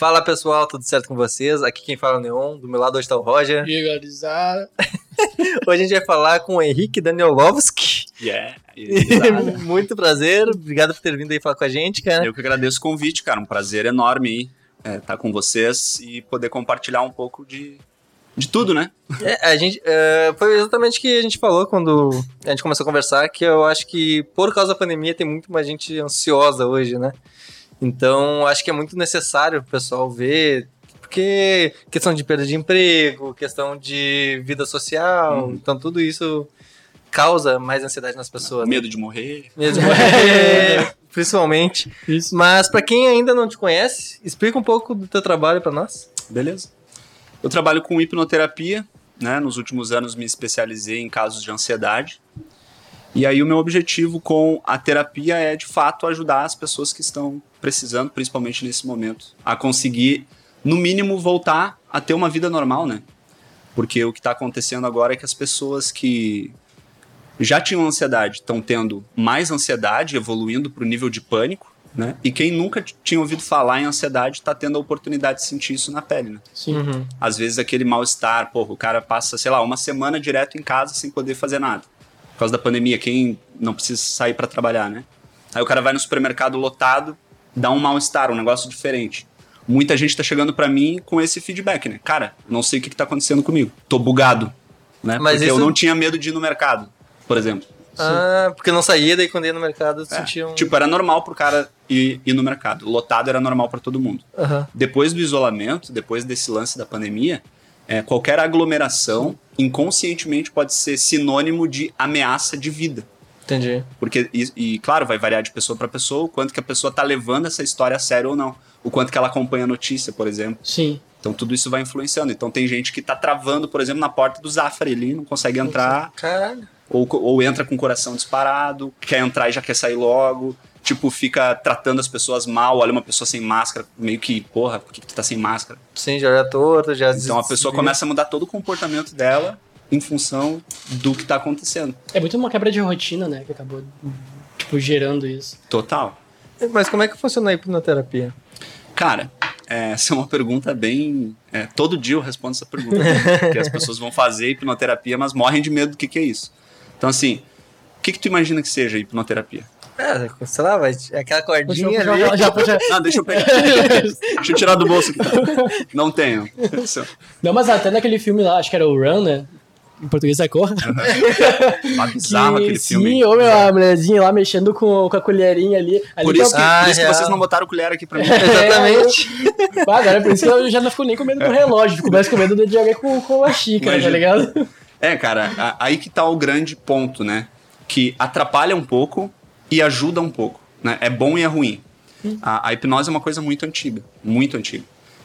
Fala pessoal, tudo certo com vocês? Aqui quem fala é o Neon, do meu lado hoje tá o Roger. Legalizar. Hoje a gente vai falar com o Henrique Danielovski. Yeah. Muito prazer, obrigado por ter vindo aí falar com a gente, cara. Eu que agradeço o convite, cara. Um prazer enorme aí é, estar com vocês e poder compartilhar um pouco de, de tudo, né? É, a gente, é, foi exatamente o que a gente falou quando a gente começou a conversar, que eu acho que por causa da pandemia tem muito mais gente ansiosa hoje, né? Então, acho que é muito necessário o pessoal ver, porque questão de perda de emprego, questão de vida social, Uhum. então tudo isso causa mais ansiedade nas pessoas. né? Medo de morrer. Medo de morrer, principalmente. Isso. Mas pra quem ainda não te conhece, explica um pouco do teu trabalho pra nós. Beleza. Eu trabalho com hipnoterapia, né? Nos últimos anos me especializei em casos de ansiedade. E aí o meu objetivo com a terapia é, de fato, ajudar as pessoas que estão precisando, principalmente nesse momento, a conseguir, no mínimo, voltar a ter uma vida normal, né? Porque o que está acontecendo agora é que as pessoas que já tinham ansiedade estão tendo mais ansiedade, evoluindo para o nível de pânico, né? E quem nunca tinha ouvido falar em ansiedade está tendo a oportunidade de sentir isso na pele, né? Sim. Uhum. Às vezes aquele mal-estar, porra, o cara passa, sei lá, uma semana direto em casa sem poder fazer nada. Por causa da pandemia, quem não precisa sair para trabalhar, né? Aí o cara vai no supermercado lotado, dá um mal-estar, um negócio diferente. Muita gente tá chegando para mim com esse feedback, né? Cara, não sei o que, que tá acontecendo comigo. Tô bugado, né? Mas Porque eu isso- não tinha medo de ir no mercado, por exemplo. Ah, porque não saía, daí quando ia no mercado É, sentia um... Tipo, era normal pro cara ir, ir no mercado. Lotado era normal para todo mundo. Depois do isolamento, depois desse lance da pandemia, é, qualquer aglomeração inconscientemente pode ser sinônimo de ameaça de vida. Entendi. Porque, e, e, claro, vai variar de pessoa para pessoa o quanto que a pessoa tá levando essa história a sério ou não. O quanto que ela acompanha a notícia, por exemplo. Sim. Então tudo isso vai influenciando. Então tem gente que tá travando, por exemplo, na porta do Zafari ali, não consegue entrar, Caralho. ou, ou entra com o coração disparado, quer entrar e já quer sair logo. Tipo, fica tratando as pessoas mal, olha uma pessoa sem máscara, meio que, porra, por que, que tu tá sem máscara? Sim, já era torto, já... Então a pessoa começa a mudar todo o comportamento dela em função do que tá acontecendo. É muito uma quebra de rotina, né? Que acabou, tipo, gerando isso. Total. Mas como é que funciona a hipnoterapia? Cara, é, essa é uma pergunta bem. é, todo dia eu respondo essa pergunta. que as pessoas vão fazer hipnoterapia, mas morrem de medo do que, que é isso. Então, assim, o que, que tu imagina que seja hipnoterapia? É, sei lá, vai, é aquela cordinha Já, ali. já, já, já- Ah, deixa eu pegar. deixa eu tirar do bolso aqui. Não tenho. Não, mas até naquele filme lá, acho que era o Run, né? Em português é Corra. Tá bizarro Que- aquele sim, filme. ou meu, a mulherzinha lá mexendo com, com a colherinha ali. ali Por tá- isso que, Ah, por isso que vocês não botaram colher aqui pra mim. Exatamente. Ah, agora por isso que eu já não fico nem com medo do relógio, começo com medo de alguém com, com a xícara, tá Imagina. ligado? É, cara, a- aí que tá o grande ponto, né? Que atrapalha um pouco e ajuda um pouco, né? É bom e é ruim. A, a hipnose é uma coisa muito antiga, muito antiga.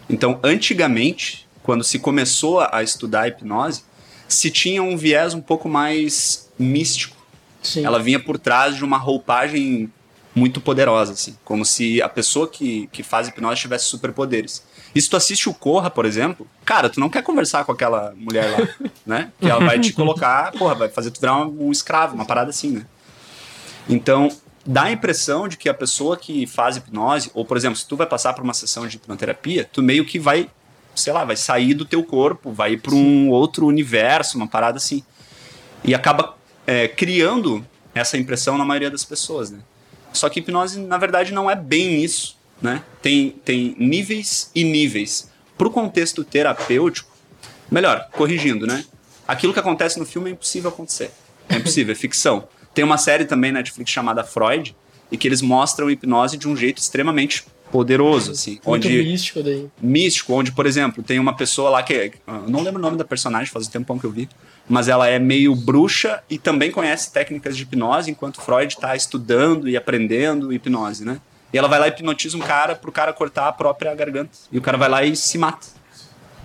Então, antigamente, quando se começou a estudar a hipnose, se tinha um viés um pouco mais místico. Sim. Ela vinha por trás de uma roupagem muito poderosa, assim. Como se a pessoa que, que faz hipnose tivesse superpoderes. E se tu assiste o Corra, por exemplo, cara, tu não quer conversar com aquela mulher lá, né? Que ela vai te colocar, porra, vai fazer tu virar um, um escravo, uma parada assim, né? Então, dá a impressão de que a pessoa que faz hipnose, ou por exemplo, se tu vai passar por uma sessão de hipnoterapia, tu meio que vai, sei lá, vai sair do teu corpo, vai ir para um outro universo, uma parada assim. E acaba é, criando essa impressão na maioria das pessoas, né? Só que hipnose, na verdade, não é bem isso, né? Tem, tem níveis e níveis. Pro contexto terapêutico, melhor, corrigindo, né? Aquilo que acontece no filme é impossível acontecer. É impossível, é ficção. Tem uma série também na Netflix chamada Freud, e que eles mostram hipnose de um jeito extremamente poderoso, assim. Muito onde místico daí. místico, onde, por exemplo, tem uma pessoa lá que. é- eu não lembro o nome da personagem, faz um tempão que eu vi. Mas ela é meio bruxa e também conhece técnicas de hipnose, enquanto Freud está estudando e aprendendo hipnose, né? E ela vai lá e hipnotiza um cara pro cara cortar a própria garganta. E o cara vai lá e se mata.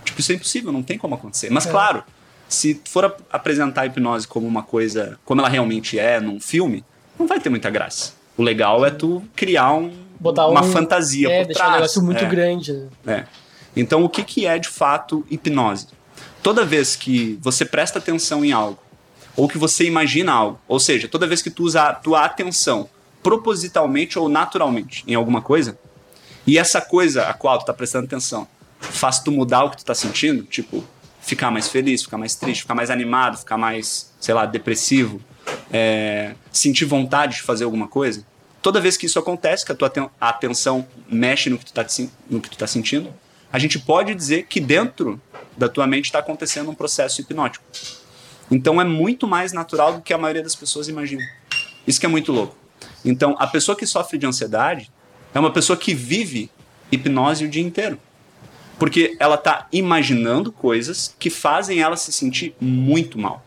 Tipo, isso é impossível, não tem como acontecer. Mas É. claro, se tu for ap- apresentar a hipnose como uma coisa, como ela realmente é num filme, não vai ter muita graça. O legal é tu criar um, Botar uma um- fantasia É, por deixar trás. um negócio muito É. grande, né? É. Então, o que, que é de fato hipnose? Toda vez que você presta atenção em algo, ou que você imagina algo, ou seja, toda vez que tu usa a tua atenção propositalmente ou naturalmente em alguma coisa, E essa coisa a qual tu tá prestando atenção faz tu mudar o que tu tá sentindo, tipo, ficar mais feliz, ficar mais triste, ficar mais animado, ficar mais, sei lá, depressivo, é, sentir vontade de fazer alguma coisa. Toda vez que isso acontece, que a tua atenção mexe no que, tu tá, tu tá sentindo, a gente pode dizer que dentro da tua mente está acontecendo um processo hipnótico. Então é muito mais natural do que a maioria das pessoas imagina. Isso que é muito louco. Então, a pessoa que sofre de ansiedade é uma pessoa que vive hipnose o dia inteiro. Porque ela está imaginando coisas que fazem ela se sentir muito mal.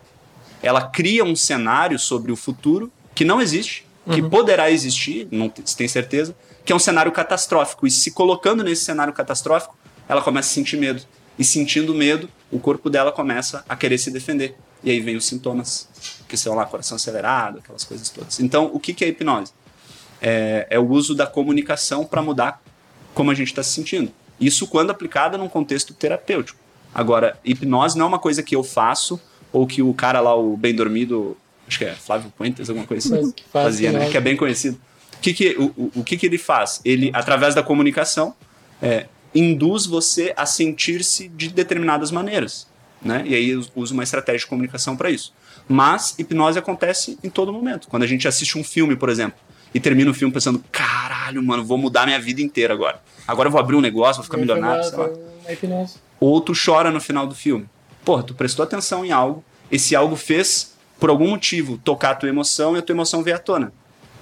Ela cria um cenário sobre o futuro que não existe, que poderá existir, não se tem certeza, que é um cenário catastrófico. E se colocando nesse cenário catastrófico, ela começa a sentir medo. E sentindo medo, o corpo dela começa a querer se defender. E aí vem os sintomas, que são lá coração acelerado, aquelas coisas todas. Então, o que que é hipnose? É, é o uso da comunicação para mudar como a gente está se sentindo. Isso quando aplicada num contexto terapêutico. Agora, hipnose não é uma coisa que eu faço ou que o cara lá, o bem dormido, acho que é Flávio Puentes, alguma coisa assim, que faz fazia, né? Que é bem conhecido. O que que, o, o, que que ele faz? Ele, através da comunicação, é, induz você a sentir-se de determinadas maneiras. Né? E aí us- usa uma estratégia de comunicação para isso. Mas hipnose acontece em todo momento. Quando a gente assiste um filme, por exemplo, e termina o filme pensando, caralho, mano, vou mudar minha vida inteira agora. Agora eu vou abrir um negócio, vou ficar milionário, sei lá. Ou tu chora no final do filme. Porra, tu prestou atenção em algo, esse algo fez, por algum motivo, tocar a tua emoção e a tua emoção veio à tona.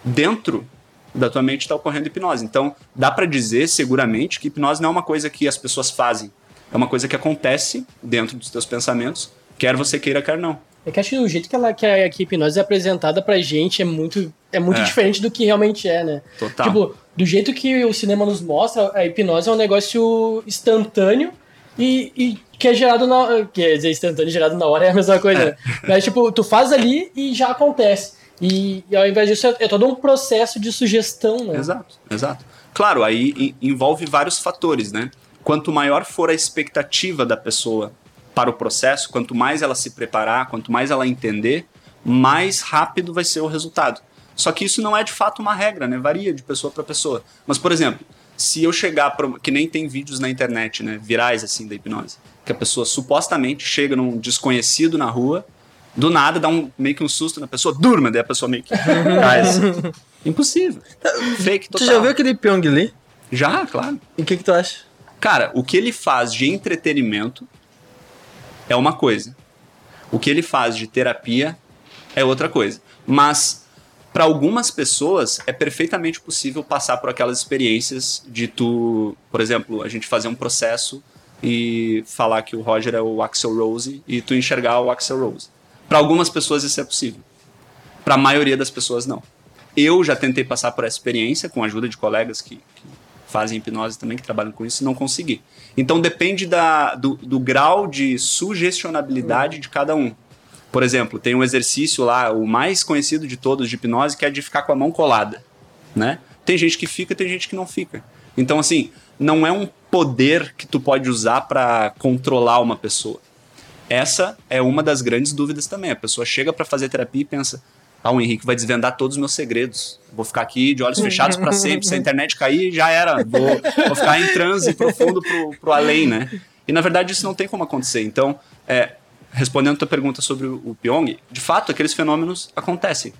Dentro da tua mente está ocorrendo hipnose. Então, dá pra dizer seguramente que hipnose não é uma coisa que as pessoas fazem. É uma coisa que acontece dentro dos teus pensamentos, quer você queira, quer não. É que acho que o jeito que, ela, que, a, que a hipnose é apresentada pra gente é muito, é muito É. diferente do que realmente é, né? Total. Tipo, do jeito que o cinema nos mostra, a hipnose é um negócio instantâneo e, e que é gerado na. Quer dizer, instantâneo gerado na hora é a mesma coisa. né? Mas, tipo, tu faz ali e já acontece. E, e ao invés disso, é, é todo um processo de sugestão, né? Exato, exato. Claro, aí en- envolve vários fatores, né? Quanto maior for a expectativa da pessoa para o processo, quanto mais ela se preparar, quanto mais ela entender, mais rápido vai ser o resultado. Só que isso não é de fato uma regra, né? Varia de pessoa para pessoa. Mas, por exemplo, se eu chegar pra, que nem tem vídeos na internet, né, virais assim da hipnose, que a pessoa supostamente chega num desconhecido na rua, do nada dá um meio que um susto na pessoa, durma, daí a pessoa meio que cai. assim. Impossível. Fake Tu total. já viu aquele Pyong Lee? Já, claro. E o que, que tu acha? Cara, o que ele faz de entretenimento é uma coisa. O que ele faz de terapia é outra coisa. Mas para algumas pessoas é perfeitamente possível passar por aquelas experiências de tu, por exemplo, a gente fazer um processo e falar que o Roger é o Axel Rose e tu enxergar o Axel Rose. Para algumas pessoas isso é possível. Para a maioria das pessoas não. Eu já tentei passar por essa experiência com a ajuda de colegas que, que fazem hipnose também, que trabalham com isso, e não consegui. Então depende da, do, do grau de sugestionabilidade de cada um. Por exemplo, tem um exercício lá, o mais conhecido de todos de hipnose, que é de ficar com a mão colada, né? Tem gente que fica, tem gente que não fica. Então, assim, não é um poder que tu pode usar para controlar uma pessoa. Essa é uma das grandes dúvidas também. A pessoa chega para fazer terapia e pensa: ah, o Henrique vai desvendar todos os meus segredos. Vou ficar aqui de olhos fechados para sempre. Se a internet cair, já era. Vou, vou ficar em transe profundo pro, pro além, né? E na verdade isso não tem como acontecer. Então, é, respondendo a tua pergunta sobre o, Pyong, de fato aqueles fenômenos acontecem.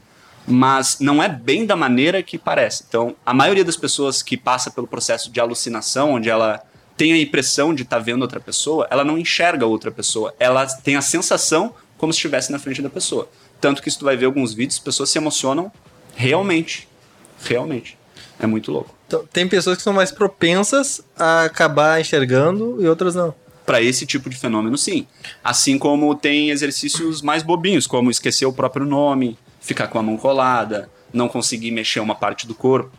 Mas não é bem da maneira que parece. Então, a maioria das pessoas que passa pelo processo de alucinação, onde ela tem a impressão de estar vendo outra pessoa, ela não enxerga outra pessoa. Ela tem a sensação como se estivesse na frente da pessoa. Tanto que se tu vai ver alguns vídeos, as pessoas se emocionam realmente. Realmente. É muito louco. Então, tem pessoas que são mais propensas a acabar enxergando e outras não. Para esse tipo de fenômeno, sim. Assim como tem exercícios mais bobinhos, como esquecer o próprio nome, ficar com a mão colada, não conseguir mexer uma parte do corpo.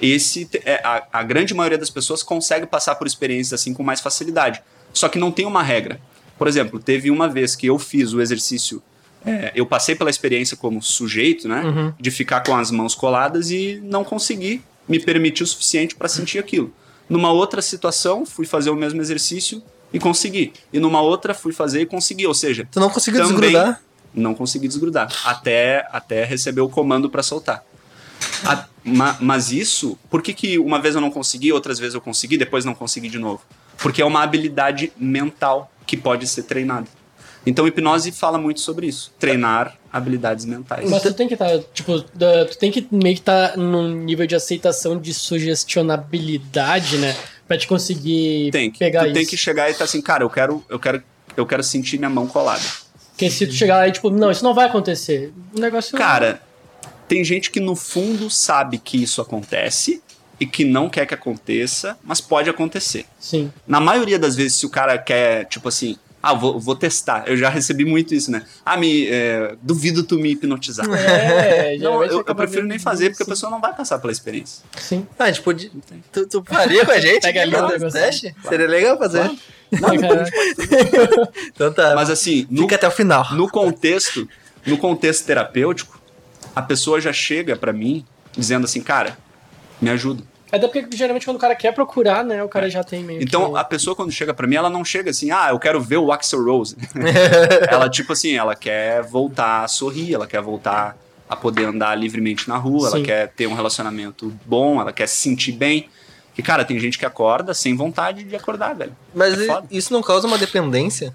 Esse é, a, a grande maioria das pessoas consegue passar por experiências assim com mais facilidade. Só que não tem uma regra. Por exemplo, teve uma vez que eu fiz o exercício, é, eu passei pela experiência como sujeito, né, de ficar com as mãos coladas e não consegui me permitir o suficiente para sentir aquilo. Numa outra situação, fui fazer o mesmo exercício e consegui. E numa outra, fui fazer e consegui. Ou seja, Tu não conseguiu desgrudar? não consegui desgrudar até, até receber o comando para soltar. A- ma- mas isso, por que, que uma vez eu não consegui, outras vezes eu consegui, depois não consegui de novo? Porque é uma habilidade mental que pode ser treinada. Então, hipnose fala muito sobre isso. Treinar habilidades mentais. Mas tu tem que estar, tipo, da- tu tem que meio que estar num nível de aceitação de sugestionabilidade, né? Pra te conseguir Tem que, pegar tu isso. tem que chegar e estar assim, cara, eu quero, eu quero, eu quero sentir minha mão colada. Porque se tu chegar lá e, tipo, não, isso não vai acontecer. O negócio. Cara, tem gente que no fundo sabe que isso acontece e que não quer que aconteça, mas pode acontecer. Sim. Na maioria das vezes, se o cara quer, tipo assim, ah, vou, vou testar. Eu já recebi muito isso, né? Ah, me, é, duvido tu me hipnotizar. É, Não, eu, eu prefiro nem fazer, porque a sim, pessoa não vai passar pela experiência. Sim. Ah, a gente podia. Tu, tu faria com a gente? Pega negócio. teste? Seria legal fazer. Caraca. Então tá. Mas assim, no, Fica até o final. no contexto, no contexto terapêutico, a pessoa já chega pra mim dizendo assim, cara, me ajuda. Até porque geralmente quando o cara quer procurar, né, o cara já tem meio Então, que... a pessoa quando chega pra mim, ela não chega assim, ah, eu quero ver o Axel Rose. ela, tipo assim, ela quer voltar a sorrir, ela quer voltar a poder andar livremente na rua, Sim. ela quer ter um relacionamento bom, ela quer se sentir bem. E, cara, tem gente que acorda sem vontade de acordar, velho. Mas É isso não causa uma dependência?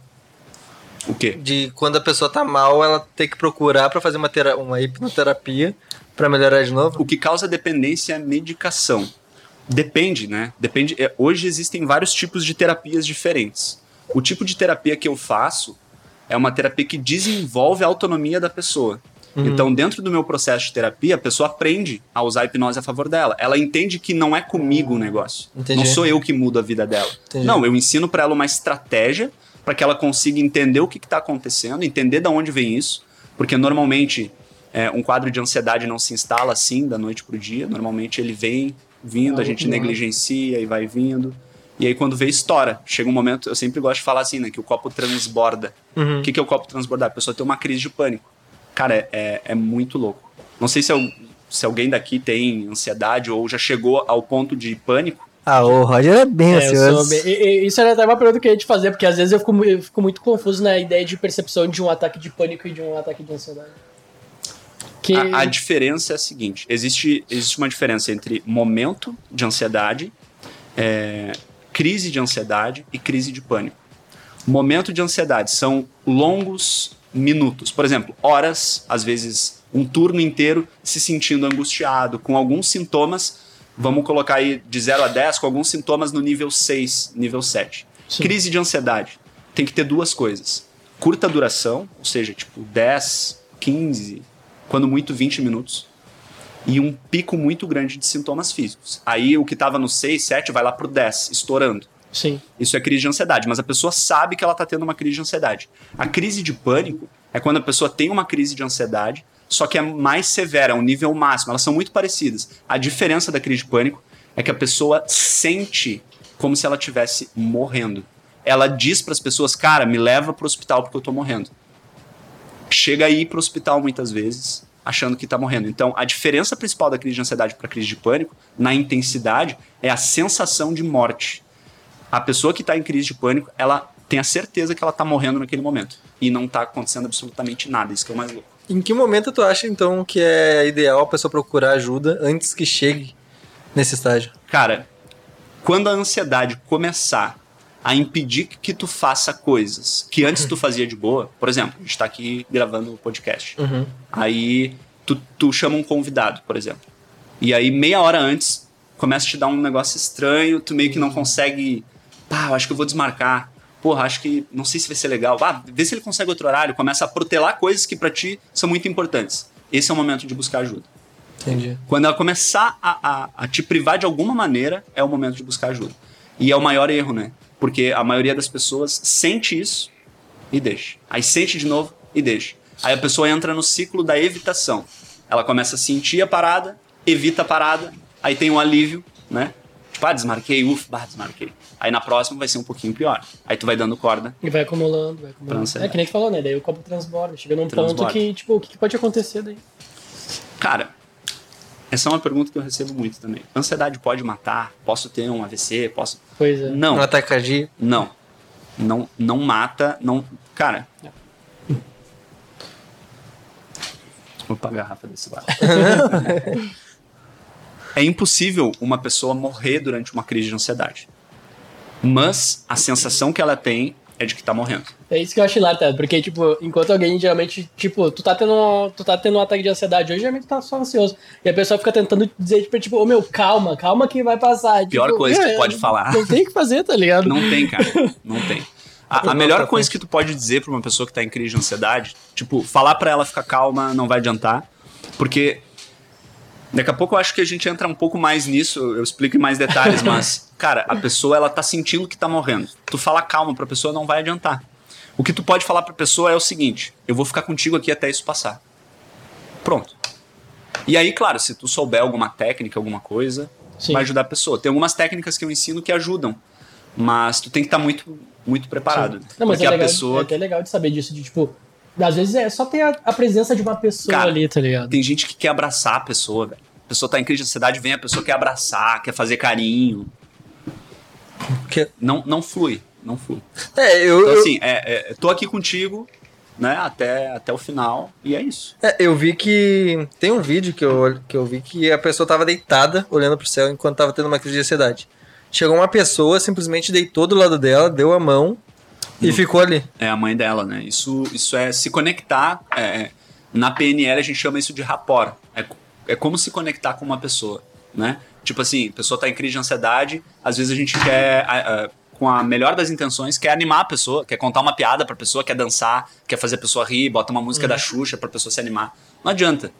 O quê? De quando a pessoa tá mal, ela ter que procurar pra fazer uma, uma hipnoterapia pra melhorar de novo? O que causa dependência é medicação. Depende, né? Depende. é, hoje existem vários tipos de terapias diferentes. O tipo de terapia que eu faço é uma terapia que desenvolve a autonomia da pessoa. Então, dentro do meu processo de terapia, a pessoa aprende a usar a hipnose a favor dela. Ela entende que não é comigo o negócio. Entendi. Não sou eu que mudo a vida dela. Entendi. Não, eu ensino para ela uma estratégia para que ela consiga entender o que está acontecendo, entender de onde vem isso, porque normalmente é, um quadro de ansiedade não se instala assim da noite pro dia. Normalmente ele vem vindo, a gente negligencia e vai vindo. E aí quando vê, estoura. Chega um momento, eu sempre gosto de falar assim, né, que o copo transborda. Uhum. O que, que é o copo transbordar? A pessoa tem uma crise de pânico. Cara, é, é, é muito louco. Não sei se, eu- se alguém daqui tem ansiedade ou já chegou ao ponto de pânico. Ah, o Roger é bem É, eu ansioso. bem- e- e- isso era até uma pergunta que eu ia te fazer, porque às vezes eu fico, eu fico muito confuso na ideia de percepção de um ataque de pânico e de um ataque de ansiedade. Que... A, a diferença é a seguinte: existe, existe uma diferença entre momento de ansiedade, é, crise de ansiedade e crise de pânico. Momento de ansiedade são longos minutos, por exemplo, horas, às vezes um turno inteiro se sentindo angustiado, com alguns sintomas, vamos colocar aí de 0 a 10, com alguns sintomas no nível 6, nível 7. Sim. Crise de ansiedade tem que ter duas coisas: curta duração, ou seja, tipo 10, 15, quando muito 20 minutos, e um pico muito grande de sintomas físicos. Aí o que estava no 6, 7 vai lá pro 10, estourando. Sim. Isso é crise de ansiedade, mas a pessoa sabe que ela está tendo uma crise de ansiedade. A crise de pânico é quando a pessoa tem uma crise de ansiedade, só que é mais severa, é um nível máximo. Elas são muito parecidas. A diferença da crise de pânico é que a pessoa sente como se ela estivesse morrendo. Ela diz para as pessoas, cara, me leva para o hospital porque eu tô morrendo. Chega aí para o hospital muitas vezes achando que está morrendo. Então, a diferença principal da crise de ansiedade para a crise de pânico, na intensidade, é a sensação de morte a pessoa que está em crise de pânico, ela tem a certeza que ela está morrendo naquele momento. E não está acontecendo absolutamente nada. Isso que é o mais louco. Em que momento tu acha, então, que é ideal a pessoa procurar ajuda antes que chegue nesse estágio? Cara, quando a ansiedade começar a impedir que tu faça coisas que antes tu fazia de boa, por exemplo, a gente tá aqui gravando o podcast. Uhum. Aí tu, tu chama um convidado, por exemplo. E aí, meia hora antes, começa a te dar um negócio estranho, tu meio que não consegue. Pá, eu acho que eu vou desmarcar. Porra, acho que. Não sei se vai ser legal. Ah, vê se ele consegue outro horário. Começa a protelar coisas que pra ti são muito importantes. Esse é o momento de buscar ajuda. Entendi. Quando ela começar a, a, a te privar de alguma maneira, é o momento de buscar ajuda. E é o maior erro, né? Porque a maioria das pessoas sente isso e deixa. Aí sente de novo e deixa. Aí a pessoa entra no ciclo da evitação. Ela começa a sentir a parada, evita a parada, aí tem um alívio, né? Tipo, ah, desmarquei, ufa, bah, desmarquei. Aí na próxima vai ser um pouquinho pior. Aí tu vai dando corda. E vai acumulando, vai acumulando. É que nem tu falou, né? Daí o copo transborda. Chega num Transborda. ponto que, tipo, o que pode acontecer daí? Cara, essa é uma pergunta que eu recebo muito também. Ansiedade pode matar? Posso ter um AVC? Posso. Pois é. Não. Um ataque cardíaco. Não. Não, não mata, não. Cara. Opa, a garrafa desse bar. É impossível uma pessoa morrer durante uma crise de ansiedade. Mas a sensação que ela tem é de que tá morrendo. É isso que eu acho hilário, tá? Porque, tipo, enquanto alguém geralmente, tipo, tu tá tendo um, tu tá tendo um ataque de ansiedade hoje, geralmente tá só ansioso. E a pessoa fica tentando dizer, tipo, tipo, ô meu, calma, calma que vai passar. Pior tipo, coisa que é, tu pode falar. Não tem o que fazer, tá ligado? Não tem, cara. Não tem. A, a melhor coisa que tu pode dizer pra uma pessoa que tá em crise de ansiedade, tipo, falar pra ela ficar calma não vai adiantar, porque daqui a pouco eu acho que a gente entra um pouco mais nisso, eu explico em mais detalhes, mas, cara, a pessoa ela tá sentindo que tá morrendo. Tu falar calma pra pessoa não vai adiantar. O que tu pode falar pra pessoa é o seguinte: eu vou ficar contigo aqui até isso passar. Pronto. E aí, claro, se tu souber alguma técnica, alguma coisa, Sim. vai ajudar a pessoa. Tem algumas técnicas que eu ensino que ajudam, mas tu tem que estar muito, muito preparado. Não, mas é, a legal, pessoa. é até legal de saber disso, de tipo, às vezes é só ter a, a presença de uma pessoa Cara, ali, tá ligado? Tem gente que quer abraçar a pessoa, velho. A pessoa tá em crise de ansiedade, vem a pessoa quer abraçar, quer fazer carinho. Que- Não, não flui, não flui. É, eu, Então, eu- assim, é, é, tô aqui contigo, né, até, até o final, e é isso. é, eu vi que. Tem um vídeo que eu, que eu vi que a pessoa tava deitada, olhando pro céu, enquanto tava tendo uma crise de ansiedade. Chegou uma pessoa, simplesmente deitou do lado dela, deu a mão e Não. ficou ali. É a mãe dela, né? Isso, isso é se conectar. é, na PNL a gente chama isso de rapport. É, co- como se conectar com uma pessoa, né? Tipo assim, a pessoa tá em crise de ansiedade, às vezes a gente quer, a- a- com a melhor das intenções, quer animar a pessoa, quer contar uma piada pra pessoa, quer dançar, quer fazer a pessoa rir, bota uma música da Xuxa pra pessoa se animar. Não adianta.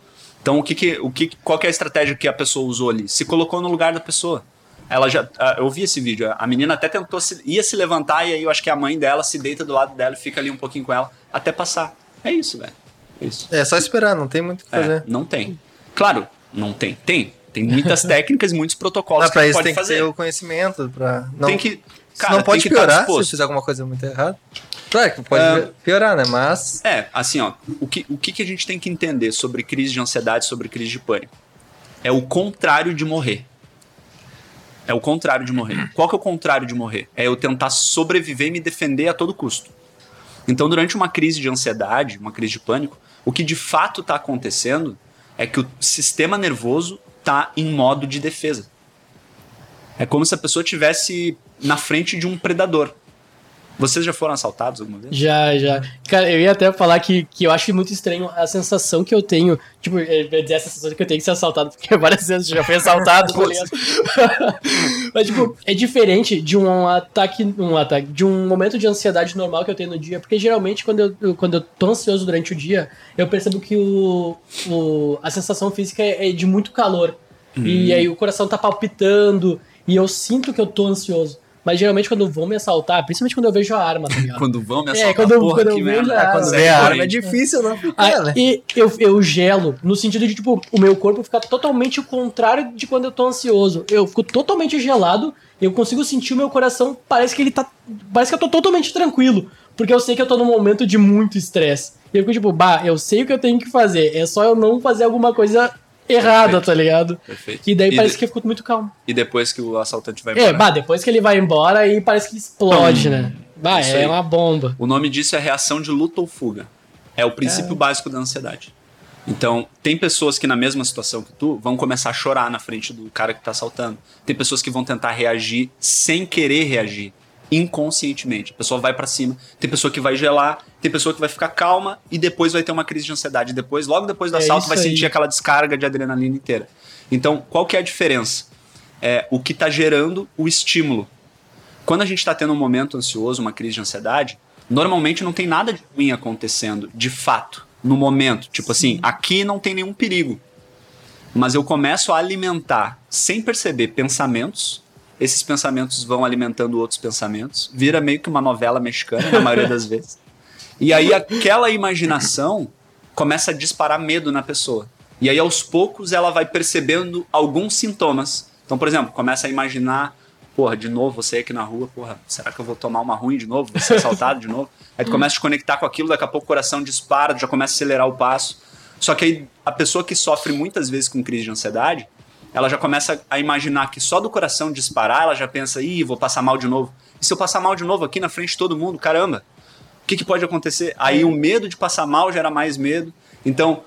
Então, o que que, o que, qual que é a estratégia que a pessoa usou ali? Se colocou no lugar da pessoa. Ela já. Eu vi esse vídeo. A menina até tentou se, ia se levantar e aí eu acho que a mãe dela se deita do lado dela e fica ali um pouquinho com ela até passar. É isso, velho. É isso. É só esperar, não tem muito o que É, fazer. não tem. Claro, não tem. Tem. Tem muitas técnicas e muitos protocolos Ah, pra que isso pode tem que fazer. ter o conhecimento. Pra... Não, Tem que. Cara, não pode tem que tá piorar se fizer alguma coisa muito errada. Claro que pode É. piorar, né? Mas. É, assim, ó, o que, o que que a gente tem que entender sobre crise de ansiedade, sobre crise de pânico? É o contrário de morrer. É o contrário de morrer. Qual que é o contrário de morrer? É eu tentar sobreviver e me defender a todo custo. Então, durante uma crise de ansiedade, uma crise de pânico, o que de fato está acontecendo é que o sistema nervoso está em modo de defesa. É como se a pessoa tivesse na frente de um predador. Vocês já foram assaltados alguma vez? Já, já. Cara, eu ia até falar que, que eu acho muito estranho a sensação que eu tenho. Tipo, eu ia dizer essa sensação que eu tenho de ser assaltado, porque várias vezes eu já fui assaltado, tá ligado? Mas, tipo, é diferente de um ataque, um ataque, de um momento de ansiedade normal que eu tenho no dia, porque geralmente quando eu, quando eu tô ansioso durante o dia, eu percebo que o, o, a sensação física é é de muito calor. E aí o coração tá palpitando, e eu sinto que eu tô ansioso. Mas geralmente quando vão me assaltar, principalmente quando eu vejo a arma, tá ligado? Quando vão me É, assaltar, quando- porra, quando que eu vejo a- Quando Segue vê a arma é difícil não ficar, né? Aí eu, eu gelo, no sentido de, tipo, o meu corpo fica totalmente o contrário de quando eu tô ansioso. Eu fico totalmente gelado, eu consigo sentir o meu coração, parece que ele tá. Parece que eu tô totalmente tranquilo. Porque eu sei que eu tô num momento de muito estresse. E eu fico tipo, bah, eu sei o que eu tenho que fazer. É só eu não fazer alguma coisa errada, Perfeito. tá ligado? Perfeito. E daí E parece de- que eu fico muito calmo. E depois que o assaltante vai É, embora. bah, depois que ele vai embora, aí parece que explode, né? Bah, é aí. uma bomba. O nome disso é reação de luta ou fuga. É o princípio básico da ansiedade. Então, tem pessoas que na mesma situação que tu vão começar a chorar na frente do cara que tá assaltando. Tem pessoas que vão tentar reagir sem querer reagir, inconscientemente. A pessoa vai pra cima. Tem pessoa que vai gelar, tem pessoa que vai ficar calma e depois vai ter uma crise de ansiedade. Depois, logo depois do É assalto, vai aí. sentir aquela descarga de adrenalina inteira. Então, qual que é a diferença? É o que tá gerando o estímulo. Quando a gente está tendo um momento ansioso, uma crise de ansiedade, normalmente não tem nada de ruim acontecendo, de fato, no momento. Tipo assim, aqui não tem nenhum perigo. Mas eu começo a alimentar, sem perceber, pensamentos. Esses pensamentos vão alimentando outros pensamentos. Vira meio que uma novela mexicana, na maioria das vezes. E aí aquela imaginação começa a disparar medo na pessoa. E aí aos poucos ela vai percebendo alguns sintomas. Então, por exemplo, começa a imaginar, porra, de novo você aqui na rua, porra, será que eu vou tomar uma ruim de novo? Vou ser assaltado de novo? Aí tu começa a te conectar com aquilo, daqui a pouco o coração dispara, já começa a acelerar o passo. Só que aí a pessoa que sofre muitas vezes com crise de ansiedade, ela já começa a imaginar que só do coração disparar, ela já pensa, ih, vou passar mal de novo. E se eu passar mal de novo aqui na frente de todo mundo, caramba, o que, que pode acontecer? Aí o medo de passar mal gera mais medo. Então,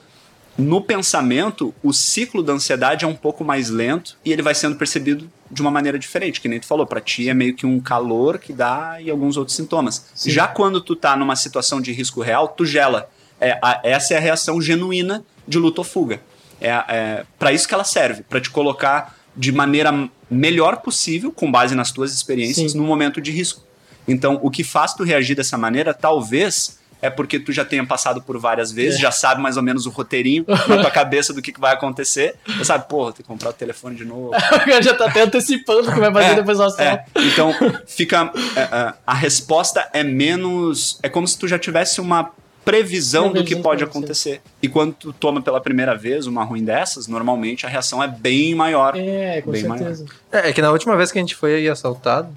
no pensamento, o ciclo da ansiedade é um pouco mais lento e ele vai sendo percebido de uma maneira diferente, que nem tu falou, para ti é meio que um calor que dá e alguns outros sintomas. Sim. Já quando tu tá numa situação de risco real, tu gela. É, a- essa é a reação genuína de luta ou fuga. É, é para isso que ela serve, para te colocar de maneira melhor possível, com base nas tuas experiências, Sim. no momento de risco. Então, o que faz tu reagir dessa maneira, talvez é porque tu já tenha passado por várias vezes, É. já sabe mais ou menos o roteirinho na tua cabeça do que, que vai acontecer. Já sabe, porra, tem que comprar o telefone de novo. O cara já tá até antecipando o que vai fazer É, depois do astral. É, então, fica. é, é, a resposta é menos. É como se tu já tivesse uma previsão do que pode acontecer. E quando tu toma pela primeira vez uma ruim dessas, normalmente a reação é bem maior. É, com Bem certeza. É, é que na última vez que a gente foi assaltado,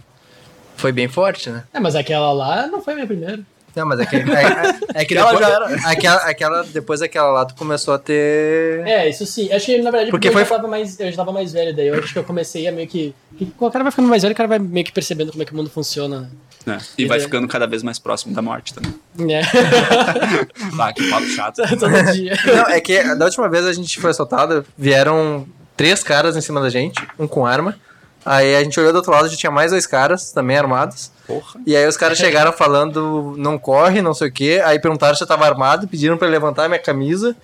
foi bem forte, né? É, mas aquela lá não foi a minha primeira. Não, mas é que, é, é- é que Aquela depois, já era. Aquela, aquela, depois daquela lá, tu começou a ter... É, isso sim. Acho que, na verdade, Porque porque eu, foi- já tava mais, eu já tava mais velho daí. Eu acho que eu comecei a meio que... Quando o cara vai ficando mais velho, o cara vai meio que percebendo como é que o mundo funciona, né? né? E vai É. ficando cada vez mais próximo da morte também. É. Ah, que papo chato. Todo dia. Não, é que da última vez a gente foi assaltado, vieram três caras em cima da gente, um com arma. Aí a gente olhou do outro lado, já tinha mais dois caras, também armados. Porra. E aí os caras chegaram falando, não corre, não sei o quê. Aí perguntaram se eu tava armado, pediram pra eu levantar minha camisa.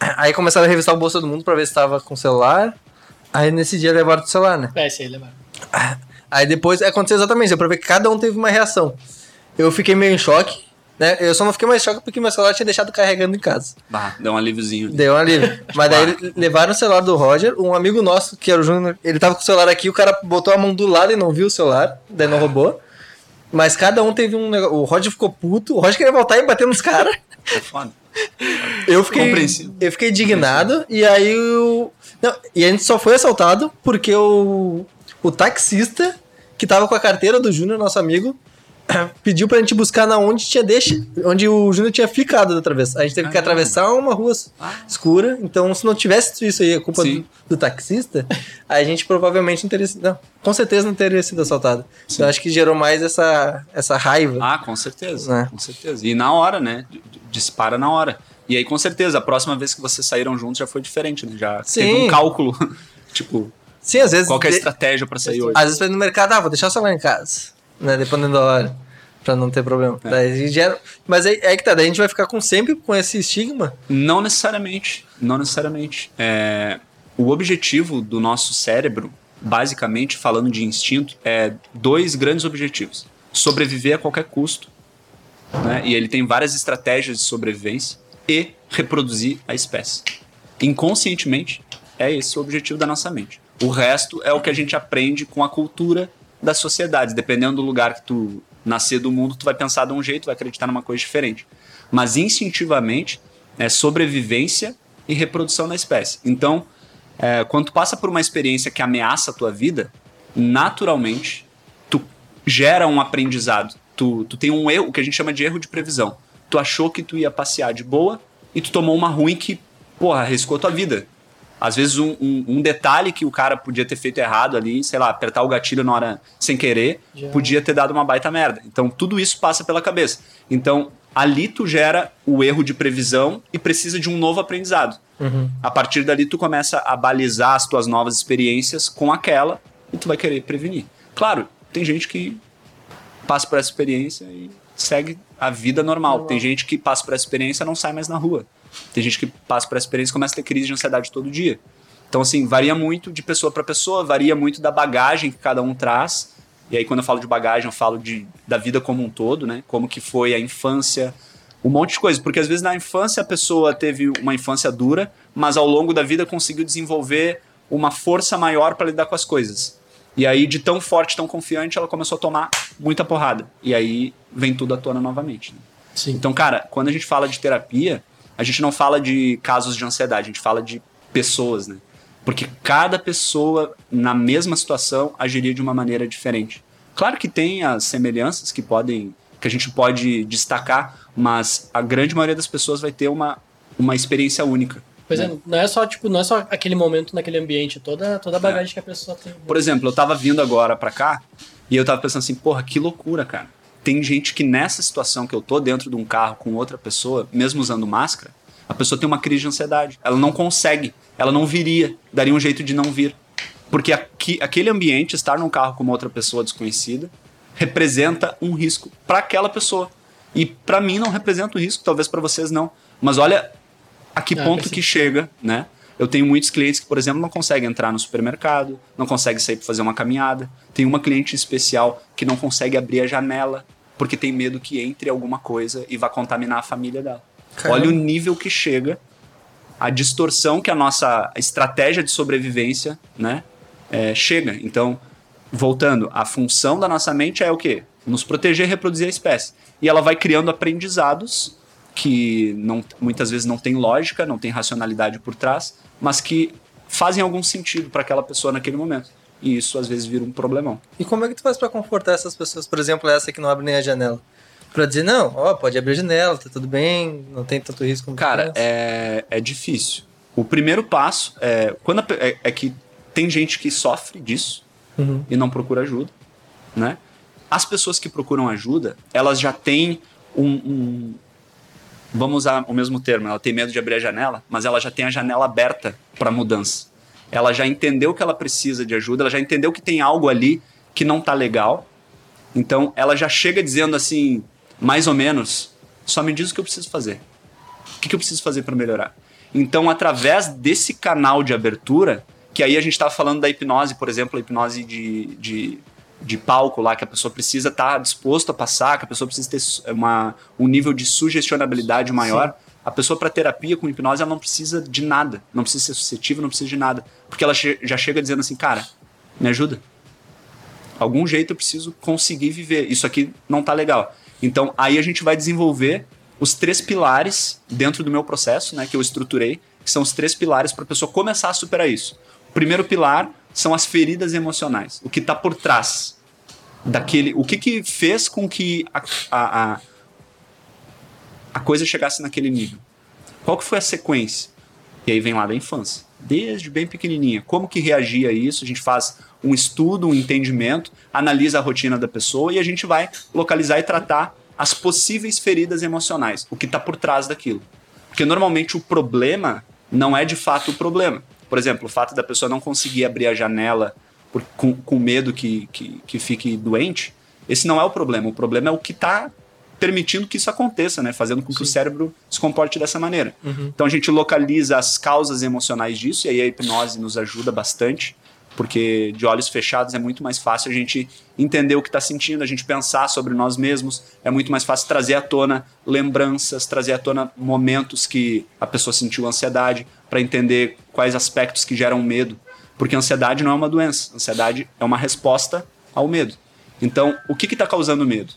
Aí começaram a revistar o bolso do mundo pra ver se tava com celular. Aí nesse dia levaram o celular, né? É, esse aí levaram. Aí depois aconteceu exatamente isso, pra ver que cada um teve uma reação. Eu fiquei meio em choque, né? Eu só não fiquei mais choque porque meu celular tinha deixado carregando em casa. Bah, deu um alíviozinho. Deu um alívio. Mas daí levaram o celular do Roger, um amigo nosso, que era o Júnior, ele tava com o celular aqui, o cara botou a mão do lado e não viu o celular, daí não roubou. Mas cada um teve um negócio. O Roger ficou puto, o Roger queria voltar e bater nos caras. É foda. Eu fiquei, eu fiquei indignado e aí o. Não, e a gente só foi assaltado porque o, o taxista que tava com a carteira do Júnior, nosso amigo, pediu pra gente buscar na onde tinha deixa, onde o Júnior tinha ficado da outra vez. A gente teve que Ah. atravessar uma rua escura, então se não tivesse isso aí, a culpa Sim. do, do taxista, a gente provavelmente não teria. Não, com certeza não teria sido assaltado. Então acho que gerou mais essa, essa raiva. Ah, com certeza. Né? Com certeza. E na hora, né? Dispara na hora. E aí, com certeza, a próxima vez que vocês saíram juntos já foi diferente, né? Já teve Sim. um cálculo. tipo, Sim, às vezes. qual que é a estratégia pra sair hoje? Às vezes no mercado, ah, vou deixar o celular em casa, né? Dependendo da hora. Pra não ter problema. É. Daí gera... Mas aí, aí que tá, daí a gente vai ficar com, sempre com esse estigma. Não necessariamente. Não necessariamente. É, o objetivo do nosso cérebro, basicamente, falando de instinto, é dois grandes objetivos: sobreviver a qualquer custo, né? E ele tem várias estratégias de sobrevivência e reproduzir a espécie. Inconscientemente, é esse o objetivo da nossa mente. O resto é o que a gente aprende com a cultura das sociedades. Dependendo do lugar que tu nascer do mundo, tu vai pensar de um jeito, vai acreditar numa coisa diferente. Mas instintivamente é sobrevivência e reprodução da espécie. Então, é, quando tu passa por uma experiência que ameaça a tua vida, naturalmente tu gera um aprendizado. Tu, tu tem um erro, o que a gente chama de erro de previsão. Tu achou que tu ia passear de boa e tu tomou uma ruim que, porra, arriscou tua vida. Às vezes um, um- um detalhe que o cara podia ter feito errado ali, sei lá, apertar o gatilho na hora sem querer, Já. podia ter dado uma baita merda. Então tudo isso passa pela cabeça. Então ali tu gera o erro de previsão e precisa de um novo aprendizado. A partir dali tu começa a balizar as tuas novas experiências com aquela e tu vai querer prevenir. Claro, tem gente que passa por essa experiência e segue a vida normal. Normal. Tem gente que passa por essa experiência e não sai mais na rua. Tem gente que passa por essa experiência e começa a ter crise de ansiedade todo dia. Então, assim, varia muito de pessoa para pessoa, varia muito da bagagem que cada um traz. E aí, quando eu falo de bagagem, eu falo de, da vida como um todo, né? Como que foi a infância, um monte de coisa. Porque às vezes na infância a pessoa teve uma infância dura, mas ao longo da vida conseguiu desenvolver uma força maior para lidar com as coisas. E aí, de tão forte, tão confiante, ela começou a tomar muita porrada. E aí vem tudo à tona novamente. né? Sim. Então, cara, quando a gente fala de terapia, a gente não fala de casos de ansiedade, a gente fala de pessoas, né? Porque cada pessoa, na mesma situação, agiria de uma maneira diferente. Claro que tem as semelhanças que podem, que a gente pode destacar, mas a grande maioria das pessoas vai ter uma, uma experiência única. Pois né? é, não é só, tipo, não é só aquele momento naquele ambiente, toda, toda a bagagem que a pessoa tem. Por exemplo, eu tava vindo agora pra cá e eu tava pensando assim, porra, que loucura, cara. Tem gente que nessa situação que eu tô dentro de um carro com outra pessoa, mesmo usando máscara, A pessoa tem uma crise de ansiedade. Ela não consegue. Ela não viria. Daria um jeito de não vir. Porque aqui, aquele ambiente, estar num carro com uma outra pessoa desconhecida, representa um risco para aquela pessoa. E para mim não representa um risco, talvez para vocês não. Mas olha a que Ah, ponto que chega, né? Eu tenho muitos clientes que, por exemplo, não conseguem entrar no supermercado, não conseguem sair para fazer uma caminhada. Tem uma cliente especial que não consegue abrir a janela porque tem medo que entre alguma coisa e vá contaminar a família dela. Caramba. Olha o nível que chega, a distorção que a nossa estratégia de sobrevivência, né, é, chega. Então, voltando, a função da nossa mente é o quê? Nos proteger e reproduzir a espécie. E ela vai criando aprendizados que não, muitas vezes não tem lógica, não tem racionalidade por trás, mas que fazem algum sentido para aquela pessoa naquele momento. E isso às vezes vira um problemão. E como é que tu faz pra confortar essas pessoas? Por exemplo, essa que não abre nem a janela. Pra dizer, não, ó, pode abrir a janela, tá tudo bem, não tem tanto risco Cara, é, é difícil. O primeiro passo é, quando a é, é que tem gente que sofre disso Uhum. e não procura ajuda, né? As pessoas que procuram ajuda, elas já têm um, um- vamos usar o mesmo termo, ela tem medo de abrir a janela, mas ela já tem a janela aberta para mudança. Ela já entendeu que ela precisa de ajuda, ela já entendeu que tem algo ali que não tá legal. Então, ela já chega dizendo assim, mais ou menos, só me diz o que eu preciso fazer. O que, que eu preciso fazer para melhorar? Então, através desse canal de abertura, que aí a gente estava falando da hipnose, por exemplo, a hipnose de, de, de palco lá, que a pessoa precisa estar disposto a passar, que a pessoa precisa ter uma, um nível de sugestionabilidade maior. A pessoa para terapia com hipnose, ela não precisa de nada. Não precisa ser suscetível, não precisa de nada. Porque ela che- já chega dizendo assim, cara, me ajuda. Algum jeito eu preciso conseguir viver. Isso aqui não tá legal. Então, aí a gente vai desenvolver os três pilares dentro do meu processo, né, que eu estruturei, que são os três pilares para a pessoa começar a superar isso. O primeiro pilar são as feridas emocionais, o que está por trás daquele, o que que fez com que a, a, a, a coisa chegasse naquele nível. Qual que foi a sequência? E aí vem lá da infância, desde bem pequenininha. Como que reagia a isso? A gente faz um estudo, um entendimento, analisa a rotina da pessoa e a gente vai localizar e tratar as possíveis feridas emocionais, o que está por trás daquilo. Porque normalmente o problema não é de fato o problema. Por exemplo, o fato da pessoa não conseguir abrir a janela por- com, com medo que, que, que fique doente, esse não é o problema. O problema é o que está permitindo que isso aconteça, né? Fazendo com que o cérebro se comporte dessa maneira. Então a gente localiza as causas emocionais disso, e aí a hipnose nos ajuda bastante, porque de olhos fechados é muito mais fácil a gente entender o que está sentindo, a gente pensar sobre nós mesmos, é muito mais fácil trazer à tona lembranças, trazer à tona momentos que a pessoa sentiu ansiedade, para entender quais aspectos que geram medo. Porque ansiedade não é uma doença, a ansiedade é uma resposta ao medo. Então, o que está causando medo?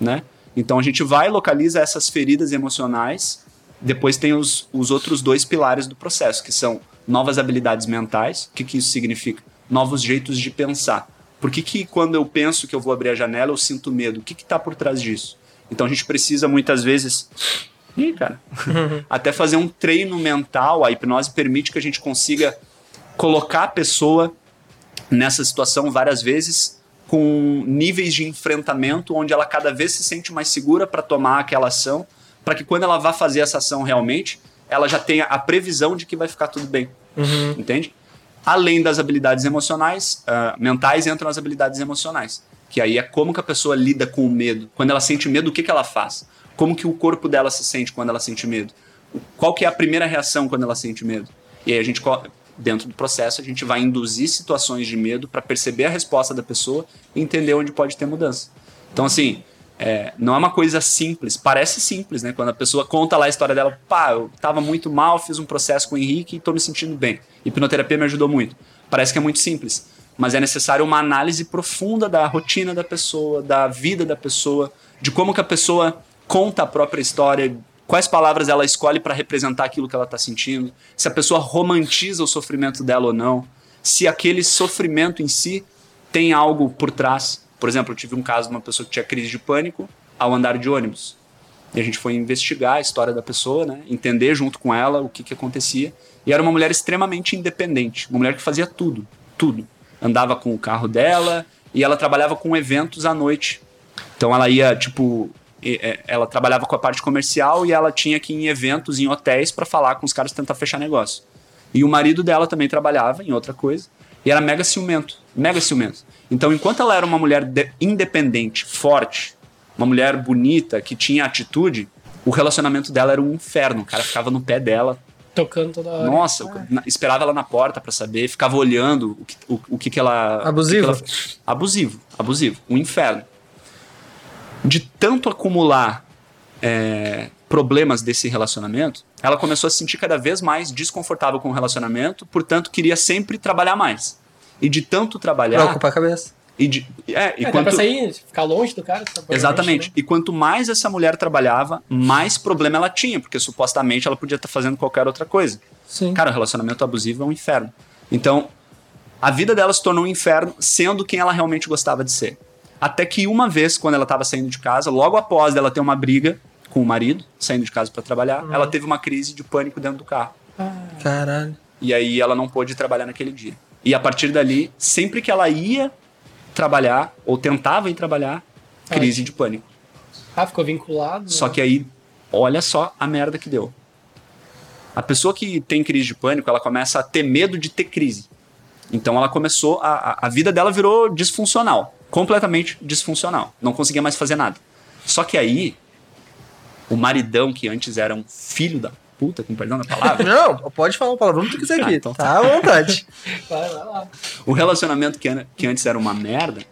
Né? Então a gente vai localiza essas feridas emocionais. Depois tem os, os outros dois pilares do processo, que são novas habilidades mentais. O que, que isso significa? Novos jeitos de pensar. Por que, que quando eu penso que eu vou abrir a janela, eu sinto medo? O que está por trás disso? Então a gente precisa muitas vezes. Ih, cara. Até fazer um treino mental. A hipnose permite que a gente consiga colocar a pessoa nessa situação várias vezes com níveis de enfrentamento onde ela cada vez se sente mais segura para tomar aquela ação, para que quando ela vá fazer essa ação realmente, ela já tenha a previsão de que vai ficar tudo bem. Entende? Além das habilidades emocionais, ah, mentais entram as habilidades emocionais, que aí é como que a pessoa lida com o medo. Quando ela sente medo, o que, que ela faz? Como que o corpo dela se sente quando ela sente medo? Qual que é a primeira reação quando ela sente medo? E aí a gente dentro do processo a gente vai induzir situações de medo para perceber a resposta da pessoa e entender onde pode ter mudança. Então assim, é, não é uma coisa simples, parece simples, né? Quando a pessoa conta lá a história dela, pá, eu tava muito mal, fiz um processo com o Henrique e tô me sentindo bem. Hipnoterapia me ajudou muito. Parece que é muito simples, mas é necessário uma análise profunda da rotina da pessoa, da vida da pessoa, de como que a pessoa conta a própria história, quais palavras ela escolhe para representar aquilo que ela está sentindo, se a pessoa romantiza o sofrimento dela ou não, se aquele sofrimento em si tem algo por trás. Por exemplo, eu tive um caso de uma pessoa que tinha crise de pânico ao andar de ônibus. E a gente foi investigar a história da pessoa, né? entender junto com ela o que, que acontecia. E era uma mulher extremamente independente, uma mulher que fazia tudo, tudo. Andava com o carro dela e ela trabalhava com eventos à noite. Então ela ia, tipo, ela trabalhava com a parte comercial e ela tinha que ir em eventos, em hotéis, para falar com os caras tentar fechar negócio. E o marido dela também trabalhava em outra coisa e era mega ciumento, mega ciumento. Então, enquanto ela era uma mulher de- independente, forte, uma mulher bonita, que tinha atitude, o relacionamento dela era um inferno. O cara ficava no pé dela, Tocando toda hora. nossa, ca- na- esperava ela na porta pra saber, ficava olhando o que, o, o que, que ela. Abusivo? o que que ela- abusivo, abusivo. Um inferno. De tanto acumular é, problemas desse relacionamento, ela começou a se sentir cada vez mais desconfortável com o relacionamento, portanto, queria sempre trabalhar mais. E de tanto Pra trabalhar. ocupar a cabeça. E de, é, e É, quanto, pra sair, ficar longe do cara. tá Exatamente. né? E quanto mais essa mulher trabalhava, mais problema ela tinha, porque supostamente ela podia estar fazendo qualquer outra coisa. Sim. Cara, o relacionamento abusivo é um inferno. Então, a vida dela se tornou um inferno sendo quem ela realmente gostava de ser. Até que uma vez, quando ela estava saindo de casa, logo após ela ter uma briga com o marido, saindo de casa para trabalhar, ela teve uma crise de pânico dentro do carro. Caralho. E aí ela não pôde trabalhar naquele dia. E a partir dali, sempre que ela ia trabalhar, ou tentava ir trabalhar, crise de pânico. Ah, ficou vinculado. Só que aí, olha só a merda que deu. A pessoa que tem crise de pânico, ela começa a ter medo de ter crise. Então ela começou, a, a- a vida dela virou disfuncional. Completamente disfuncional. Não conseguia mais fazer nada. Só que aí, o maridão, que antes era um filho da puta, com perdão da palavra, Não, pode falar o palavrão que tu quiser Ah, aqui. então tá à vontade. Vai, vai lá. o relacionamento que, que antes era uma merda,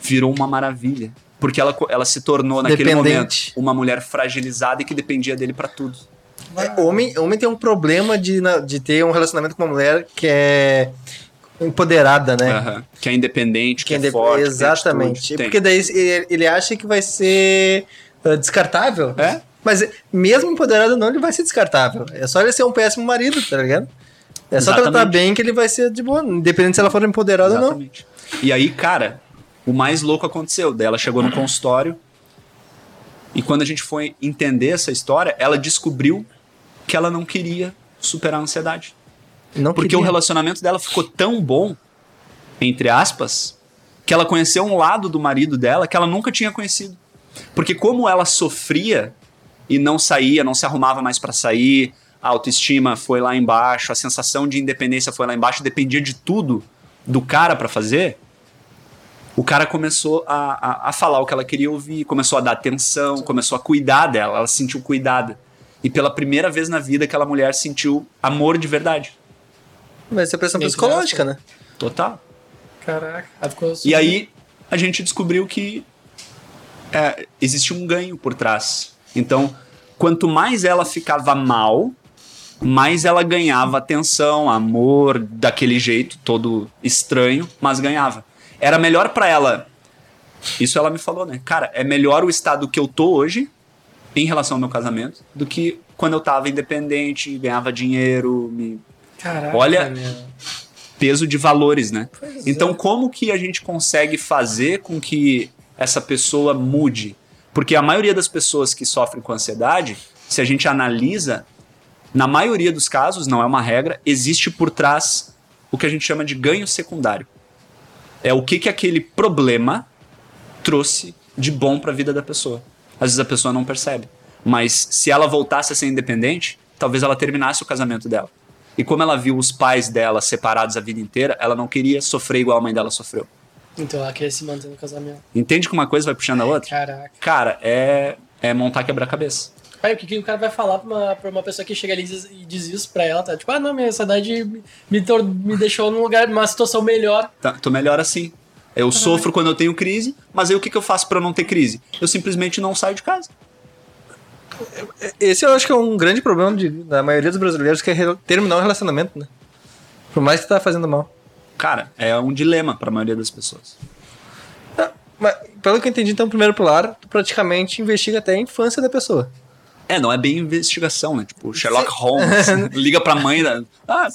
virou uma maravilha. Porque ela, ela se tornou, naquele momento, uma mulher fragilizada e que dependia dele pra tudo. É, homem, homem tem um problema de, de ter um relacionamento com uma mulher que é empoderada, né? Aham. Que é independente, que, Que é, inde- forte. Exatamente. atitude. Porque daí ele, acha que vai ser ah, descartável. É? Mas mesmo empoderado não, ele vai ser descartável. É só ele ser um péssimo marido, tá ligado? É só tratar Exatamente. bem que ele vai ser de boa, independente se ela for empoderada ou não. Exatamente. E aí, cara, o mais louco aconteceu. Daí ela chegou no consultório e quando a gente foi entender essa história, ela descobriu que ela não queria superar a ansiedade. Não Porque queria. o relacionamento dela ficou tão bom, entre aspas, que ela conheceu um lado do marido dela que ela nunca tinha conhecido. Porque como ela sofria e não saía, não se arrumava mais pra sair, a autoestima foi lá embaixo, a sensação de independência foi lá embaixo, dependia de tudo do cara pra fazer. O cara começou a, a, a falar o que ela queria ouvir, começou a dar atenção, começou a cuidar dela, ela se sentiu cuidada. E pela primeira vez na vida aquela mulher sentiu amor de verdade. Vai ser pressão Entre psicológica, né? Total. Caraca. Aí ficou E aí a gente descobriu que é, existia um ganho por trás. Então, quanto mais ela ficava mal, mais ela ganhava atenção, amor, daquele jeito todo estranho, mas ganhava. Era melhor pra ela. Isso ela me falou, né? Cara, é melhor o estado que eu tô hoje em relação ao meu casamento do que quando eu tava independente, ganhava dinheiro, me Caraca, Olha- meu. peso de valores, né? Pois Então, é. como que a gente consegue fazer com que essa pessoa mude? Porque a maioria das pessoas que sofrem com ansiedade, se a gente analisa, na maioria dos casos, não é uma regra, existe por trás o que a gente chama de ganho secundário. É o que que aquele problema trouxe de bom para a vida da pessoa. Às vezes a pessoa não percebe, mas se ela voltasse a ser independente, talvez ela terminasse o casamento dela. E como ela viu os pais dela separados a vida inteira, ela não queria sofrer igual a mãe dela sofreu. Então ela queria se manter no casamento. Entende que uma coisa vai puxando a outra? Caraca. Cara, é, é montar quebra-cabeça. Pai, o que, que o cara vai falar pra uma, pra uma pessoa que chega ali e diz, e diz isso pra ela? Tá? Tipo, ah, não, minha ansiedade me, me, deixou num lugar, numa situação melhor. Tá, tô melhor assim. Eu sofro quando eu tenho crise, mas aí o que, que eu faço pra não ter crise? Eu simplesmente não saio de casa. Esse eu acho que é um grande problema de- da maioria dos brasileiros, que é terminar um relacionamento, né? Por mais que tá fazendo mal. Cara, é um dilema pra maioria das pessoas. Ah, Mas, pelo que eu entendi, então, o primeiro pilar, tu praticamente investiga até a infância da pessoa. É, não é bem investigação, né? Tipo, Sherlock Holmes liga pra mãe da. Ah,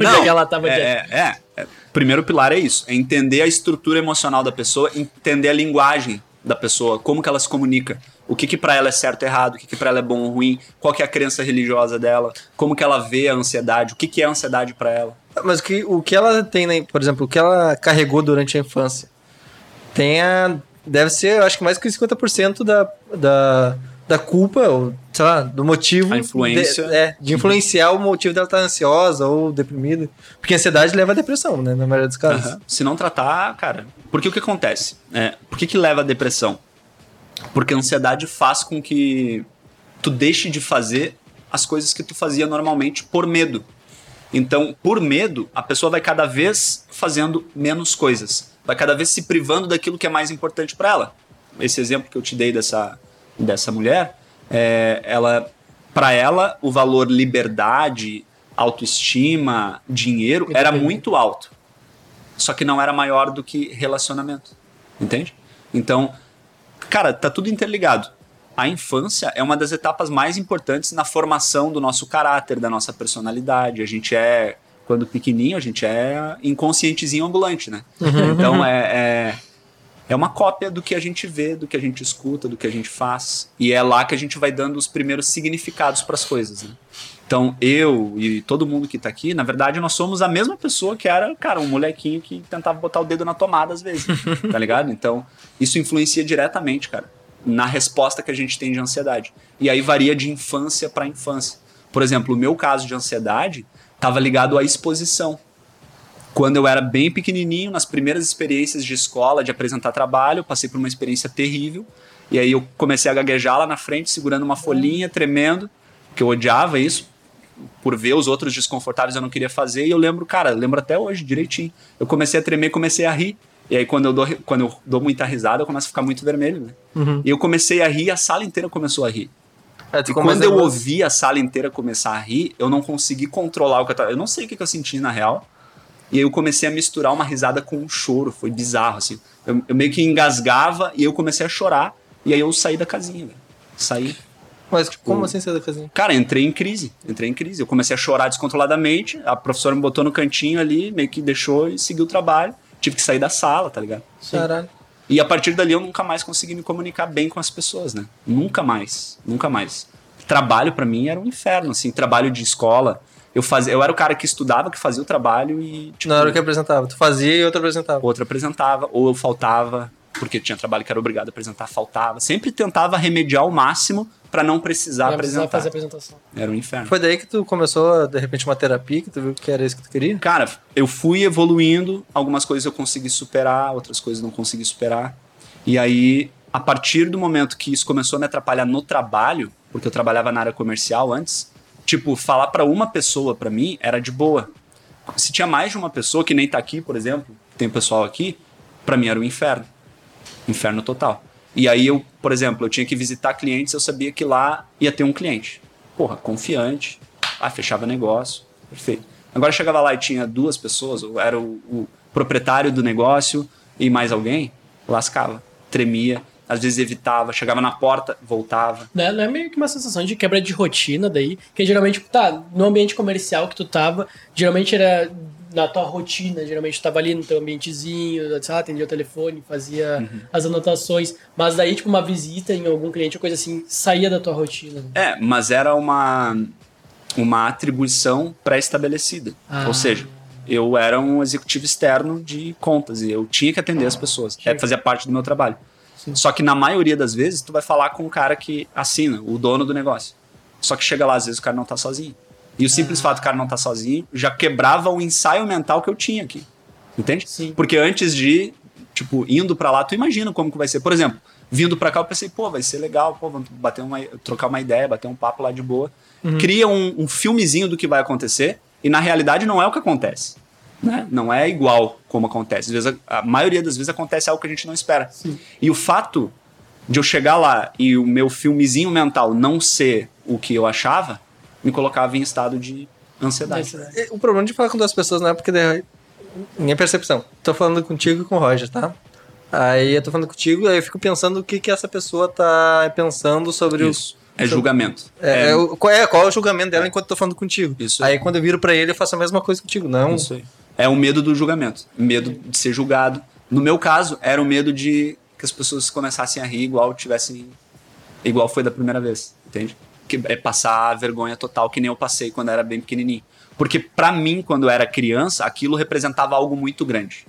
não. é que ela tava é, é, é, é. Primeiro pilar é isso: é entender a estrutura emocional da pessoa, entender a linguagem da pessoa, como que ela se comunica, o que que para ela é certo e errado, o que que para ela é bom ou ruim, qual que é a crença religiosa dela, como que ela vê a ansiedade, o que que é a ansiedade para ela. Mas o que, o que ela tem, né, por exemplo, o que ela carregou durante a infância, tem a deve ser, eu acho que mais que 50% da, da, da culpa, ou, sei lá, do motivo. A influência. De, é, de influenciar o motivo dela estar ansiosa ou deprimida. Porque a ansiedade leva à depressão, né? Na maioria dos casos. Aham. Se não tratar, cara. Porque o que acontece? É, por que, que leva à depressão? Porque a ansiedade faz com que tu deixe de fazer as coisas que tu fazia normalmente por medo. Então, por medo, a pessoa vai cada vez fazendo menos coisas. Vai cada vez se privando daquilo que é mais importante para ela. Esse exemplo que eu te dei dessa, dessa mulher, é, ela, para ela, o valor liberdade, autoestima, dinheiro era muito alto. Só que não era maior do que relacionamento. Entende? Então, cara, tá tudo interligado. A infância é uma das etapas mais importantes na formação do nosso caráter, da nossa personalidade. A gente é, quando pequenininho, a gente é inconscientezinho ambulante, né? Então é, é, é uma cópia do que a gente vê, do que a gente escuta, do que a gente faz. E é lá que a gente vai dando os primeiros significados para as coisas, né? Então, eu e todo mundo que tá aqui, na verdade, nós somos a mesma pessoa que era, cara, um molequinho que tentava botar o dedo na tomada às vezes, tá ligado? Então, isso influencia diretamente, cara, na resposta que a gente tem de ansiedade. E aí varia de infância para infância. Por exemplo, o meu caso de ansiedade estava ligado à exposição. Quando eu era bem pequenininho, nas primeiras experiências de escola, de apresentar trabalho, eu passei por uma experiência terrível. E aí eu comecei a gaguejar lá na frente, segurando uma folhinha, tremendo, que eu odiava isso. Por ver os outros desconfortáveis, eu não queria fazer. E eu lembro, cara, eu lembro até hoje, direitinho. Eu comecei a tremer, comecei a rir. E aí, quando eu dou, quando eu dou muita risada, eu começo a ficar muito vermelho, né? Uhum. E eu comecei a rir, a sala inteira começou a rir. É, E quando eu ouvi a sala inteira começar a rir, eu não consegui controlar o que eu tava. Eu não sei o que, que eu senti na real. E aí eu comecei a misturar uma risada com um choro. Foi bizarro, assim. Eu, eu meio que engasgava e eu comecei a chorar. E aí eu saí da casinha, velho. Saí. Mas tipo, como assim sair da casinha? Cara, entrei em crise. Entrei em crise. Eu comecei a chorar descontroladamente. A professora me botou no cantinho ali, meio que deixou e seguiu o trabalho. Tive que sair da sala, tá ligado? Caralho. E a partir dali eu nunca mais consegui me comunicar bem com as pessoas, né? Nunca mais, nunca mais. Trabalho pra mim era um inferno, assim, trabalho de escola. Eu fazia, eu era o cara que estudava, que fazia o trabalho e tipo, Na hora que apresentava. Tu fazia e outro apresentava. outro apresentava, ou eu faltava, porque tinha trabalho que era obrigado a apresentar, faltava. Sempre tentava remediar ao máximo pra não precisar Não precisava apresentar. fazer apresentação. Era um inferno. Foi daí que tu começou, de repente, uma terapia, que tu viu que era isso que tu queria? Cara, eu fui evoluindo, algumas coisas eu consegui superar, outras coisas não consegui superar. E aí, a partir do momento que isso começou a me atrapalhar no trabalho, porque eu trabalhava na área comercial antes, tipo, falar pra uma pessoa pra mim era de boa. Se tinha mais de uma pessoa, que nem tá aqui, por exemplo, tem pessoal aqui, pra mim era um inferno. Inferno total. E aí eu, por exemplo, eu tinha que visitar clientes, eu sabia que lá ia ter um cliente. Porra, confiante. Ah, fechava negócio. Perfeito. Agora chegava lá e tinha duas pessoas, ou era o, o proprietário do negócio e mais alguém, lascava. Tremia, às vezes evitava, chegava na porta, voltava. Né? Não é meio que uma sensação de quebra de rotina daí, que geralmente, tá, no ambiente comercial que tu tava, geralmente era na tua rotina, geralmente tu tava ali no teu ambientezinho, atendia o telefone, fazia Uhum. as anotações, mas daí, tipo, uma visita em algum cliente, ou coisa assim, saía da tua rotina. É, mas era uma, uma atribuição pré-estabelecida. Ah. Ou seja, eu era um executivo externo de contas e eu tinha que atender as pessoas. É, fazia parte do meu trabalho. Só que na maioria das vezes, tu vai falar com o cara que assina, o dono do negócio. Só que chega lá, às vezes o cara não tá sozinho. E o simples fato do cara não tá sozinho já quebrava o ensaio mental que eu tinha aqui. Entende? Sim. Porque antes de, tipo, indo pra lá, tu imagina como que vai ser. Por exemplo, vindo pra cá, eu pensei, pô, vai ser legal, pô, vamos bater uma, trocar uma ideia, bater um papo lá de boa. Cria um, um filmezinho do que vai acontecer, e na realidade não é o que acontece. Né? Não é igual como acontece. Às vezes, a, a maioria das vezes acontece algo que a gente não espera. E o fato de eu chegar lá e o meu filmezinho mental não ser o que eu achava, me colocava em estado de ansiedade. E O problema de falar com duas pessoas não é porque daí, minha percepção. Tô falando contigo e com o Roger, tá? Aí eu tô falando contigo, aí eu fico pensando o que que essa pessoa tá pensando sobre Isso. É julgamento. o... É, é, o- qual, é, qual é o julgamento dela enquanto eu tô falando contigo. Isso Aí quando eu viro pra ele, eu faço a mesma coisa contigo. Não, Isso aí. É o medo do julgamento. Medo de ser julgado. No meu caso, era o medo de que as pessoas começassem a rir igual tivessem. igual foi da primeira vez. Entende? Que é passar a vergonha total, que nem eu passei quando era bem pequenininho. Porque pra mim, quando eu era criança, aquilo representava algo muito grande.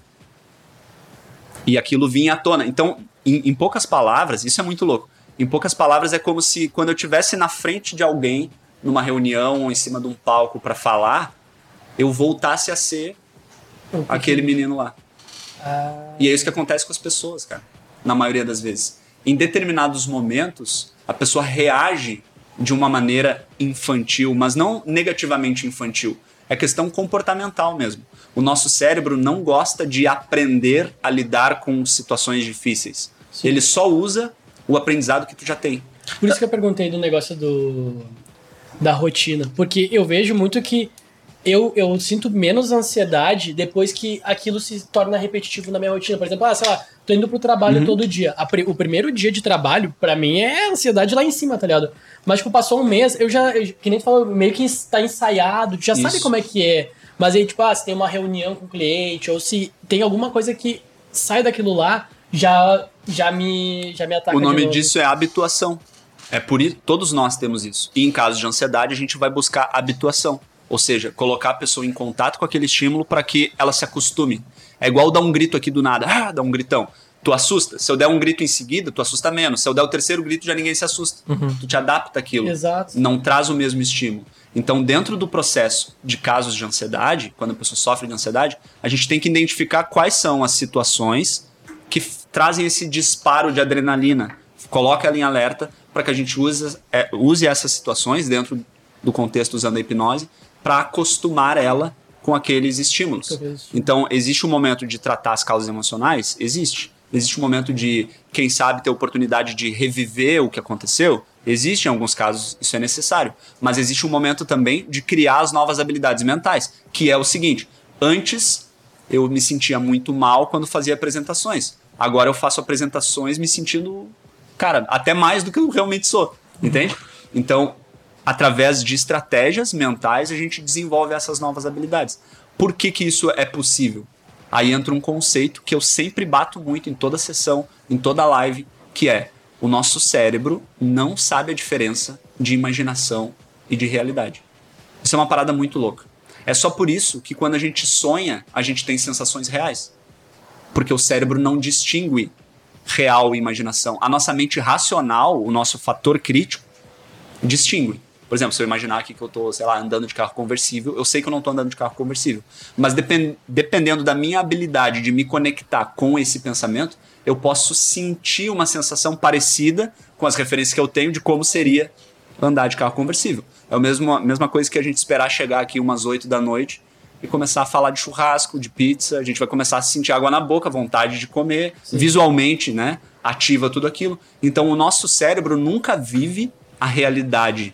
E aquilo vinha à tona. Então, em, em poucas palavras, isso é muito louco. Em poucas palavras, é como se quando eu estivesse na frente de alguém, numa reunião ou em cima de um palco para falar, eu voltasse a ser aquele menino lá. Ah, E é isso que acontece com as pessoas, cara. Na maioria das vezes. Em determinados momentos, a pessoa reage de uma maneira infantil, mas não negativamente infantil. É questão comportamental mesmo. O nosso cérebro não gosta de aprender a lidar com situações difíceis. Sim. Ele só usa o aprendizado que tu já tem. Por isso que eu perguntei do negócio do da rotina, porque eu vejo muito que eu, eu sinto menos ansiedade depois que aquilo se torna repetitivo na minha rotina. Por exemplo, ah, sei lá, tô indo pro trabalho Uhum. todo dia. A o primeiro dia de trabalho, pra mim, é ansiedade lá em cima, tá ligado? Mas, tipo, passou um mês, eu já, eu- que nem tu falou, meio que tá ensaiado, tu já sabe Isso. como é que é. Mas aí, tipo, ah, se tem uma reunião com o cliente, ou se tem alguma coisa que sai daquilo lá, já, já, me, já me ataca o nome disso é habituação. É por isso, todos nós temos isso. E em casos de ansiedade, a gente vai buscar habituação. Ou seja, colocar a pessoa em contato com aquele estímulo para que ela se acostume. É igual dar um grito aqui do nada. Ah, dá um gritão. Tu assusta. Se eu der um grito em seguida, tu assusta menos. Se eu der o terceiro grito, já ninguém se assusta. Tu te adapta àquilo. Exato. Não traz o mesmo estímulo. Então, dentro do processo de casos de ansiedade, quando a pessoa sofre de ansiedade, a gente tem que identificar quais são as situações que trazem esse disparo de adrenalina. Coloca ela em alerta para que a gente use, é, use essas situações dentro do contexto usando a hipnose para acostumar ela com aqueles estímulos. Então, existe um momento de tratar as causas emocionais? Existe. Existe um momento de, quem sabe, ter oportunidade de reviver o que aconteceu? Existe em alguns casos, isso é necessário. Mas existe um momento também de criar as novas habilidades mentais, que é o seguinte: antes eu me sentia muito mal quando fazia apresentações. Agora eu faço apresentações me sentindo, cara, até mais do que eu realmente sou. Entende? Então, através de estratégias mentais, a gente desenvolve essas novas habilidades. Por que, que isso é possível? Aí entra um conceito que eu sempre bato muito em toda sessão, em toda live, que é o nosso cérebro não sabe a diferença de imaginação e de realidade. Isso é uma parada muito louca. É só por isso que quando a gente sonha, a gente tem sensações reais. Porque o cérebro não distingue real e imaginação. A nossa mente racional, o nosso fator crítico, distingue. Por exemplo, se eu imaginar aqui que eu tô, sei lá, andando de carro conversível, eu sei que eu não tô andando de carro conversível. Mas depen- dependendo da minha habilidade de me conectar com esse pensamento, eu posso sentir uma sensação parecida com as referências que eu tenho de como seria andar de carro conversível. É a mesma, mesma coisa que a gente esperar chegar aqui umas 8 da noite e começar a falar de churrasco, de pizza, a gente vai começar a sentir água na boca, vontade de comer, visualmente, né? Ativa tudo aquilo. Então o nosso cérebro nunca vive a realidade.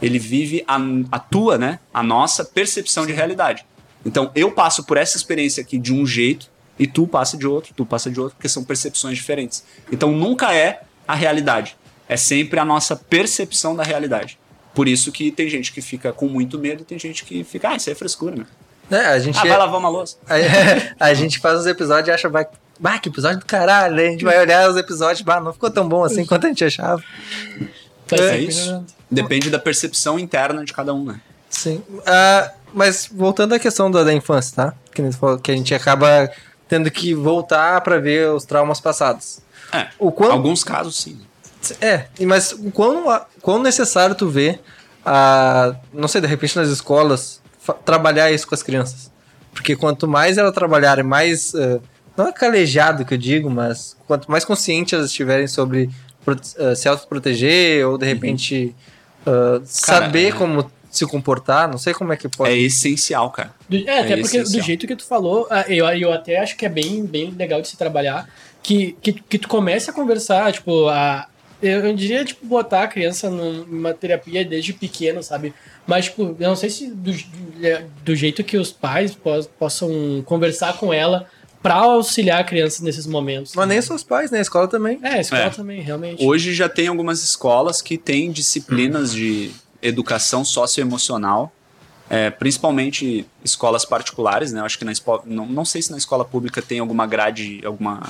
Ele vive a, a tua, né? A nossa percepção de realidade. Então eu passo por essa experiência aqui de um jeito e tu passa de outro, tu passa de outro, porque são percepções diferentes. Então nunca é a realidade. É sempre a nossa percepção da realidade. Por isso que tem gente que fica com muito medo e tem gente que fica, ah, isso aí é frescura, né? É, a gente, Ah, vai lavar uma louça. a, a gente faz os episódios e acha, bah, bah, que episódio do caralho. Aí a gente vai olhar os episódios, bah, não ficou tão bom assim quanto a gente achava. Vai É isso. melhorando. Depende da percepção interna de cada um, né? Sim. Ah, mas voltando à questão da, da infância, tá? Que, falou, que a gente acaba tendo que voltar pra ver os traumas passados. É. O quão, Alguns casos, sim. É, mas o quão, quão necessário tu vê, a, não sei, de repente nas escolas, trabalhar isso com as crianças. Porque quanto mais elas trabalharem, mais. eh, não é calejado que eu digo, mas quanto mais conscientes elas estiverem sobre se autoproteger ou de repente ah, saber é- como se comportar, não sei como é que pode. É essencial, cara. Do- é, até É porque do essencial. jeito que tu falou, ah, eu, eu até acho que é bem, bem legal de se trabalhar, que, que, que tu comece a conversar, tipo, a, eu, eu diria, tipo, botar a criança num- numa terapia desde pequeno, sabe? Mas, tipo, eu não sei se do, do jeito que os pais pos- possam conversar com ela pra auxiliar a criança nesses momentos. Mas nem seus pais, né? A escola também. É, a escola É. também, realmente. Hoje já tem algumas escolas que têm disciplinas de educação socioemocional, é, principalmente escolas particulares, né? Eu acho que na escola, não, não sei se na escola pública tem alguma grade, alguma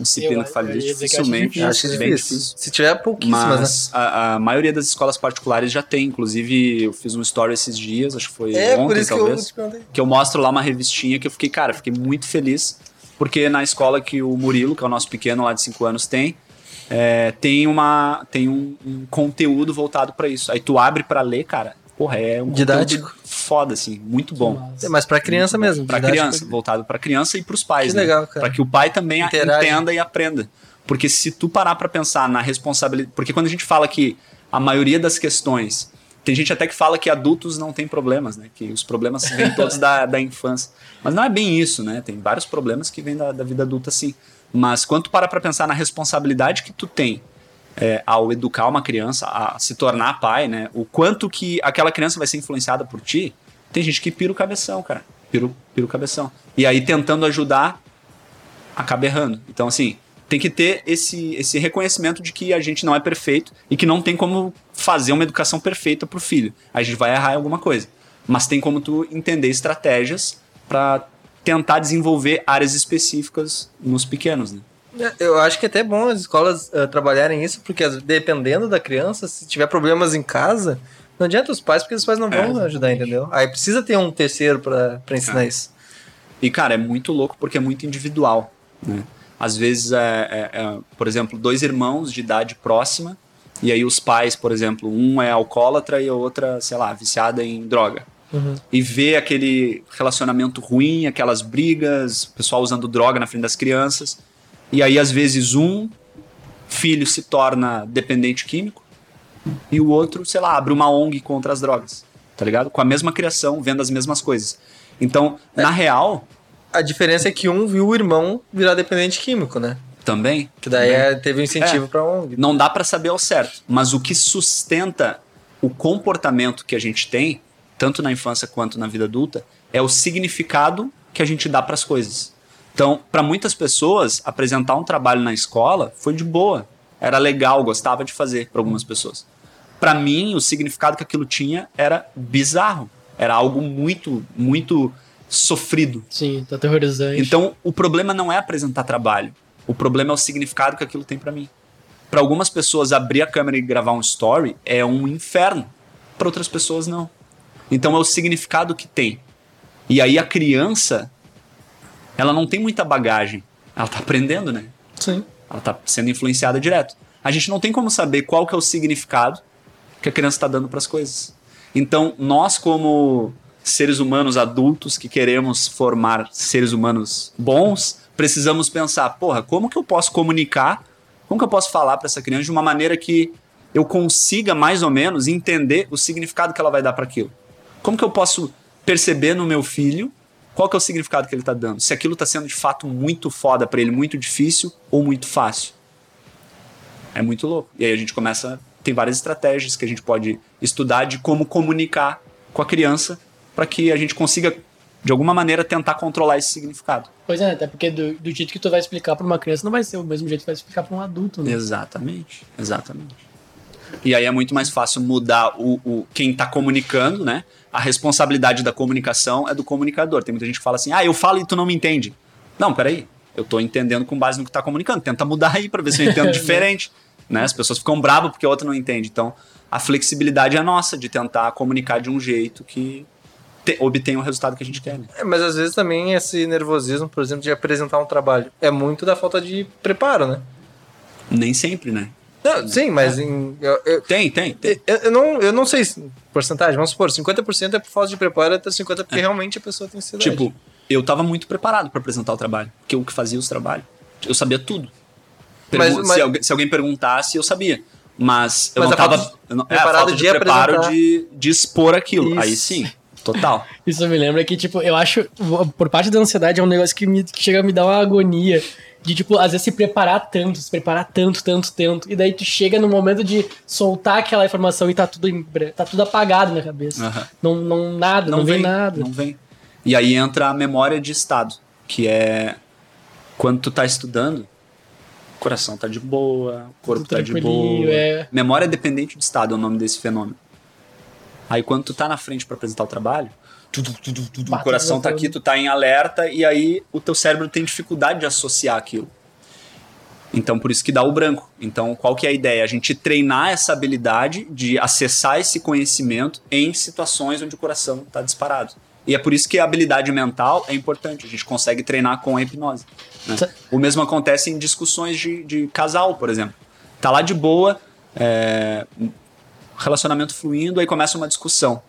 disciplina Eu- que fale dizer que acho dificilmente. difícil, Acho difícil. bem difícil. Se tiver pouquíssimas, né? Mas a, a maioria das escolas particulares já tem. Inclusive, eu fiz um story esses dias, acho que foi É, ontem, por isso que eu talvez. que eu mostro lá uma revistinha que eu fiquei, cara, fiquei muito feliz, porque na escola que o Murilo, que é o nosso pequeno lá de 5 anos, tem, é, tem, uma, tem um, um conteúdo voltado para isso. Aí tu abre para ler, cara, porra, é um Didático. Foda, assim, muito bom. É, mas pra criança mesmo. Pra didático. criança, voltado pra criança e pros pais, Que né? legal, cara. Pra que o pai também Interage. entenda e aprenda. Porque se tu parar pra pensar na responsabilidade, porque quando a gente fala que a maioria das questões, tem gente até que fala que adultos não têm problemas, né? Que os problemas vêm todos da, da infância. Mas não é bem isso, né? Tem vários problemas que vêm da, da vida adulta, sim. Mas quando tu parar pra pensar na responsabilidade que tu tem é, ao educar uma criança a se tornar pai, né? O quanto que aquela criança vai ser influenciada por ti, tem gente que pira o cabeção, cara. Pira, pira o cabeção. E aí, tentando ajudar, acaba errando. Então, assim, tem que ter esse, esse reconhecimento de que a gente não é perfeito e que não tem como fazer uma educação perfeita pro filho. A gente vai errar em alguma coisa. Mas tem como tu entender estratégias para tentar desenvolver áreas específicas nos pequenos, né? É, Eu acho que é até bom as escolas eh, trabalharem isso, porque dependendo da criança, se tiver problemas em casa, não adianta os pais, porque os pais não vão É, ajudar, entendeu? Aí precisa ter um terceiro pra ensinar É. isso. E, cara, é muito louco porque é muito individual, né? Às vezes, é, é- é, por exemplo, dois irmãos de idade próxima, e aí os pais, por exemplo, um é alcoólatra e a outra, sei lá, viciada em droga. Uhum. E vê aquele relacionamento ruim, aquelas brigas, o pessoal usando droga na frente das crianças. E aí, às vezes, um filho se torna dependente químico e o outro, sei lá, abre uma ONG contra as drogas, tá ligado? Com a mesma criação, vendo as mesmas coisas. Então, na real, A diferença é que um viu o irmão virar dependente químico, né? também. Que daí também. é- teve um incentivo pra ONG. Não dá pra saber ao certo, mas o que sustenta o comportamento que a gente tem, tanto na infância quanto na vida adulta, é o significado que a gente dá pras coisas. Então, pra muitas pessoas, apresentar um trabalho na escola foi de boa, era legal, gostava de fazer para algumas pessoas. Pra mim, o significado que aquilo tinha era bizarro, era algo muito, muito sofrido. Sim, tá aterrorizante. Então, o problema não é apresentar trabalho. O problema é o significado que aquilo tem pra mim. Pra algumas pessoas, abrir a câmera e gravar um story é um inferno. Pra outras pessoas, não. Então, é o significado que tem. E aí, a criança, ela não tem muita bagagem. Ela tá aprendendo, né? Sim. Ela tá sendo influenciada direto. A gente não tem como saber qual que é o significado que a criança está dando para as coisas. Então, nós como seres humanos adultos que queremos formar seres humanos bons, precisamos pensar, porra, como que eu posso comunicar? Como que eu posso falar para essa criança de uma maneira que eu consiga mais ou menos entender o significado que ela vai dar para aquilo? Como que eu posso perceber no meu filho qual que é o significado que ele tá dando? Se aquilo tá sendo de fato muito foda para ele, muito difícil ou muito fácil. É muito louco. E aí a gente começa. Tem várias estratégias que a gente pode estudar de como comunicar com a criança para que a gente consiga, de alguma maneira, tentar controlar esse significado. Pois é, até porque do, do jeito que tu vai explicar pra uma criança não vai ser o mesmo jeito que vai explicar pra um adulto, né? Exatamente. Exatamente. E aí é muito mais fácil mudar o, o quem tá comunicando, né? A responsabilidade da comunicação é do comunicador. Tem muita gente que fala assim: ah, eu falo e tu não me entende. Não, peraí. Eu tô entendendo com base no que tá comunicando. Tenta mudar aí pra ver se eu entendo diferente. né? As pessoas ficam bravas porque a outra não entende. Então, a flexibilidade é nossa de tentar comunicar de um jeito que te, obtenha o resultado que a gente quer. Né? É, mas às vezes também esse nervosismo, por exemplo, de apresentar um trabalho, é muito da falta de preparo, né? Nem sempre, né? Não, sim, mas em, eu, eu, Tem, tem. tem. eu, eu não, eu não sei se- porcentagem, vamos supor, 50% é por falta de preparo, outros 50% é porque realmente a pessoa tem ansiedade. Tipo, eu tava muito preparado pra apresentar o trabalho. Porque eu que fazia os trabalhos. Eu sabia tudo. Mas- mas- Se, alguém, se alguém perguntasse, eu sabia. Mas eu Mas não tava. eu não, é, a preparado falta de, de preparo apresentar. de, de expor aquilo. Isso. Aí sim, total. Isso me lembra que, tipo, eu acho, por parte da ansiedade, é um negócio que, me, que chega a me dar uma agonia. De, tipo, às vezes se preparar tanto, se preparar tanto, tanto, tanto. E daí tu chega no momento de soltar aquela informação e tá tudo, em tá tudo apagado na cabeça. Aham. Não, não, nada, não, vem, nada. Não vem. E aí entra a memória de estado, que é quando tu tá estudando, o coração tá de boa, o corpo tá de boa. é. Memória dependente de estado é o nome desse fenômeno. Aí quando tu tá na frente pra apresentar o trabalho, tu, tu, tu, tu, tu, tu, o coração tá aqui, tu tá em alerta e aí o teu cérebro tem dificuldade de associar aquilo. Então por isso que dá o branco. Então qual que é a ideia? A gente treinar essa habilidade de acessar esse conhecimento em situações onde o coração tá disparado. E é por isso que a habilidade mental é importante. A gente consegue treinar com a hipnose. né? Sa- O mesmo acontece em discussões de, de casal, por exemplo. Tá lá de boa, é, relacionamento fluindo, aí começa uma discussão.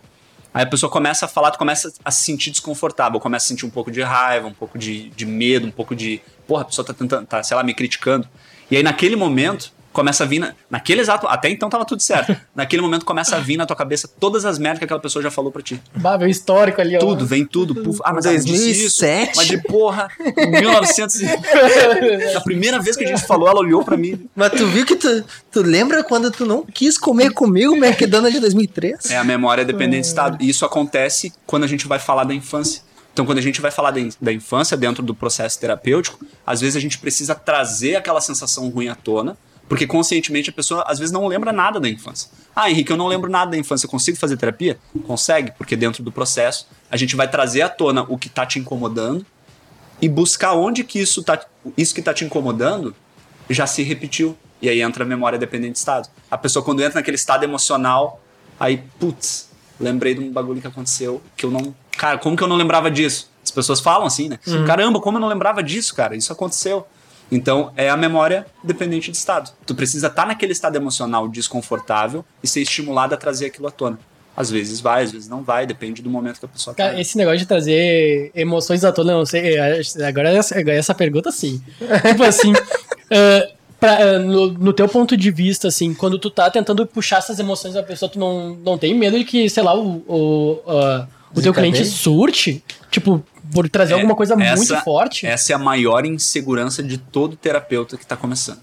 Aí a pessoa começa a falar, tu começa a se sentir desconfortável, começa a sentir um pouco de raiva, um pouco de, de medo, um pouco de. Porra, a pessoa tá tentando, tá, sei lá, me criticando. E aí naquele momento começa a vir. Na, naquele exato. Até então tava tudo certo. naquele momento começa a vir na tua cabeça todas as merdas que aquela pessoa já falou pra ti. Bah, histórico ali, ó. Tudo, vem tudo. Puf, ah, mas ela disse isso. 2007. Mas de porra, em 1900. e- Na primeira vez que a gente falou, ela olhou pra mim. Mas tu viu que tu, tu lembra quando tu não quis comer comigo o McDonald's de 2003? É a memória dependente de estado. E isso acontece quando a gente vai falar da infância. Então, quando a gente vai falar da infância dentro do processo terapêutico, às vezes a gente precisa trazer aquela sensação ruim à tona, porque conscientemente a pessoa às vezes não lembra nada da infância. Ah, Henrique, eu não lembro nada da infância, eu consigo fazer terapia? Consegue, porque dentro do processo a gente vai trazer à tona o que está te incomodando e buscar onde que isso, tá, isso que está te incomodando já se repetiu. E aí entra a memória dependente de estado. A pessoa, quando entra naquele estado emocional, aí, putz, lembrei de um bagulho que aconteceu que eu não. Cara, como que eu não lembrava disso? As pessoas falam assim, né? Caramba, como eu não lembrava disso, cara? Isso aconteceu. Então, é a memória dependente de estado. Tu precisa estar naquele estado emocional desconfortável e ser estimulado a trazer aquilo à tona. Às vezes vai, às vezes não vai, depende do momento que a pessoa tá. Cara, esse negócio de trazer emoções à tona, eu não sei. Agora essa, agora essa pergunta, sim. tipo assim. ah, pra- ah, no, no teu ponto de vista, assim, quando tu tá tentando puxar essas emoções da pessoa, tu não, não tem medo de que, sei lá, o, o, ah, o teu cliente surte? Tipo, por trazer É, alguma coisa essa- muito forte? Essa é a maior insegurança de todo terapeuta que tá começando.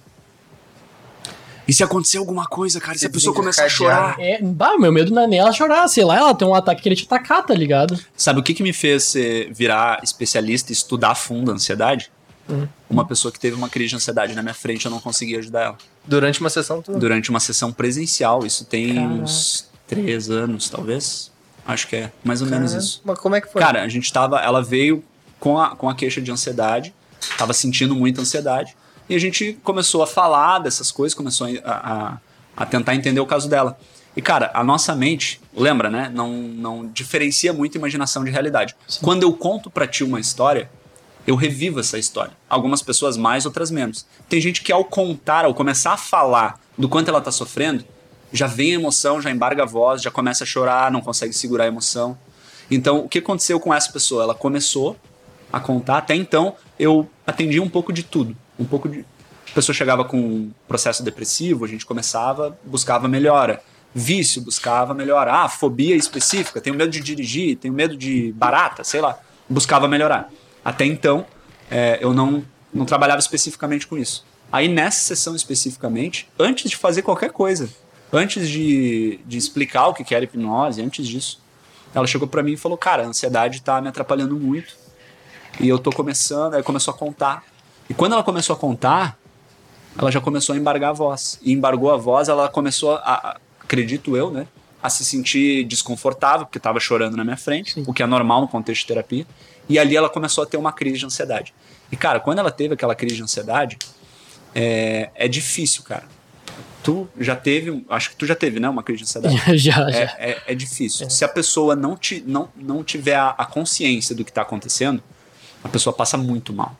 E se acontecer alguma coisa, cara, e se a pessoa começar a chorar? É, bah, meu medo não é nem ela chorar, sei lá, ela tem um ataque que ele te atacar, tá ligado? Sabe o que, que me fez eh, virar especialista e estudar a fundo a ansiedade? Hum. Uma pessoa que teve uma crise de ansiedade na minha frente, eu não conseguia ajudar ela. Durante uma sessão, tu. Durante uma sessão presencial, isso tem Caraca. uns três anos, talvez. Acho que é mais ou menos Cara, isso. Mas como é que foi? Cara, a gente tava. Ela veio com a, com a queixa de ansiedade, tava sentindo muita ansiedade, e a gente começou a falar dessas coisas, começou a, a, a tentar entender o caso dela. E, cara, a nossa mente, lembra, né? Não, não diferencia muito imaginação de realidade. Quando eu conto pra ti uma história, eu revivo essa história. Algumas pessoas mais, outras menos. Tem gente que ao contar, ao começar a falar do quanto ela tá sofrendo, já vem a emoção, já embarga a voz, já começa a chorar, não consegue segurar a emoção. Então, o que aconteceu com essa pessoa? Ela começou a contar. Até então, eu atendia um pouco de tudo. Um pouco de. A pessoa chegava com um processo depressivo, a gente começava, buscava melhora. Vício, buscava melhora. Ah, fobia específica, tenho medo de dirigir, tenho medo de barata, sei lá. Buscava melhorar. Até então, é, eu não, não trabalhava especificamente com isso. Aí, nessa sessão especificamente, antes de fazer qualquer coisa, antes de, de explicar o que era hipnose, antes disso, ela chegou pra mim e falou: Cara, a ansiedade tá me atrapalhando muito. E eu tô começando. Aí começou a contar. E quando ela começou a contar, ela já começou a embargar a voz. E embargou a voz, ela começou a, acredito eu, né? A se sentir desconfortável, porque tava chorando na minha frente, Sim. o que é normal no contexto de terapia. E ali ela começou a ter uma crise de ansiedade. E, cara, quando ela teve aquela crise de ansiedade, é, é difícil, cara. Tu já teve, acho que tu já teve, né? Uma crise de ansiedade. já, já. É, é, é difícil. Se a pessoa não, ti, não, não tiver a, a consciência do que está acontecendo, a pessoa passa muito mal.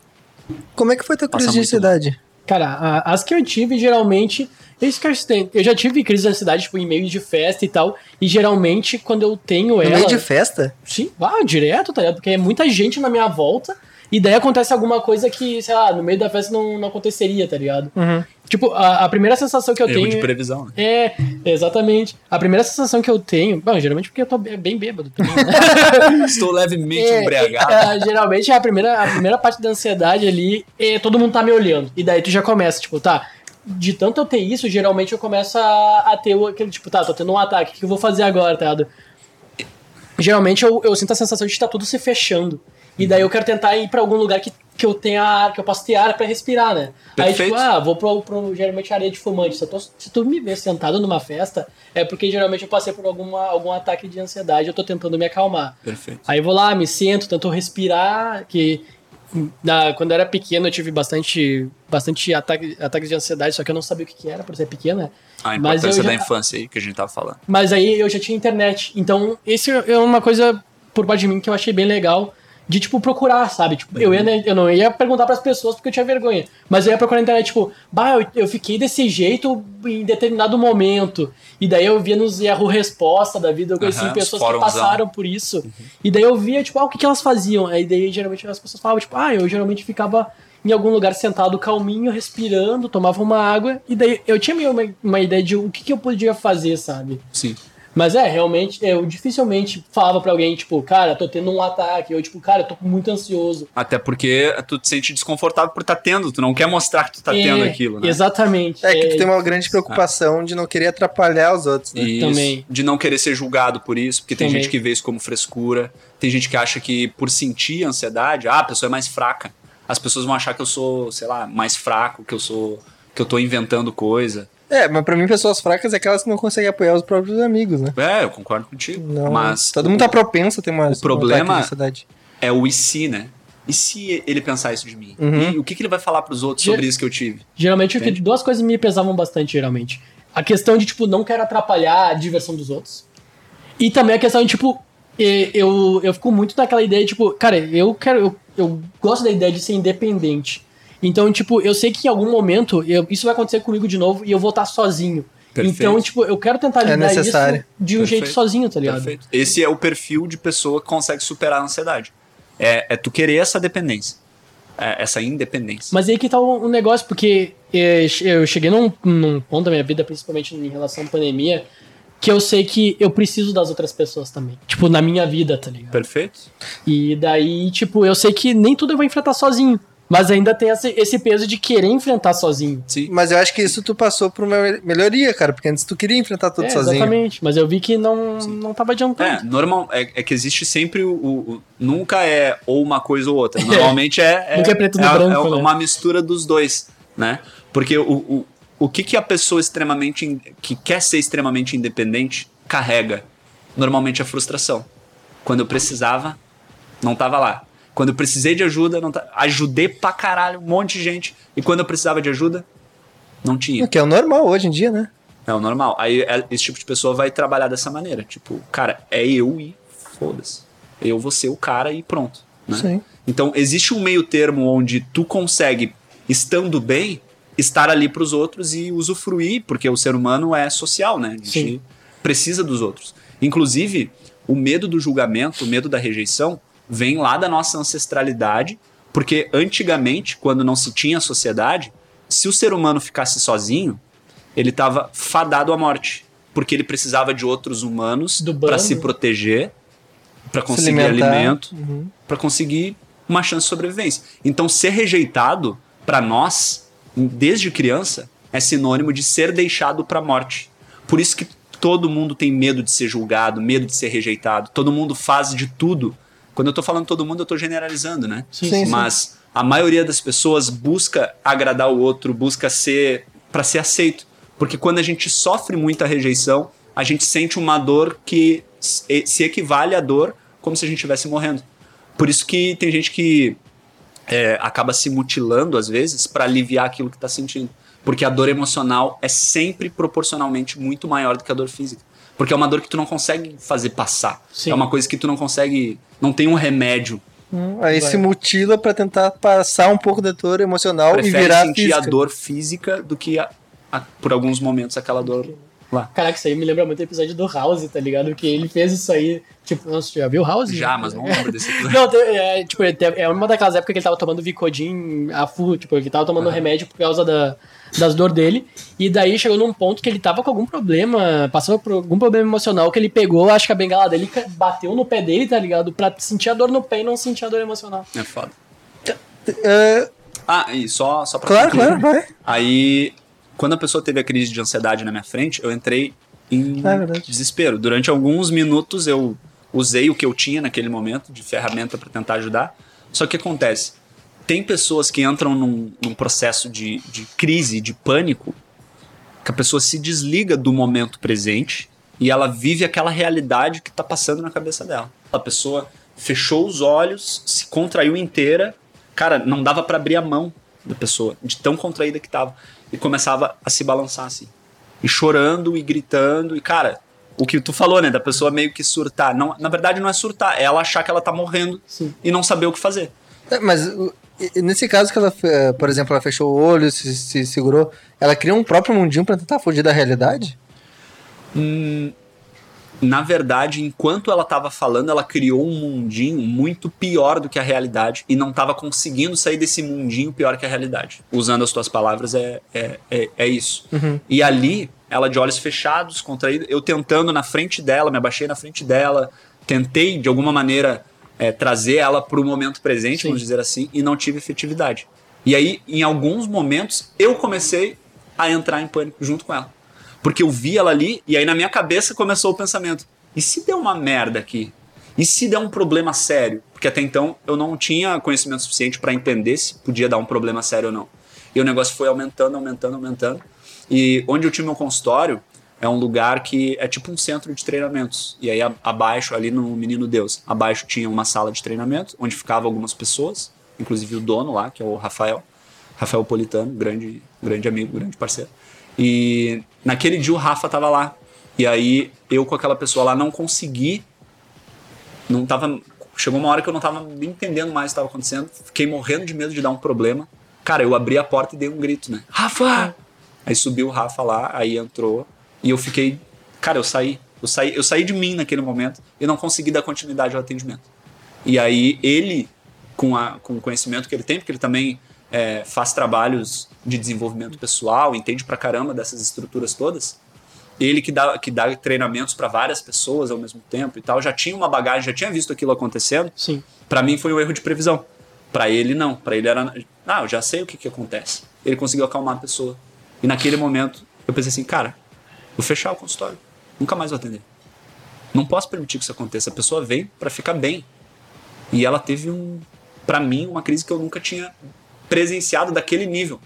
Como é que foi tua crise Passa de muito ansiedade? Cara, a- as que eu tive, geralmente. Isso que eu tenho. Eu já tive crise de ansiedade, tipo, em meio de festa e tal. E geralmente, quando eu tenho No ela. meio de festa? Sim, ah, direto, tá ligado? Porque é muita gente na minha volta. E daí acontece alguma coisa que, sei lá, no meio da festa não, não aconteceria, tá ligado? Uhum. Tipo, a, a primeira sensação que eu Erro tenho. de previsão, né? É, exatamente. A primeira sensação que eu tenho. Bom, geralmente porque eu tô be- bem bêbado também, né? Estou levemente É, embriagado. é, geralmente a primeira, a primeira parte da ansiedade ali é todo mundo tá me olhando. E daí tu já começa, tipo, tá. De tanto eu ter isso, geralmente eu começo a, a ter aquele, tipo, tá, tô tendo um ataque, o que eu vou fazer agora, tá? Geralmente eu, eu sinto a sensação de estar tudo se fechando. E daí eu quero tentar ir pra algum lugar que, que eu tenha ar, que eu possa ter ar pra respirar, né? Aí, Perfeito. tipo, ah, vou pro, pro geralmente areia de fumante. Se, tô- se tu me ver sentado numa festa, é porque geralmente eu passei por alguma, algum ataque de ansiedade, eu tô tentando me acalmar. Perfeito. Aí vou lá, me sento, tento respirar, que na- quando eu era pequeno eu tive bastante, bastante ataque, ataques de ansiedade, só que eu não sabia o que, que era por ser pequena. A Mas importância eu já- da infância aí que a gente tava falando. Mas aí eu já tinha internet. Então, isso é uma coisa por parte de mim que eu achei bem legal de, tipo, procurar, sabe? Tipo, eu, ia, eu não ia perguntar pras pessoas porque eu tinha vergonha. Mas eu ia procurar na internet, tipo, bah, eu, eu fiquei desse jeito em determinado momento. E daí eu via nos Yahoo Resposta da vida, eu conheci os pessoas que fórumzão. passaram por isso. E daí eu via, tipo, ah, o que, que elas faziam? Aí daí geralmente as pessoas falavam, tipo, ah, eu geralmente ficava em algum lugar sentado calminho, respirando, tomava uma água. E daí eu tinha meio uma, uma ideia de o que, que eu podia fazer, sabe? Sim. Mas é, realmente, eu dificilmente falava pra alguém, tipo, cara, tô tendo um ataque, ou tipo, cara, tô muito ansioso. Até porque tu te sente desconfortável por estar tendo, tu não quer mostrar que tu tá É, tendo aquilo, né? Exatamente. É que tu tem uma grande preocupação de não querer atrapalhar os outros, né? Isso, Também. De não querer ser julgado por isso, porque tem Também. gente que vê isso como frescura. Tem gente que acha que por sentir ansiedade, ah, a pessoa é mais fraca. As pessoas vão achar que eu sou, sei lá, mais fraco, que eu sou. que eu tô inventando coisa. É, mas pra mim, pessoas fracas é aquelas que não conseguem apoiar os próprios amigos, né? É, eu concordo contigo. Não, Mas todo mundo tá propenso a ter uma, o problema- é o e se, né? E se ele pensar isso de mim? Uhum. E o que, que ele vai falar pros outros Ge- sobre isso que eu tive? Geralmente, o que- Entende? duas coisas me pesavam bastante, geralmente. A questão de, tipo, não quero atrapalhar a diversão dos outros. E também a questão de, tipo, eu, eu fico muito naquela ideia, tipo, cara, eu quero. Eu, eu gosto da ideia de ser independente. Então, tipo, eu sei que em algum momento eu- isso vai acontecer comigo de novo e eu vou estar sozinho. Perfeito. Então, tipo, eu quero tentar É lidar isso necessário. de um Perfeito. jeito sozinho, tá ligado? Perfeito. Esse é o perfil de pessoa que consegue superar a ansiedade. É, é tu querer essa dependência. É, essa independência. Mas aí que tá o, o negócio, porque eh, eu cheguei num, num ponto da minha vida, principalmente em relação à pandemia, que eu sei que eu preciso das outras pessoas também. Tipo, na minha vida, tá ligado? Perfeito? E daí, tipo, eu sei que nem tudo eu vou enfrentar sozinho. Mas ainda tem esse, esse peso de querer enfrentar sozinho. Sim. Mas eu acho que isso tu passou por uma melhoria, cara, porque antes tu queria enfrentar tudo É, sozinho. Exatamente. Mas eu vi que não, não tava adiantando. É, normal, é, é que existe sempre o, o- o- Nunca é ou uma coisa ou outra. Normalmente é. Nunca é preto no é, branco, é né? uma mistura dos dois, né? Porque o, o, o que, que a pessoa extremamente. in- que quer ser extremamente independente carrega? Normalmente a frustração. Quando eu precisava, não tava lá. Quando eu precisei de ajuda, não tá, ajudei pra caralho um monte de gente. E quando eu precisava de ajuda, não tinha. Que é o normal hoje em dia, né? É o normal. Aí é- esse tipo de pessoa vai trabalhar dessa maneira. Tipo, cara, é eu e foda-se. Eu vou ser o cara e pronto. Né? Sim. Então, existe um meio termo onde tu consegue, estando bem, estar ali pros outros e usufruir, porque o ser humano é social, né? A gente Sim. precisa dos outros. Inclusive, o medo do julgamento, o medo da rejeição, vem lá da nossa ancestralidade, porque antigamente, quando não se tinha sociedade, se o ser humano ficasse sozinho, ele estava fadado à morte, porque ele precisava de outros humanos para se proteger, para Se conseguir alimento, Uhum. para conseguir uma chance de sobrevivência. Então, ser rejeitado para nós, desde criança, é sinônimo de ser deixado para a morte. Por isso que todo mundo tem medo de ser julgado, medo de ser rejeitado. Todo mundo faz de tudo. Quando eu tô falando todo mundo, eu tô generalizando, né? Sim, sim. Mas a maioria das pessoas busca agradar o outro, busca ser para ser aceito. Porque quando a gente sofre muita rejeição, a gente sente uma dor que se se equivale à dor como se a gente estivesse morrendo. Por isso que tem gente que é, acaba se mutilando às vezes para aliviar aquilo que está sentindo. Porque a dor emocional é sempre proporcionalmente muito maior do que a dor física. Porque é uma dor que tu não consegue fazer passar. Sim. É uma coisa que tu não consegue. Não tem um remédio. Hum, Aí Vai. se mutila pra tentar passar um pouco da dor emocional e Prefere virar sentir física. a dor física do que a- a- por alguns momentos aquela dor lá. Caraca, isso aí me lembra muito o episódio do House, tá ligado? Que ele fez isso aí. Tipo, nossa, já viu House? Já, mas não lembro desse episódio. Não, é, tipo, é é uma daquelas épocas que ele tava tomando Vicodin a full, tipo, ele tava tomando remédio por causa da, das dores dele. E daí chegou num ponto que ele tava com algum problema, passando por algum problema emocional, que ele pegou, acho que a bengala dele bateu no pé dele, tá ligado? Pra sentir a dor no pé e não sentir a dor emocional. É foda. É, Ah, e só, só pra claro, concluir. claro, vai. Aí, quando a pessoa teve a crise de ansiedade na minha frente, eu entrei em é desespero. Durante alguns minutos eu usei o que eu tinha naquele momento de ferramenta para tentar ajudar. Só que acontece, tem pessoas que entram num, num processo de, de crise, de pânico, que a pessoa se desliga do momento presente e ela vive aquela realidade que está passando na cabeça dela. A pessoa fechou os olhos, se contraiu inteira, cara, não dava para abrir a mão da pessoa, de tão contraída que tava, e começava a se balançar assim. E chorando e gritando, e cara, o que tu falou, né? Da pessoa meio que surtar. Não, na verdade, não é surtar, é ela achar que ela tá morrendo Sim. e não saber o que fazer. É, mas nesse caso que ela, eh, por exemplo, ela fechou o olho, se, se segurou, ela cria um próprio mundinho pra tentar fugir da realidade? Na verdade, enquanto ela tava falando, ela criou um mundinho muito pior do que a realidade e não tava conseguindo sair desse mundinho pior que a realidade. Usando as tuas palavras, é, é, é, é isso. E ali, ela de olhos fechados, contraída, eu tentando na frente dela, me abaixei na frente dela, tentei de alguma maneira é, trazer ela pro momento presente, Sim. vamos dizer assim, e não tive efetividade. E aí, em alguns momentos, eu comecei a entrar em pânico junto com ela. Porque eu vi ela ali e aí na minha cabeça começou o pensamento: e se der uma merda aqui? E se der um problema sério? Porque até então eu não tinha conhecimento suficiente para entender se podia dar um problema sério ou não. E o negócio foi aumentando, aumentando, aumentando. E onde eu tinha meu consultório é um lugar que é tipo um centro de treinamentos. E aí abaixo, ali no Menino Deus, abaixo tinha uma sala de treinamento onde ficavam algumas pessoas, inclusive o dono lá, que é o Rafael. Rafael Politano, grande, grande amigo, grande parceiro. E naquele dia o Rafa tava lá. E aí eu com aquela pessoa lá não consegui. Não tava. Chegou uma hora que eu não tava entendendo mais o que tava acontecendo. Fiquei morrendo de medo de dar um problema. Cara, eu abri a porta e dei um grito, né? Rafa! Aí subiu o Rafa lá, aí entrou. E eu fiquei. Cara, eu saí. Eu saí, eu saí de mim naquele momento e não consegui dar continuidade ao atendimento. E aí ele, com, a, com o conhecimento que ele tem, porque ele também é, faz trabalhos de desenvolvimento pessoal, entende pra caramba dessas estruturas todas, ele que dá, que dá treinamentos para várias pessoas ao mesmo tempo e tal, já tinha uma bagagem, já tinha visto aquilo acontecendo. Sim. Pra mim foi um erro de previsão. Pra ele não. Pra ele era, ah, eu já sei o que que acontece. Ele conseguiu acalmar a pessoa. E naquele momento eu pensei assim, cara, vou fechar o consultório. Nunca mais vou atender. Não posso permitir que isso aconteça. A pessoa vem pra ficar bem. E ela teve um, Pra mim, uma crise que eu nunca tinha presenciado daquele nível.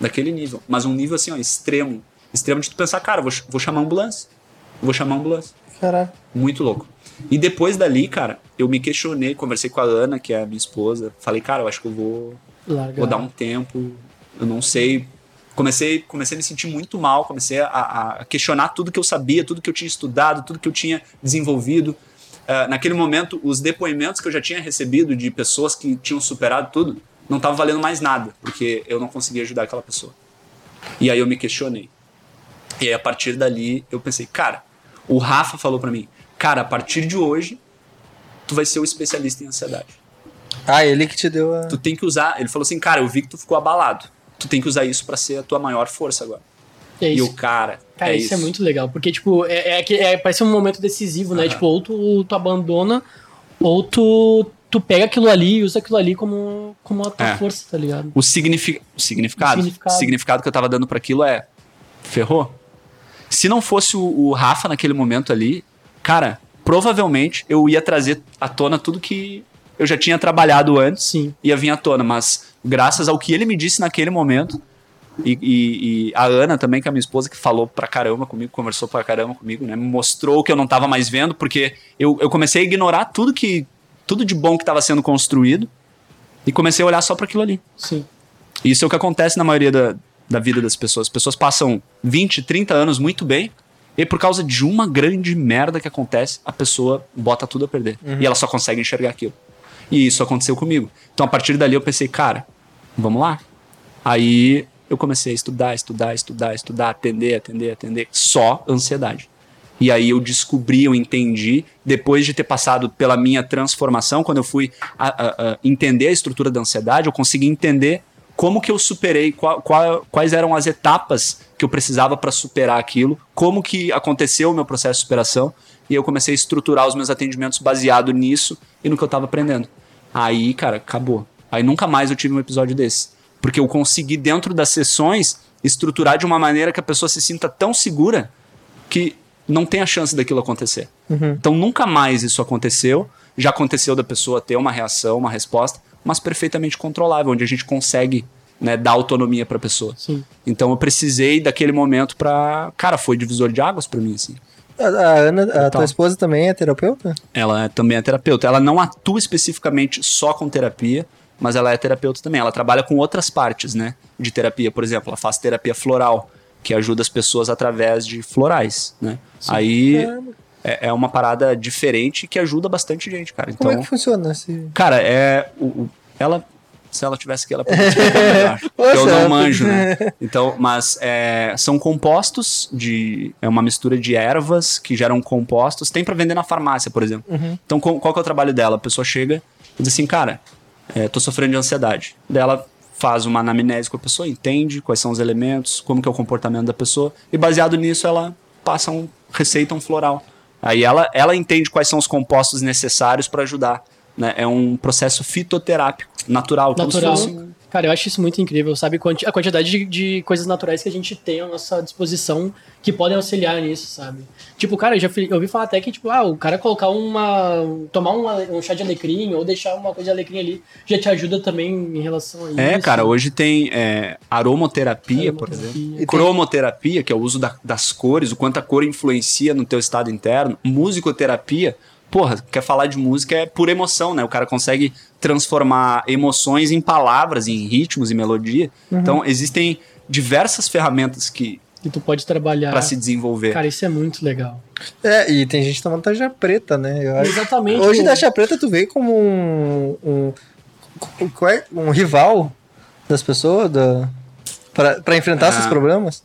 Daquele nível. Mas um nível assim, ó, extremo. Extremo de tu pensar, cara, vou, vou chamar a ambulância. Vou chamar a ambulância. Caraca. Muito louco. E depois dali, cara, eu me questionei, conversei com a Ana, que é a minha esposa. Falei, cara, eu acho que eu vou, Larga. vou dar um tempo. Eu não sei. Comecei, comecei a me sentir muito mal, comecei a, a questionar tudo que eu sabia, tudo que eu tinha estudado, tudo que eu tinha desenvolvido. Ah, naquele momento, os depoimentos que eu já tinha recebido de pessoas que tinham superado tudo não estavam valendo mais nada, porque eu não conseguia ajudar aquela pessoa. E aí eu me questionei. E aí, a partir dali, eu pensei, cara, o Rafa falou pra mim, cara, a partir de hoje, tu vai ser o especialista em ansiedade. Ah, ele que te deu a. Tu tem que usar. Ele falou assim, cara, eu vi que tu ficou abalado. Tu tem que usar isso pra ser a tua maior força agora. É E isso. o cara. Cara, é isso, é muito legal, porque, tipo, é, é, que- é- parece um momento decisivo, né? Aham. Tipo, ou tu, tu abandona, ou tu, tu pega aquilo ali e usa aquilo ali como, como a tua É. força, tá ligado? O, signifi... o significado. O significado. O significado que eu tava dando pra aquilo é. Ferrou. Se não fosse o, o Rafa naquele momento ali, cara, provavelmente eu ia trazer à tona tudo que eu já tinha trabalhado antes Sim. ia vir à tona, mas graças ao que ele me disse naquele momento, e, e- e a Ana também, que é a minha esposa, que falou pra caramba comigo, conversou pra caramba comigo, né? Me mostrou que eu não tava mais vendo, porque eu, eu comecei a ignorar tudo que. Tudo de bom que tava sendo construído e comecei a olhar só para aquilo ali. Sim. Isso é o que acontece na maioria da, da vida das pessoas. As pessoas passam 20, 30 anos muito bem, e por causa de uma grande merda que acontece, a pessoa bota tudo a perder. E ela só consegue enxergar aquilo. E isso aconteceu comigo. Então a partir dali eu pensei, cara, vamos lá. Aí eu comecei a estudar, estudar, estudar, estudar, atender, atender, atender. Só ansiedade. E aí eu descobri, eu entendi, depois de ter passado pela minha transformação, quando eu fui a- a- a entender a estrutura da ansiedade, eu consegui entender como que eu superei, qual- qual- quais eram as etapas que eu precisava para superar aquilo, como que aconteceu o meu processo de superação, e eu comecei a estruturar os meus atendimentos baseado nisso e no que eu estava aprendendo. Aí, cara, acabou. Aí nunca mais eu tive um episódio desse. Porque eu consegui, dentro das sessões, estruturar de uma maneira que a pessoa se sinta tão segura que não tem a chance daquilo acontecer. Então nunca mais isso aconteceu. Já aconteceu da pessoa ter uma reação, uma resposta, mas perfeitamente controlável, onde a gente consegue né, dar autonomia para a pessoa. Sim. Então eu precisei daquele momento para, cara, foi divisor de águas para mim assim. A, a Ana, a Total. tua esposa também é terapeuta? Ela é- também é terapeuta. Ela não atua especificamente só com terapia, mas ela é terapeuta também. Ela trabalha com outras partes, né, de terapia. Por exemplo, ela faz terapia floral, que ajuda as pessoas através de florais, né? Aí Caramba. é, é uma parada diferente que ajuda bastante gente, cara. Então, Como é que funciona esse... cara, é o, o- ela se ela tivesse aqui ela eu não manjo, né? Então, mas é, são compostos de é uma mistura de ervas que geram compostos. Tem pra vender na farmácia, por exemplo. Uhum. Então, qual, qual que é o trabalho dela? A pessoa chega e diz assim, cara, é, tô sofrendo de ansiedade. Daí ela faz uma anamnese com a pessoa, entende quais são os elementos, como que é o comportamento da pessoa, e baseado nisso ela passa um, receita um floral. Aí ela, ela entende quais são os compostos necessários para ajudar. Né? É um processo fitoterápico, natural. como se Natural. fosse- Cara, eu acho isso muito incrível, sabe? A quantidade de, de coisas naturais que a gente tem à nossa disposição que podem auxiliar nisso, sabe? Tipo, cara, eu já eu ouvi falar até que, tipo, ah, o cara colocar uma. tomar um, um chá de alecrim ou deixar uma coisa de alecrim ali já te ajuda também em relação a isso. É, cara, hoje tem é, aromoterapia, por exemplo. E Cromoterapia, que é o uso da- das cores, o quanto a cor influencia no teu estado interno. Musicoterapia, porra, quer falar de música é por emoção, né? O cara consegue transformar emoções em palavras, em ritmos e melodia. Uhum. Então, existem diversas ferramentas que Que tu pode trabalhar. para se desenvolver. Cara, isso é muito legal. É, e tem gente tomando taxa preta, né? Eu acho- Exatamente. Hoje pô. taxa preta tu veio como um, um, qual é? um rival das pessoas da, pra, pra enfrentar Ah. esses problemas.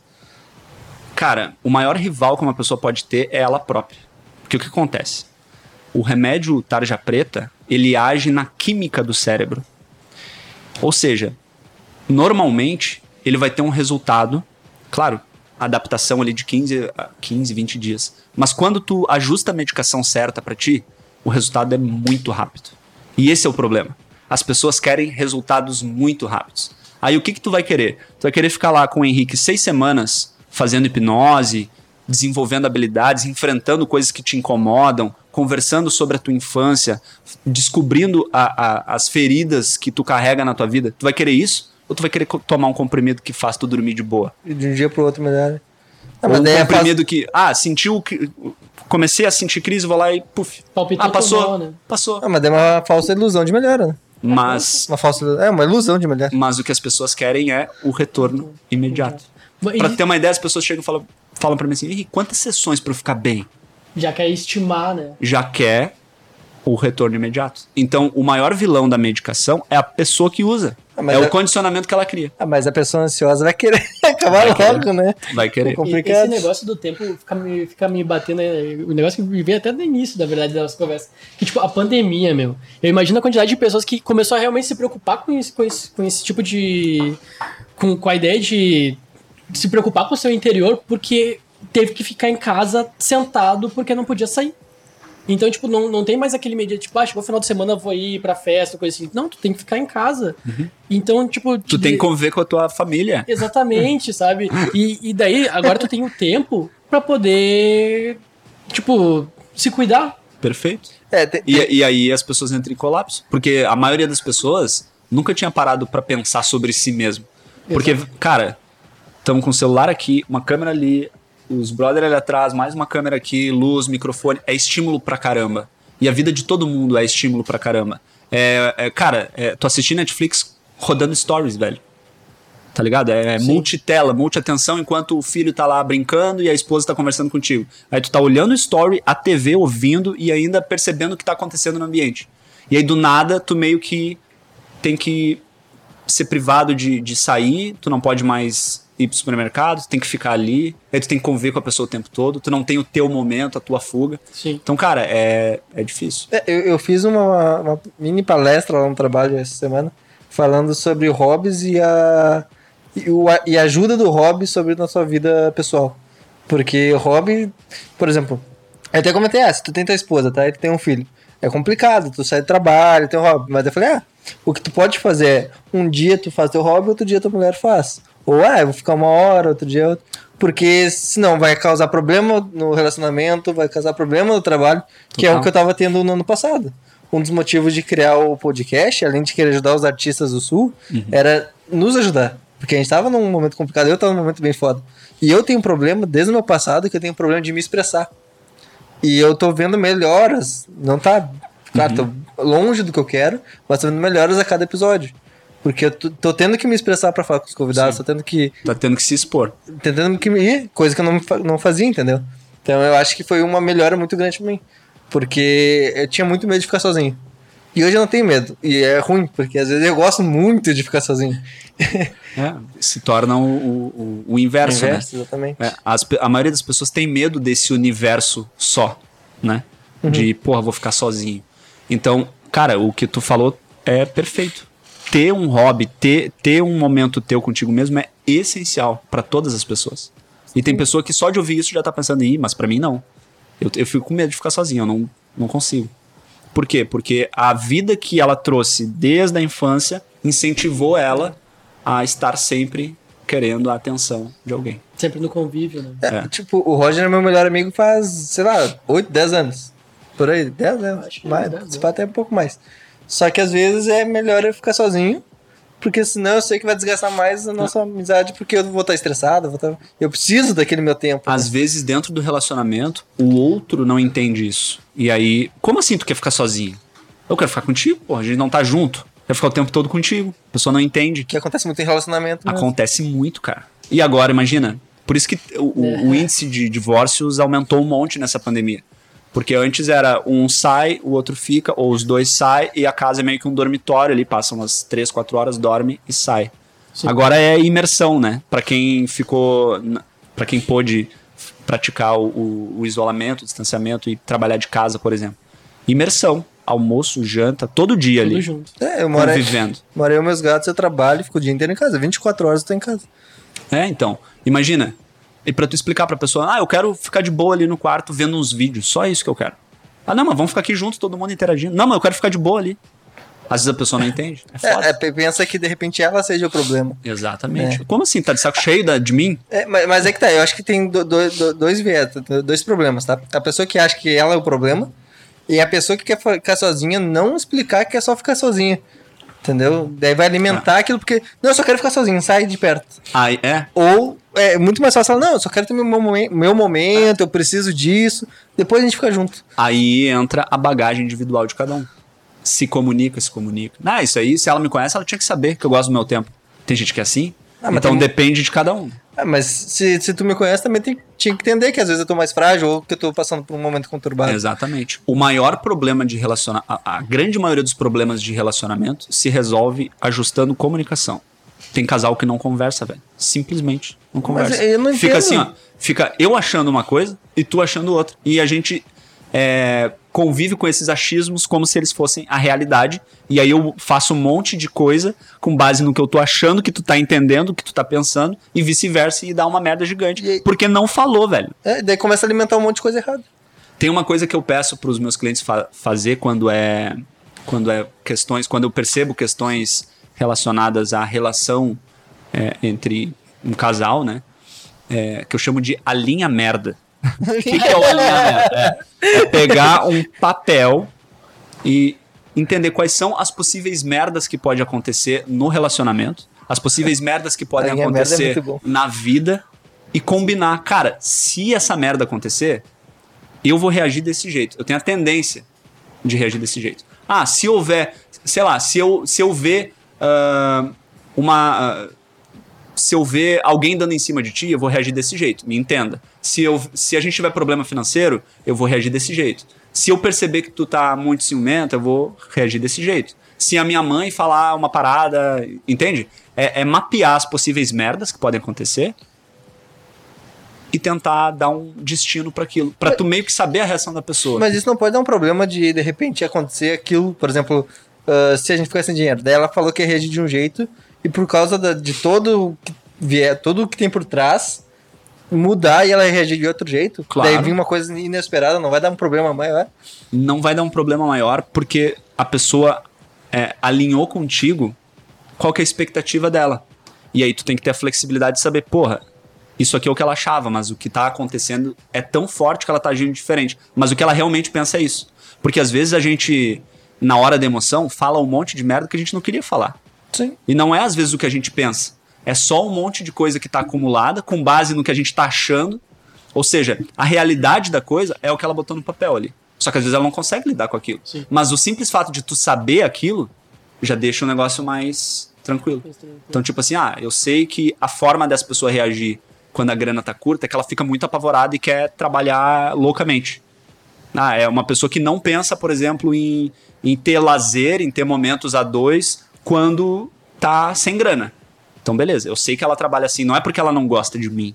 Cara, o maior rival que uma pessoa pode ter é ela própria. Porque o que acontece? O remédio tarja preta, ele age na química do cérebro. Ou seja, normalmente ele vai ter um resultado, claro, adaptação ali de 15 a 15, 20 dias. Mas quando tu ajusta a medicação certa pra ti, o resultado é muito rápido. E esse é o problema. As pessoas querem resultados muito rápidos. Aí o que que tu vai querer? Tu vai querer ficar lá com o Henrique seis semanas fazendo hipnose, desenvolvendo habilidades, enfrentando coisas que te incomodam, conversando sobre a tua infância, descobrindo a- a- as feridas que tu carrega na tua vida. Tu vai querer isso? Ou tu vai querer tomar um comprimido que faz tu dormir de boa? De um dia pro outro melhor. Ah, Ou mas um é comprimido que, ah, sentiu que. Comecei a sentir crise, vou lá e puf. Palpitou Ah, passou. mal, né? Passou. Ah, mas é uma falsa ilusão de melhora, né? Mas, Uma falsa É, uma ilusão de melhora. mas o que as pessoas querem é o retorno imediato. Pra ter uma ideia, as pessoas chegam e falam, falam pra mim assim: quantas sessões pra eu ficar bem? Já quer estimar, né? Já quer o retorno imediato. Então, o maior vilão da medicação é a pessoa que usa. Ah, é é- o condicionamento que ela cria. Ah, mas a pessoa ansiosa vai querer acabar Vai querer. logo, né? Vai querer. E Complicado. Esse negócio do tempo fica me, fica me batendo. né? O negócio que me veio até no início, da verdade, das conversas. Que, tipo, a pandemia, meu. Eu imagino a quantidade de pessoas que começou a realmente se preocupar com esse, com esse, com esse tipo de. Com, com a ideia de se preocupar com o seu interior porque teve que ficar em casa sentado porque não podia sair. Então, tipo, não, não tem mais aquele meio de, tipo, ah, chegou o final de semana, eu vou ir pra festa, coisa assim. Não, tu tem que ficar em casa. Então, tipo... Tu tem que conviver com a tua família. Exatamente, sabe? E, e daí, agora tu tem o tempo pra poder, tipo, se cuidar. Perfeito. É, tem- E, e aí as pessoas entram em colapso. Porque a maioria das pessoas nunca tinha parado pra pensar sobre si mesmo. Porque, cara, estamos com o celular aqui, uma câmera ali, os brother ali atrás, mais uma câmera aqui, luz, microfone. É estímulo pra caramba. E a vida de todo mundo é estímulo pra caramba. É, é, cara, é, tu assistir Netflix rodando stories, velho. Tá ligado? É Sim. multitela, multiatenção enquanto o filho tá lá brincando e a esposa tá conversando contigo. Aí tu tá olhando o story, a TV, ouvindo e ainda percebendo o que tá acontecendo no ambiente. E aí do nada tu meio que tem que ser privado de, de sair, tu não pode mais ir pro supermercado, tu tem que ficar ali, aí tu tem que conviver com a pessoa o tempo todo, tu não tem o teu momento, a tua fuga. Sim. Então, cara, é, é difícil. É, eu, eu fiz uma, uma mini palestra lá no trabalho essa semana falando sobre hobbies e a, e, o, a- e a ajuda do hobby sobre na sua vida pessoal. Porque hobby, por exemplo, eu até comentei, ah, se tu tem tua esposa, tá? E tu tem um filho. É complicado, tu sai do trabalho, tem um hobby. Mas eu falei, ah, o que tu pode fazer é, um dia tu faz teu hobby, outro dia tua mulher faz. Ou, ah, eu vou ficar uma hora, outro dia outro. Porque senão vai causar problema no relacionamento, vai causar problema no trabalho, que é o Total. que eu tava tendo no ano passado. Um dos motivos de criar o podcast, além de querer ajudar os artistas do Sul, era nos ajudar. Porque a gente tava num momento complicado, eu tava num momento bem foda. E eu tenho um problema, desde o meu passado, que eu tenho um problema de me expressar. E eu tô vendo melhoras. Não tá. Claro, tô longe do que eu quero, mas tô vendo melhoras a cada episódio. Porque eu tô, tô tendo que me expressar pra falar com os convidados, Sim. tô tendo que. Tá tendo que se expor. Tentando que me coisa que eu não, não fazia, entendeu? Então eu acho que foi uma melhora muito grande pra mim. Porque eu tinha muito medo de ficar sozinho. E hoje eu não tenho medo. E é ruim, porque às vezes eu gosto muito de ficar sozinho. É, se torna o, o, o inverso, né? Inverso, exatamente. É, as a maioria das pessoas tem medo desse universo só, né? Uhum. De, porra, vou ficar sozinho. Então, cara, o que tu falou é perfeito. Ter um hobby, ter, ter um momento teu contigo mesmo é essencial pra todas as pessoas. E tem pessoa que só de ouvir isso já tá pensando, ih, mas pra mim não. Eu, eu fico com medo de ficar sozinho, eu não, não consigo. Por quê? Porque a vida que ela trouxe desde a infância incentivou ela a estar sempre querendo a atenção de alguém. Sempre no convívio, né? É, É. Tipo, o Roger é meu melhor amigo faz, sei lá, 8, 10 anos. Por aí, 10 anos. Acho que mais, 10 anos. até um pouco mais. Só que às vezes é melhor eu ficar sozinho, porque senão eu sei que vai desgastar mais a nossa amizade, porque eu vou estar estressado, eu, vou estar... eu preciso daquele meu tempo. Às vezes, dentro do relacionamento, o outro não entende isso. E aí, como assim tu quer ficar sozinho? Eu quero ficar contigo, porra, a gente não tá junto. Quero ficar o tempo todo contigo. A pessoa não entende. Que acontece muito em relacionamento. mesmo. Acontece muito, cara. E agora, imagina. Por isso que o, o- o índice de divórcios aumentou um monte nessa pandemia. Porque antes era um sai, o outro fica, ou os dois saem, e a casa é meio que um dormitório ali, passa umas 3, 4 horas, dorme e sai. Sim. Agora é imersão, né? Pra quem ficou. para quem pôde praticar o, o- o isolamento, o distanciamento e trabalhar de casa, por exemplo. Imersão. Almoço, janta, todo dia Tudo ali. junto. É, eu moro, eu e meus gatos, eu trabalho, fico o dia inteiro em casa. 24 horas eu tô em casa. É, então. Imagina. E pra tu explicar pra pessoa, ah, eu quero ficar de boa ali no quarto vendo uns vídeos, só isso que eu quero. Ah, não, mas vamos ficar aqui juntos, todo mundo interagindo. Não, mas eu quero ficar de boa ali. Às vezes a pessoa não entende. É foda. É, é, pe- pensa que de repente ela seja o problema. Exatamente. Como assim? Tá de saco cheio da, de mim? É, mas, mas é que tá, eu acho que tem do- do- do- dois viés, dois problemas, tá? A pessoa que acha que ela é o problema e a pessoa que quer ficar sozinha não explicar que é só ficar sozinha. Entendeu? Daí vai alimentar aquilo porque. Não, eu só quero ficar sozinho, sai de perto. Aí, é. Ou é muito mais fácil falar, não, eu só quero ter meu, meu momento, eu preciso disso. Depois a gente fica junto. Aí entra a bagagem individual de cada um. Se comunica, se comunica. Ah, isso aí, se ela me conhece, ela tinha que saber que eu gosto do meu tempo. Tem gente que é assim. Ah, então tem- depende de cada um. Ah, mas se, se tu me conhece, também tem, tinha que entender que às vezes eu tô mais frágil ou que eu tô passando por um momento conturbado. Exatamente. O maior problema de relacionamento, a, a grande maioria dos problemas de relacionamento se resolve ajustando comunicação. Tem casal que não conversa, velho. Simplesmente não conversa. eu não Fica assim, ó. Fica eu achando uma coisa e tu achando outra. E a gente é, convive com esses achismos como se eles fossem a realidade. E aí eu faço um monte de coisa com base no que eu tô achando que tu tá entendendo, que tu tá pensando, e vice-versa, e dá uma merda gigante. Aí- Porque não falou, velho. É, daí começa a alimentar um monte de coisa errada. Tem uma coisa que eu peço para os meus clientes fa- fazer quando é quando é questões, quando eu percebo questões relacionadas à relação é, entre um casal, né? É, que eu chamo de alinha merda. O que, que é o alinha merda? É, é pegar um papel e entender quais são as possíveis merdas que pode acontecer no relacionamento, as possíveis merdas que podem é acontecer bom. na vida e combinar, cara, se essa merda acontecer, eu vou reagir desse jeito. Eu tenho a tendência de reagir desse jeito. Ah, se houver, sei lá, se eu, se eu ver ah, uma. ah, se eu ver alguém dando em cima de ti, eu vou reagir desse jeito, me entenda. Se, eu, se a gente tiver problema financeiro, eu vou reagir desse jeito. Se eu perceber que tu tá muito ciumento, eu vou reagir desse jeito. Se a minha mãe falar uma parada, entende? É, é mapear as possíveis merdas que podem acontecer e tentar dar um destino para aquilo, Pra tu meio que saber a reação da pessoa. Mas isso não pode dar um problema de, de repente, acontecer aquilo, por exemplo, ah, se a gente ficar sem dinheiro. Daí ela falou que ia reagir de um jeito, e por causa da- de todo o que vier, tudo o que tem por trás, mudar e ela reagir de outro jeito. Claro. Daí vir uma coisa inesperada, não vai dar um problema maior. não vai dar um problema maior porque a pessoa é, alinhou contigo qual que é a expectativa dela. E aí tu tem que ter a flexibilidade de saber, porra, isso aqui é o que ela achava, mas o que tá acontecendo é tão forte que ela tá agindo diferente. Mas o que ela realmente pensa é isso. Porque às vezes a gente, na hora da emoção, fala um monte de merda que a gente não queria falar. Sim. E não é às vezes o que a gente pensa. É só um monte de coisa que tá acumulada com base no que a gente tá achando. Ou seja, a realidade da coisa é o que ela botou no papel ali. Só que às vezes ela não consegue lidar com aquilo. Sim. Mas o simples fato de tu saber aquilo já deixa o negócio mais tranquilo. Então, tipo assim, ah, eu sei que a forma dessa pessoa reagir quando a grana tá curta é que ela fica muito apavorada e quer trabalhar loucamente. Ah, é uma pessoa que não pensa, por exemplo, em, em ter lazer, em ter momentos a dois quando tá sem grana. Então, beleza, eu sei que ela trabalha assim, não é porque ela não gosta de mim,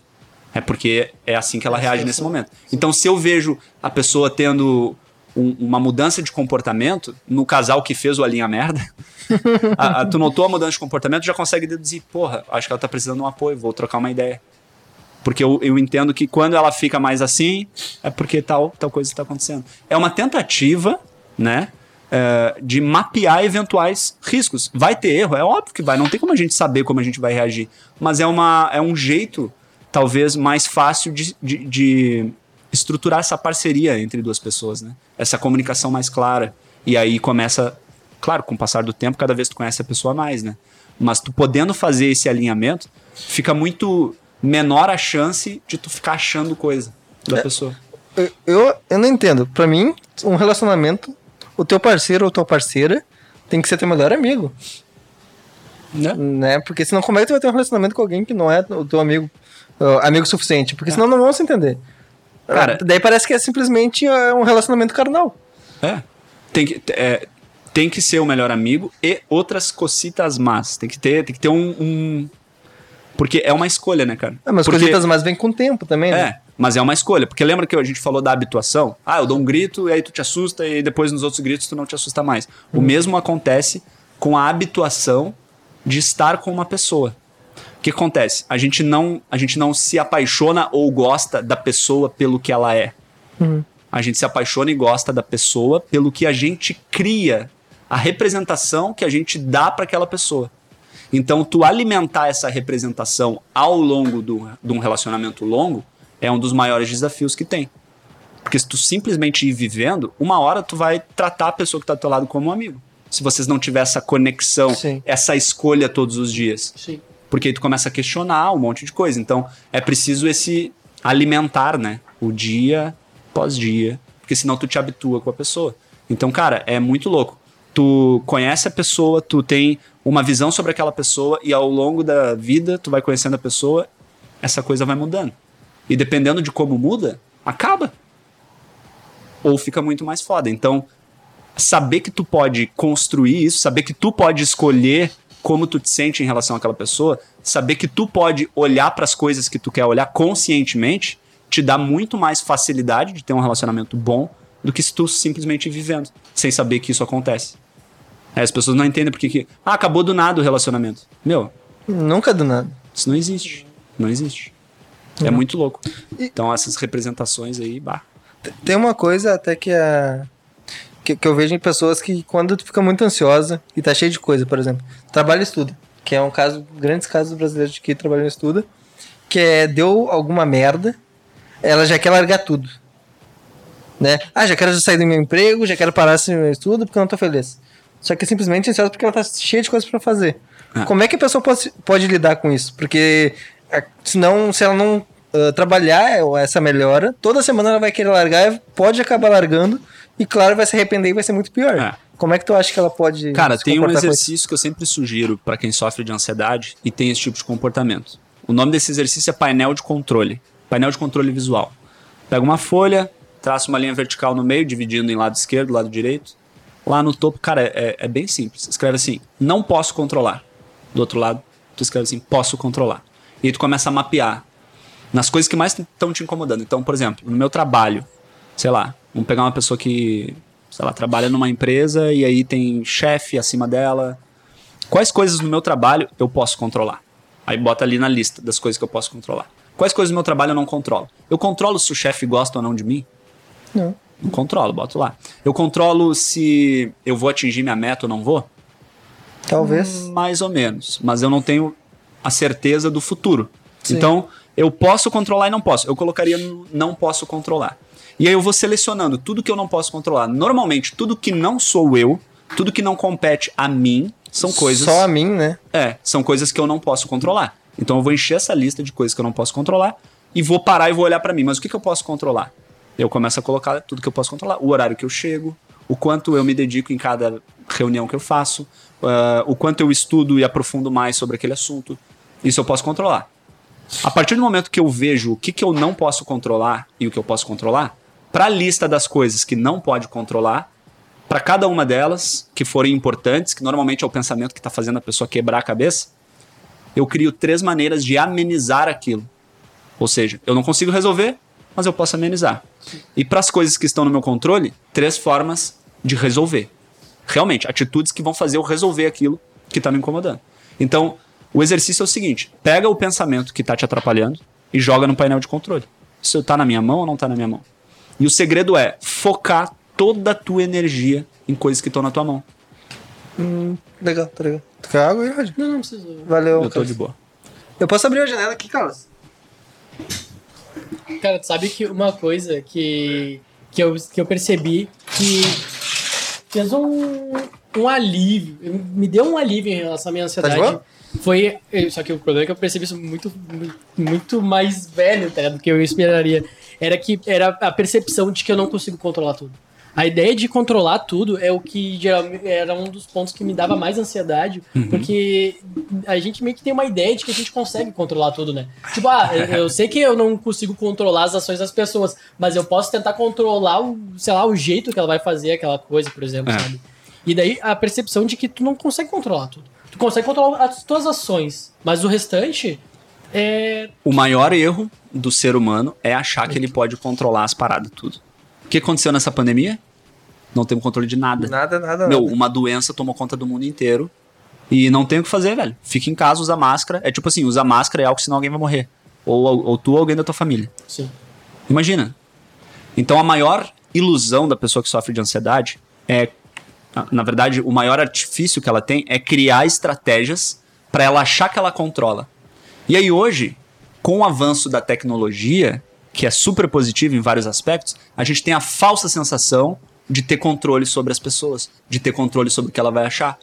é porque é assim que ela reage nesse momento. Então, se eu vejo a pessoa tendo um- uma mudança de comportamento no casal que fez o a linha merda, a- a- tu notou a mudança de comportamento, já consegue deduzir, porra, acho que ela tá precisando de um apoio, vou trocar uma ideia. Porque eu, eu entendo que quando ela fica mais assim, é porque tal, tal coisa está acontecendo. É uma tentativa, né? É, de mapear eventuais riscos. Vai ter erro, é óbvio que vai, não tem como a gente saber como a gente vai reagir. Mas é, uma, é um jeito, talvez, mais fácil de, de, de estruturar essa parceria entre duas pessoas, né? Essa comunicação mais clara. E aí começa, claro, com o passar do tempo, cada vez tu conhece a pessoa mais, né? Mas tu podendo fazer esse alinhamento, fica muito menor a chance de tu ficar achando coisa da pessoa. Eu, eu, eu não entendo. Pra mim, um relacionamento, o teu parceiro ou tua parceira tem que ser teu melhor amigo, Né? né? Porque senão como é que tu vai ter um relacionamento com alguém que não é o teu amigo, uh, amigo suficiente? Porque senão não vão se entender. Cara- Uh, daí parece que é simplesmente uh, um relacionamento carnal. É. Tem que, é, tem que ser o melhor amigo e outras cocitas más. Tem que ter, tem que ter um, um- Porque é uma escolha, né, cara? Ah, mas Porque- coisitas mais vem com o tempo também, né? É, mas é uma escolha. Porque lembra que a gente falou da habituação? Ah, eu dou um grito e aí tu te assusta e depois nos outros gritos tu não te assusta mais. O mesmo acontece com a habituação de estar com uma pessoa. O que acontece? A gente não, a gente não se apaixona ou gosta da pessoa pelo que ela é. A gente se apaixona e gosta da pessoa pelo que a gente cria, a representação que a gente dá para aquela pessoa. Então, tu alimentar essa representação ao longo do, de um relacionamento longo é um dos maiores desafios que tem. Porque se tu simplesmente ir vivendo, uma hora tu vai tratar a pessoa que tá do teu lado como um amigo. Se vocês não tiver essa conexão, Sim. essa escolha todos os dias. Sim. Porque aí tu começa a questionar um monte de coisa. Então, é preciso esse alimentar, né? O dia pós dia. Porque senão tu te habitua com a pessoa. Então, cara, é muito louco. Tu conhece a pessoa, tu tem uma visão sobre aquela pessoa e ao longo da vida tu vai conhecendo a pessoa, essa coisa vai mudando. E dependendo de como muda, acaba. Ou fica muito mais foda. Então, saber que tu pode construir isso, saber que tu pode escolher como tu te sente em relação àquela pessoa, saber que tu pode olhar para as coisas que tu quer olhar conscientemente, te dá muito mais facilidade de ter um relacionamento bom do que se tu simplesmente vivendo, sem saber que isso acontece. As pessoas não entendem porque que, ah, acabou do nada o relacionamento. Meu, Nunca do nada. isso não existe. Não existe. É muito louco. Então essas representações aí, bah. Tem uma coisa até que a. Que, que eu vejo em pessoas que quando tu fica muito ansiosa e tá cheio de coisa, por exemplo, trabalha e estuda, que é um caso, grandes casos brasileiros de que trabalham e estuda, que é deu alguma merda, ela já quer largar tudo. Né? Ah, já quero sair do meu emprego, já quero parar esse meu estudo porque eu não tô feliz. Só que é simplesmente ansiosa porque ela tá cheia de coisas pra fazer. Ah. Como é que a pessoa pode, pode lidar com isso? Porque senão, se ela não ah, trabalhar essa melhora, toda semana ela vai querer largar, pode acabar largando e claro, vai se arrepender e vai ser muito pior. É. Como é que tu acha que ela pode Cara, tem um exercício que eu sempre sugiro pra quem sofre de ansiedade e tem esse tipo de comportamento. O nome desse exercício é painel de controle. Painel de controle visual. Pega uma folha, traça uma linha vertical no meio, dividindo em lado esquerdo, lado direito. Lá no topo, cara, é, é bem simples. Escreve assim: não posso controlar. Do outro lado, tu escreve assim: posso controlar. E aí tu começa a mapear nas coisas que mais estão te incomodando. Então, por exemplo, no meu trabalho, sei lá, vamos pegar uma pessoa que, sei lá, trabalha numa empresa e aí tem chefe acima dela. Quais coisas no meu trabalho eu posso controlar? Aí bota ali na lista das coisas que eu posso controlar. Quais coisas do meu trabalho eu não controlo? Eu controlo se o chefe gosta ou não de mim? Não. Não controlo, boto lá. Eu controlo se eu vou atingir minha meta ou não vou? Talvez. Mais ou menos. Mas eu não tenho a certeza do futuro. Sim. Então, eu posso controlar e não posso. Eu colocaria no não posso controlar. E aí eu vou selecionando tudo que eu não posso controlar. Normalmente, tudo que não sou eu, tudo que não compete a mim, são coisas. Só a mim, né? É, são coisas que eu não posso controlar. Então eu vou encher essa lista de coisas que eu não posso controlar e vou parar e vou olhar pra mim. Mas o que, que eu posso controlar? Eu começo a colocar tudo que eu posso controlar. O horário que eu chego, o quanto eu me dedico em cada reunião que eu faço, uh, o quanto eu estudo e aprofundo mais sobre aquele assunto. Isso eu posso controlar. A partir do momento que eu vejo o que, que eu não posso controlar e o que eu posso controlar, para a lista das coisas que não pode controlar, para cada uma delas que forem importantes, que normalmente é o pensamento que está fazendo a pessoa quebrar a cabeça, eu crio três maneiras de amenizar aquilo. Ou seja, eu não consigo resolver, mas eu posso amenizar. E para as coisas que estão no meu controle, três formas de resolver. Realmente, atitudes que vão fazer eu resolver aquilo que está me incomodando. Então, o exercício é o seguinte: pega o pensamento que está te atrapalhando e joga no painel de controle. Isso está na minha mão ou não está na minha mão? E o segredo é focar toda a tua energia em coisas que estão na tua mão. Hum, legal, tá legal. Tu quer água aí, Rod? Não, não precisa. Valeu. Eu tô Carlos. de boa. Eu posso abrir a janela aqui, Carlos? Cara, tu sabe que uma coisa que, que, eu, que eu percebi que fez um, um alívio, me deu um alívio em relação à minha ansiedade. boa? Foi. Só que o problema é que eu percebi isso muito, muito mais velho, tá, do que eu esperaria. Era que era a percepção de que eu não consigo controlar tudo. A ideia de controlar tudo é o que geralmente era um dos pontos que me dava mais ansiedade, porque a gente meio que tem uma ideia de que a gente consegue controlar tudo, né? Tipo, ah, eu eu sei que eu não consigo controlar as ações das pessoas, mas eu posso tentar controlar o, sei lá, o jeito que ela vai fazer aquela coisa, por exemplo, É. sabe? E daí a percepção de que tu não consegue controlar tudo. Tu consegue controlar as tuas ações, mas o restante é O maior erro do ser humano é achar que ele pode controlar as paradas tudo. O que aconteceu nessa pandemia? Não temos controle de nada. Nada, nada, Meu, nada. uma doença tomou conta do mundo inteiro e não tem o que fazer, velho. Fica em casa, usa máscara. É tipo assim, usa máscara é algo senão alguém vai morrer. Ou, ou tu ou alguém da tua família. Sim. Imagina. Então a maior ilusão da pessoa que sofre de ansiedade é, na- na verdade, o maior artifício que ela tem é criar estratégias para ela achar que ela controla. E aí hoje, com o avanço da tecnologia, que é super positivo em vários aspectos, a gente tem a falsa sensação de ter controle sobre as pessoas, de ter controle sobre o que ela vai achar.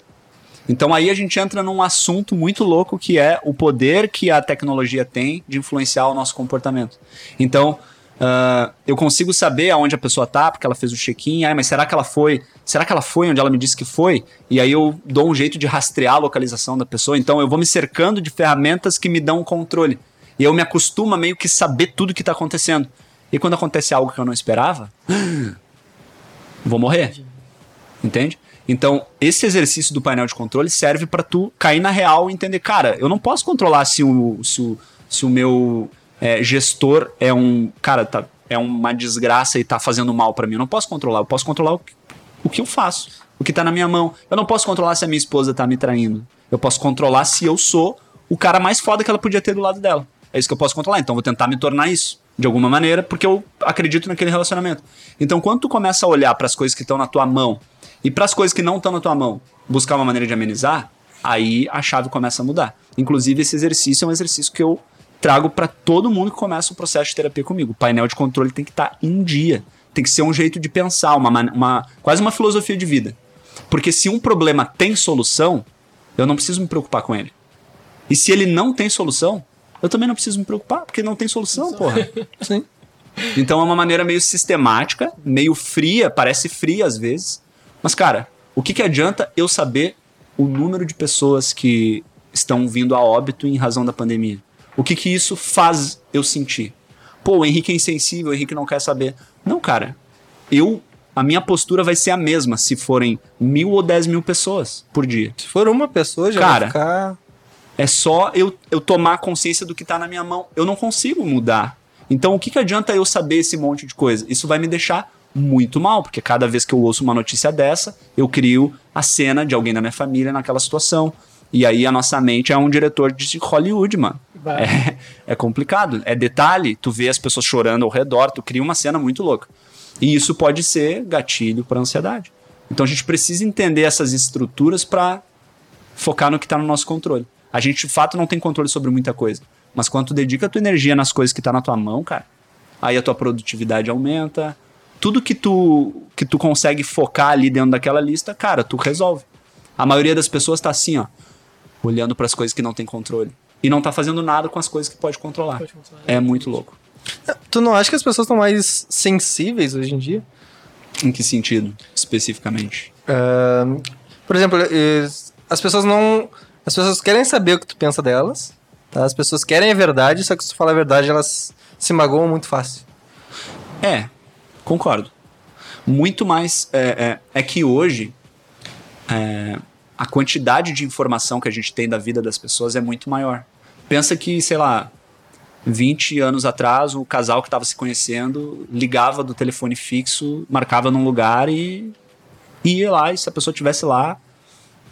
Então aí a gente entra num assunto muito louco que é o poder que a tecnologia tem de influenciar o nosso comportamento. Então, ah, eu consigo saber aonde a pessoa tá, porque ela fez o check-in, ai, mas será que ela foi? Será que ela foi onde ela me disse que foi? E aí eu dou um jeito de rastrear a localização da pessoa. Então eu vou me cercando de ferramentas que me dão controle. E eu me acostumo a meio que saber tudo que tá acontecendo. E quando acontece algo que eu não esperava, vou morrer. Entende? Então, esse exercício do painel de controle serve para tu cair na real e entender, cara, eu não posso controlar se o, se o, se o meu é, gestor é um. Cara, tá, é uma desgraça e tá fazendo mal para mim. Eu não posso controlar. Eu posso controlar o que, o que eu faço, o que tá na minha mão. Eu não posso controlar se a minha esposa tá me traindo. Eu posso controlar se eu sou o cara mais foda que ela podia ter do lado dela. É isso que eu posso controlar. Então, vou tentar me tornar isso. De alguma maneira, porque eu acredito naquele relacionamento. Então, quando tu começa a olhar para as coisas que estão na tua mão e para as coisas que não estão na tua mão, buscar uma maneira de amenizar, aí a chave começa a mudar. Inclusive, esse exercício é um exercício que eu trago para todo mundo que começa o processo de terapia comigo. O painel de controle tem que estar em dia. Tem que ser um jeito de pensar, uma, uma quase uma filosofia de vida. Porque se um problema tem solução, eu não preciso me preocupar com ele. E se ele não tem solução, eu também não preciso me preocupar, porque não tem solução, porra. Sim. Então é uma maneira meio sistemática, meio fria, parece fria às vezes. Mas, cara, o que, que adianta eu saber o número de pessoas que estão vindo a óbito em razão da pandemia? O que, que isso faz eu sentir? Pô, o Henrique é insensível, o Henrique não quer saber. Não, cara. Eu. A minha postura vai ser a mesma se forem mil ou dez mil pessoas por dia. Se for uma pessoa, já Cara, vai ficar... É só eu, eu tomar consciência do que tá na minha mão. Eu não consigo mudar. Então, o que, que adianta eu saber esse monte de coisa? Isso vai me deixar muito mal, porque cada vez que eu ouço uma notícia dessa, eu crio a cena de alguém da minha família naquela situação. E aí a nossa mente é um diretor de Hollywood, mano. É, é complicado. É detalhe, tu vê as pessoas chorando ao redor, tu cria uma cena muito louca. E isso pode ser gatilho para ansiedade. Então a gente precisa entender essas estruturas para focar no que está no nosso controle. A gente, de fato, não tem controle sobre muita coisa. Mas quando tu dedica a tua energia nas coisas que tá na tua mão, cara, aí a tua produtividade aumenta. Tudo que tu, que tu consegue focar ali dentro daquela lista, cara, tu resolve. A maioria das pessoas tá assim, ó, olhando para as coisas que não tem controle. E não tá fazendo nada com as coisas que pode controlar. Pode controlar. É muito louco. Tu não acha que as pessoas estão mais sensíveis hoje em dia? Em que sentido, especificamente? Ahn, Por exemplo, as pessoas não. As pessoas querem saber o que tu pensa delas. Tá? As pessoas querem a verdade, só que se tu fala a verdade, elas se magoam muito fácil. É, concordo. Muito mais. É, é, é que hoje é, a quantidade de informação que a gente tem da vida das pessoas é muito maior. Pensa que, sei lá, 20 anos atrás, o casal que estava se conhecendo ligava do telefone fixo, marcava num lugar e ia lá. E se a pessoa tivesse lá,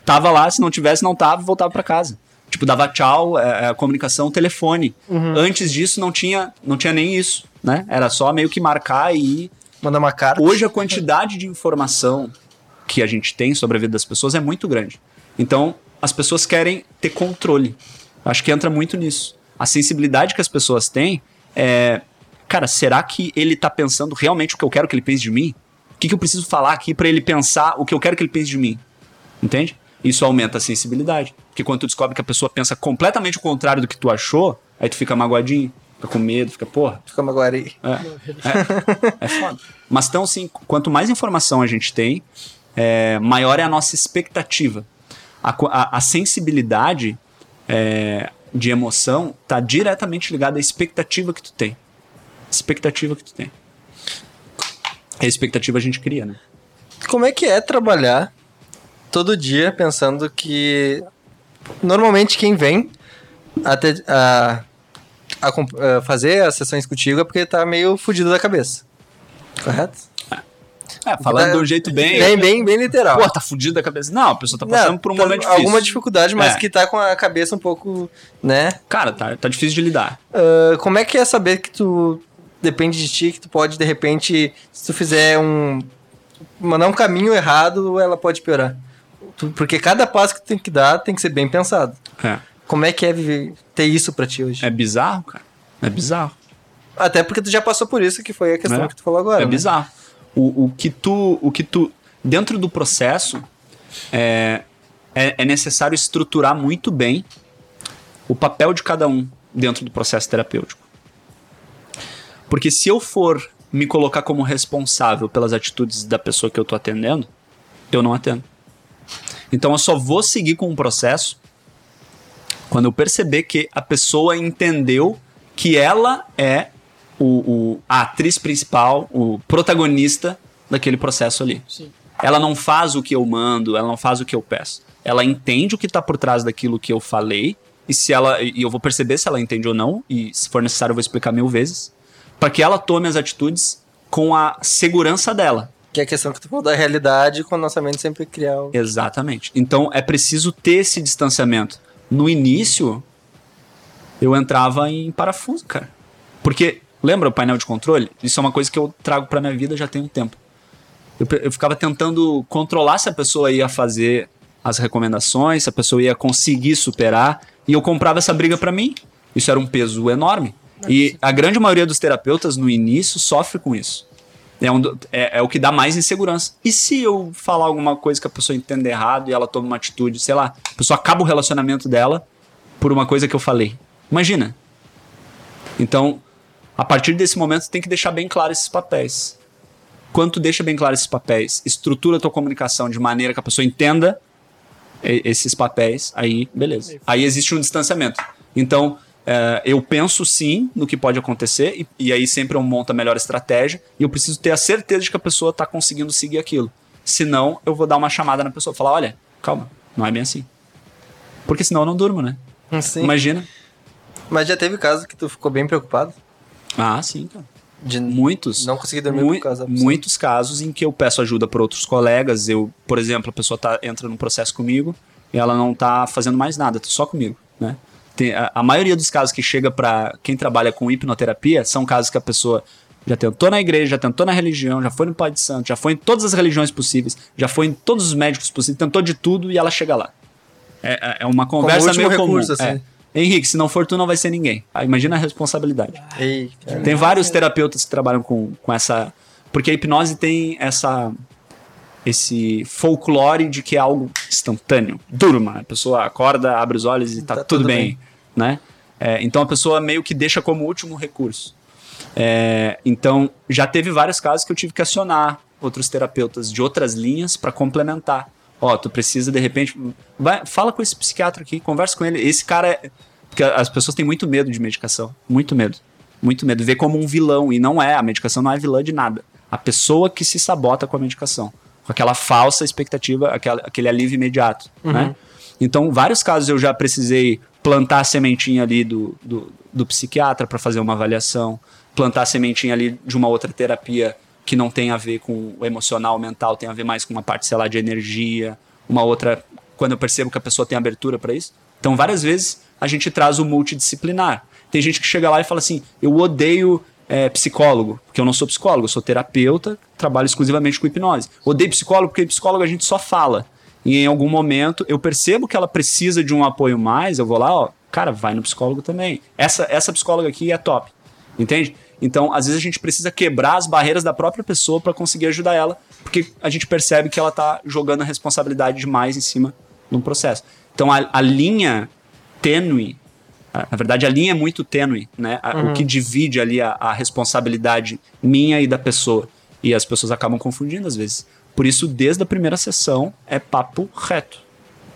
tava lá. Se não tivesse, não tava, voltava para casa. Tipo, dava tchau, é, é, comunicação, telefone. Antes disso, não tinha, não tinha nem isso, né? Era só meio que marcar e ir. Manda uma carta. Hoje a quantidade de informação que a gente tem sobre a vida das pessoas é muito grande. Então, as pessoas querem ter controle. Acho que entra muito nisso. A sensibilidade que as pessoas têm é. Cara, será que ele tá pensando realmente o que eu quero que ele pense de mim? O que, que eu preciso falar aqui para ele pensar o que eu quero que ele pense de mim? Entende? Isso aumenta a sensibilidade. Porque quando tu descobre que a pessoa pensa completamente o contrário do que tu achou, aí tu fica magoadinho, fica com medo, fica, porra, Fica agora aí. é, é foda. Mas então, assim, quanto mais informação a gente tem, é, maior é a nossa expectativa. A, a- a sensibilidade é, de emoção está diretamente ligada à expectativa que tu tem. Expectativa que tu tem. A expectativa a gente cria, né? Como é que é trabalhar todo dia pensando que normalmente quem vem até a, a a fazer as sessões contigo é porque tá meio fudido da cabeça. Correto? É, falando de um jeito bem. Bem, bem, bem literal. Pô, tá fudido da cabeça. Não, a pessoa tá passando Não, por um tá- momento difícil. Alguma dificuldade, mas É. que tá com a cabeça um pouco, né? Cara, tá, tá difícil de lidar. Ah, como é que é saber que tu depende de ti, que tu pode, de repente, se tu fizer um. mandar um caminho errado, ela pode piorar. Tu- porque cada passo que tu tem que dar tem que ser bem pensado. É. Como é que é viver, ter isso pra ti hoje? É bizarro, cara. É bizarro. Até porque tu já passou por isso, que foi a questão É. que tu falou agora. É né? bizarro. O, o que tu. O que tu. Dentro do processo, é, é, é necessário estruturar muito bem o papel de cada um dentro do processo terapêutico. Porque se eu for me colocar como responsável pelas atitudes da pessoa que eu tô atendendo, eu não atendo. Então eu só vou seguir com o processo quando eu perceber que a pessoa entendeu que ela é o, o- a atriz principal, o protagonista daquele processo ali. Sim. Ela não faz o que eu mando, ela não faz o que eu peço. Ela entende o que está por trás daquilo que eu falei, e se ela e eu vou perceber se ela entende ou não, e se for necessário eu vou explicar mil vezes, para que ela tome as atitudes com a segurança dela. Que é a questão que tu falou da realidade, com a nossa mente sempre criar o... Exatamente. Então é preciso ter esse distanciamento. No início, eu entrava em parafuso, cara. Porque, lembra o painel de controle? Isso é uma coisa que eu trago pra minha vida já tem um tempo. Eu, eu ficava tentando controlar se a pessoa ia fazer as recomendações, se a pessoa ia conseguir superar, e eu comprava essa briga pra mim. Isso era um peso enorme. E a grande maioria dos terapeutas no início sofre com isso. É, um é- é o que dá mais insegurança. E se eu falar alguma coisa que a pessoa entenda errado e ela toma uma atitude, sei lá, a pessoa acaba o relacionamento dela por uma coisa que eu falei. Imagina. Então, a partir desse momento, você tem que deixar bem claro esses papéis. Quando tu deixa bem claro esses papéis, estrutura a tua comunicação de maneira que a pessoa entenda esses papéis, aí beleza. Aí existe um distanciamento. Então, é, eu penso sim no que pode acontecer, e, e aí sempre eu monto a melhor estratégia, e eu preciso ter a certeza de que a pessoa está conseguindo seguir aquilo. Senão, eu vou dar uma chamada na pessoa, falar, olha, calma, não é bem assim. Porque senão eu não durmo, né? Sim. Imagina. Mas já teve caso que tu ficou bem preocupado? Ah, sim, cara. De Muitos. não conseguir dormir Mui- por causa da muitos casos em que eu peço ajuda por outros colegas. Eu, por exemplo, a pessoa tá, entra num processo comigo e ela não tá fazendo mais nada, tá só comigo, né? Tem, a, a maioria dos casos que chega para quem trabalha com hipnoterapia são casos que a pessoa já tentou na igreja, já tentou na religião, já foi no Pai de Santo, já foi em todas as religiões possíveis, já foi em todos os médicos possíveis, tentou de tudo e ela chega lá. É, é- é uma conversa meio comum. recurso, assim. É. Henrique, se não for tu, não vai ser ninguém. Ah, imagina a responsabilidade. Ei. Tem vários terapeutas que trabalham com, com essa. Porque a hipnose tem essa. Esse folclore de que é algo instantâneo. Durma. A pessoa acorda, abre os olhos e tá, Tá tudo, tudo bem. bem. Né? É, então a pessoa meio que deixa como último recurso. É, então já teve vários casos que eu tive que acionar outros terapeutas de outras linhas para complementar. Ó, tu precisa, de repente. Vai, fala com esse psiquiatra aqui, conversa com ele. Esse cara é. Porque as pessoas têm muito medo de medicação. Muito medo. Muito medo. Vê como um vilão. E não é. A medicação não é vilã de nada. A pessoa que se sabota com a medicação. Com aquela falsa expectativa, aquela, aquele alívio imediato. Né? Então, vários casos eu já precisei plantar a sementinha ali do, do, do psiquiatra para fazer uma avaliação, plantar a sementinha ali de uma outra terapia que não tem a ver com o emocional, o mental, tem a ver mais com uma parte, sei lá, de energia, uma outra, quando eu percebo que a pessoa tem abertura para isso. Então, várias vezes a gente traz o multidisciplinar. Tem gente que chega lá e fala assim: eu odeio é, psicólogo, porque eu não sou psicólogo, eu sou terapeuta, trabalho exclusivamente com hipnose. Odeio psicólogo porque psicólogo a gente só fala. E em algum momento eu percebo que ela precisa de um apoio mais, eu vou lá, ó, cara, vai no psicólogo também. Essa, essa psicóloga aqui é top. Entende? Então, às vezes a gente precisa quebrar as barreiras da própria pessoa para conseguir ajudar ela, porque a gente percebe que ela tá jogando a responsabilidade demais em cima de um processo. Então, a, a linha tênue, a- na verdade, a linha é muito tênue, né? A- O que divide ali a, a responsabilidade minha e da pessoa. E as pessoas acabam confundindo às vezes. Por isso, desde a primeira sessão, é papo reto,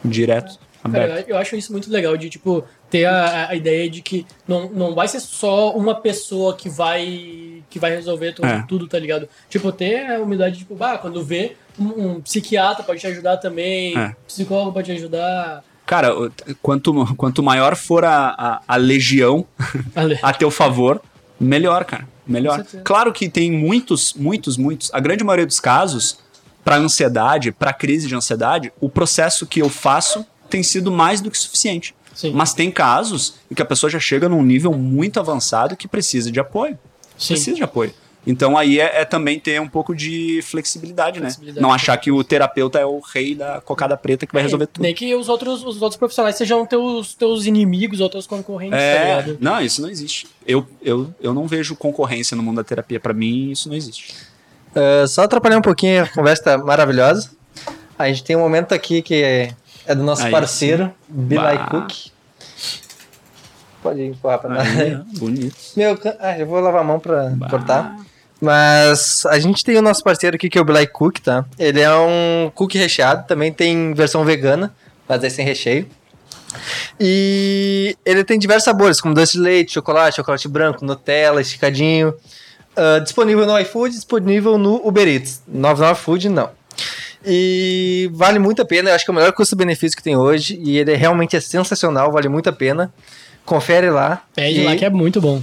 direto. Cara, eu acho isso muito legal de, tipo, ter a, a ideia de que não, não vai ser só uma pessoa que vai que vai resolver tu- É. tudo, tá ligado? Tipo, ter a humildade, tipo, ah, quando vê, um, um psiquiatra pode te ajudar também, É. psicólogo pode te ajudar. Cara, quanto, quanto maior for a, a, a legião Ale- a teu favor, melhor, cara. Melhor. Claro que tem muitos, muitos, muitos. A grande maioria dos casos, para ansiedade, para crise de ansiedade, o processo que eu faço tem sido mais do que suficiente. Sim. Mas tem casos em que a pessoa já chega num nível muito avançado que precisa de apoio. Sim. Precisa de apoio. Então aí é, é também ter um pouco de flexibilidade, Flexibilidade. né? Não achar que o terapeuta é o rei da cocada preta que vai resolver tudo. Nem que os outros, os outros profissionais sejam teus, teus inimigos ou teus concorrentes, tá É, ligado? não, isso não existe. Eu, eu, eu não vejo concorrência no mundo da terapia. Pra mim, isso não existe. Uh, só atrapalhar um pouquinho, a conversa tá maravilhosa. A gente tem um momento aqui que é, é do nosso Aí parceiro, Billy. Cook. Pode empurrar pra nós. Aí, ó, bonito. Meu, ah, eu vou lavar a mão pra Bah. cortar. Mas a gente tem o nosso parceiro aqui que é o Billy Cook, tá? Ele é um cookie recheado, também tem versão vegana, mas aí sem recheio. E ele tem diversos sabores, como doce de leite, chocolate, chocolate branco, Nutella, esticadinho. Ah, disponível no iFood, disponível no Uber Eats. 99 Food, não. E vale muito a pena, eu acho que é o melhor custo-benefício que tem hoje. E ele realmente é sensacional, vale muito a pena. Confere lá. Pede E- lá que é muito bom.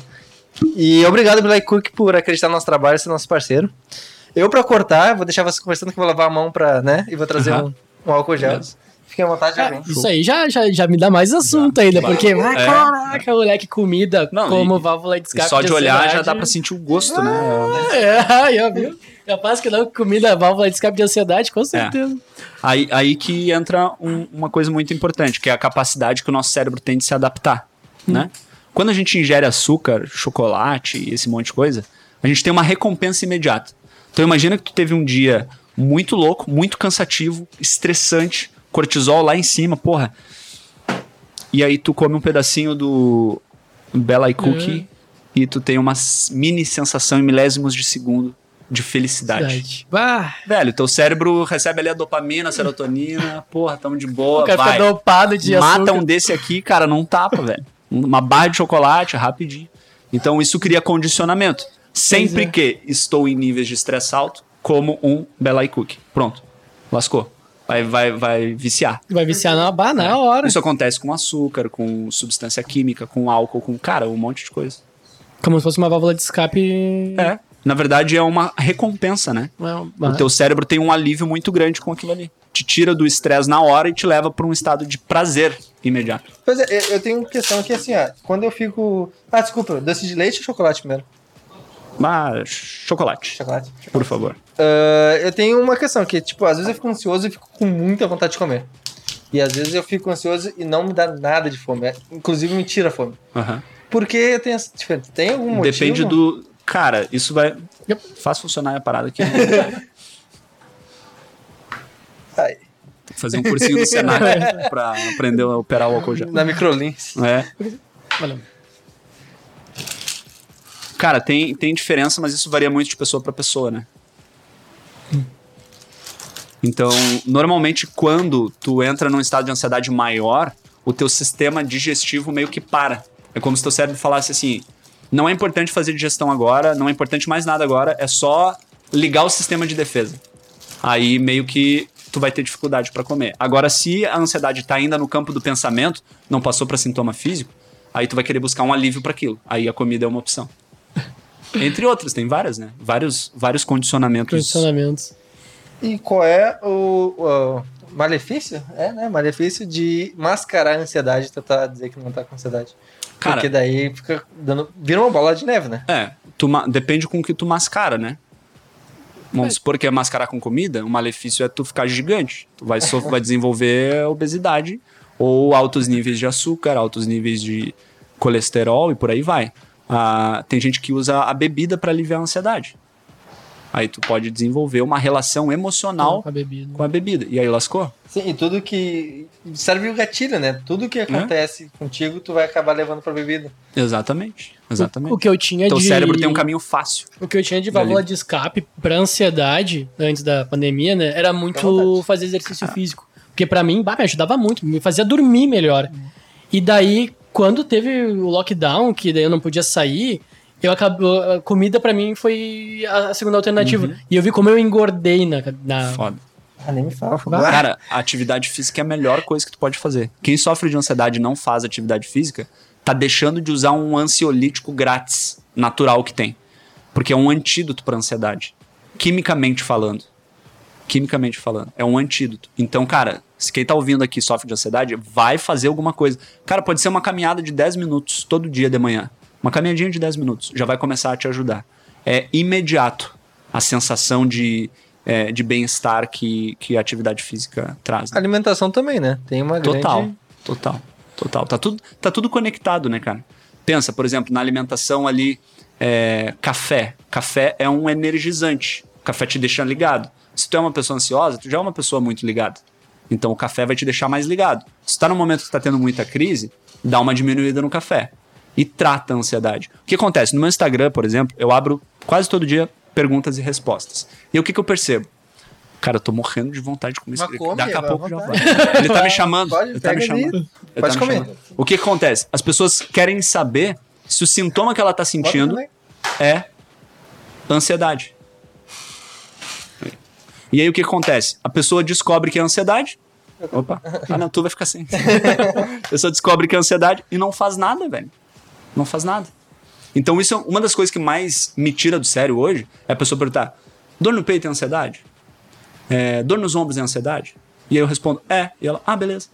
e obrigado, Black Cook, por acreditar no nosso trabalho e ser nosso parceiro. Eu, pra cortar, vou deixar você conversando que eu vou lavar a mão pra, né? E vou trazer um, um álcool gel. Beleza. Fiquem à vontade, já Ah, vem. isso aí já, já, já me dá mais assunto ainda, porque, ah, É. caraca, moleque, comida Não, como e- válvula de E escape só de olhar já dá pra sentir o gosto, né? É, aí, ó, viu? Capaz que não, comida válvula de escape de ansiedade, com certeza. Aí, aí que entra um- uma coisa muito importante, que é a capacidade que o nosso cérebro tem de se adaptar, né? Quando a gente ingere açúcar, chocolate e esse monte de coisa, a gente tem uma recompensa imediata. Então imagina que tu teve um dia muito louco, muito cansativo, estressante, cortisol lá em cima, porra. E aí tu come um pedacinho do Bella Cookie e tu tem uma mini sensação em milésimos de segundo de felicidade. Bah, Velho, teu cérebro recebe ali a dopamina, a serotonina, porra, tamo de boa, o cara vai. fica dopado de Mata açúcar. um desse aqui, cara, não tapa, velho. Uma barra de chocolate, rapidinho. Então isso cria condicionamento. Sempre é. que estou em níveis de estresse alto, como um Belai Cookie. Pronto. Lascou. Vai, vai, vai viciar. Vai viciar na barra na hora. Isso acontece com açúcar, com substância química, com álcool, com, cara, um monte de coisa. Como se fosse uma válvula de escape. É. Na verdade, é uma recompensa, né? É, O teu cérebro tem um alívio muito grande com aquilo ali. Te tira do estresse na hora e te leva para um estado de prazer imediato. Pois é, eu- eu tenho uma questão aqui assim, ó. Quando eu fico. Ah, desculpa, doce de leite ou chocolate primeiro? Mas chocolate, Chocolate. por favor. Ah, eu tenho uma questão que, tipo, às vezes eu fico ansioso e fico com muita vontade de comer. E às vezes eu fico ansioso e não me dá nada de fome. É, Inclusive me tira a fome. Aham. Por que eu tenho essa diferença? Tem algum motivo? Depende do. Cara, isso vai. Yep. Faz funcionar a parada aqui. Ai, Fazer um cursinho do Senac pra aprender a operar o álcool gel. na microlins. É. Valeu. Cara, tem, tem diferença, mas isso varia muito de pessoa pra pessoa, né? Então, normalmente, quando tu entra num estado de ansiedade maior, o teu sistema digestivo meio que para. É como se teu cérebro falasse assim: não é importante fazer digestão agora, não é importante mais nada agora, é só ligar o sistema de defesa. Aí meio que tu vai ter dificuldade para comer. Agora, se a ansiedade tá ainda no campo do pensamento, não passou para sintoma físico, aí tu vai querer buscar um alívio para aquilo. Aí a comida é uma opção. Entre outras, tem várias, né? Vários, vários condicionamentos. Condicionamentos. E qual é o, o malefício? É, né? Malefício de mascarar a ansiedade, tentar dizer que não tá com ansiedade. Cara- Porque daí fica dando. Vira uma bola de neve, né? É, tu ma- depende com o que tu mascara, né? Vamos supor que é mascarar com comida, o malefício é tu ficar gigante. Tu vai, sof- vai desenvolver obesidade ou altos níveis de açúcar, altos níveis de colesterol e por aí vai. Ah, tem gente que usa a bebida para aliviar a ansiedade. Aí tu pode desenvolver uma relação emocional Com a bebida. com a bebida. E aí lascou? Sim, e tudo que. Serve o gatilho, né? Tudo que acontece contigo, tu vai acabar levando pra bebida. Exatamente. Exatamente. O que eu tinha Teu de... cérebro tem um caminho fácil. O que eu tinha de válvula de escape pra ansiedade, antes da pandemia, né? Era muito fazer exercício físico. Porque pra mim, bah, me ajudava muito, me fazia dormir melhor. E daí, quando teve o lockdown, que daí eu não podia sair, eu acabou, a comida pra mim foi a segunda alternativa. E eu vi como eu engordei na. na Foda. Ah, nem me fala. Cara, a atividade física é a melhor coisa que tu pode fazer. Quem sofre de ansiedade e não faz atividade física, tá deixando de usar um ansiolítico grátis, natural que tem. Porque é um antídoto pra ansiedade. Quimicamente falando. Quimicamente falando. É um antídoto. Então, cara, se quem tá ouvindo aqui sofre de ansiedade, vai fazer alguma coisa. Cara, pode ser uma caminhada de 10 minutos todo dia de manhã. Uma caminhadinha de 10 minutos. Já vai começar a te ajudar. É imediato a sensação de, é, de bem-estar que, que a atividade física traz. né? Alimentação também, né? Tem uma Total, grande. total, total. Tá tudo, tá tudo conectado, né, cara? Pensa, por exemplo, na alimentação ali, é, café. Café é um energizante. O café te deixa ligado. Se tu é uma pessoa ansiosa, tu já é uma pessoa muito ligada. Então o café vai te deixar mais ligado. Se tu tá num momento que tá tendo muita crise, dá uma diminuída no café. E trata a ansiedade. O que acontece? No meu Instagram, por exemplo, eu abro quase todo dia perguntas e respostas. E o que, que eu percebo? Cara, eu tô morrendo de vontade de comer Mas come, Daqui a pouco já vai. vontade. Ele tá me chamando. Pode, ele tá me chamando. Ele Pode tá me comer. chamando. O que, que acontece? As pessoas querem saber se o sintoma que ela tá sentindo é ansiedade. E aí o que acontece? A pessoa descobre que é ansiedade. Opa, ah não, tu vai ficar sem. a pessoa descobre que é ansiedade e não faz nada, velho. Não faz nada. Então isso é uma das coisas que mais me tira do sério hoje, é a pessoa perguntar, dor no peito é ansiedade? É, dor nos ombros é ansiedade? E aí eu respondo, é. E ela, ah, beleza.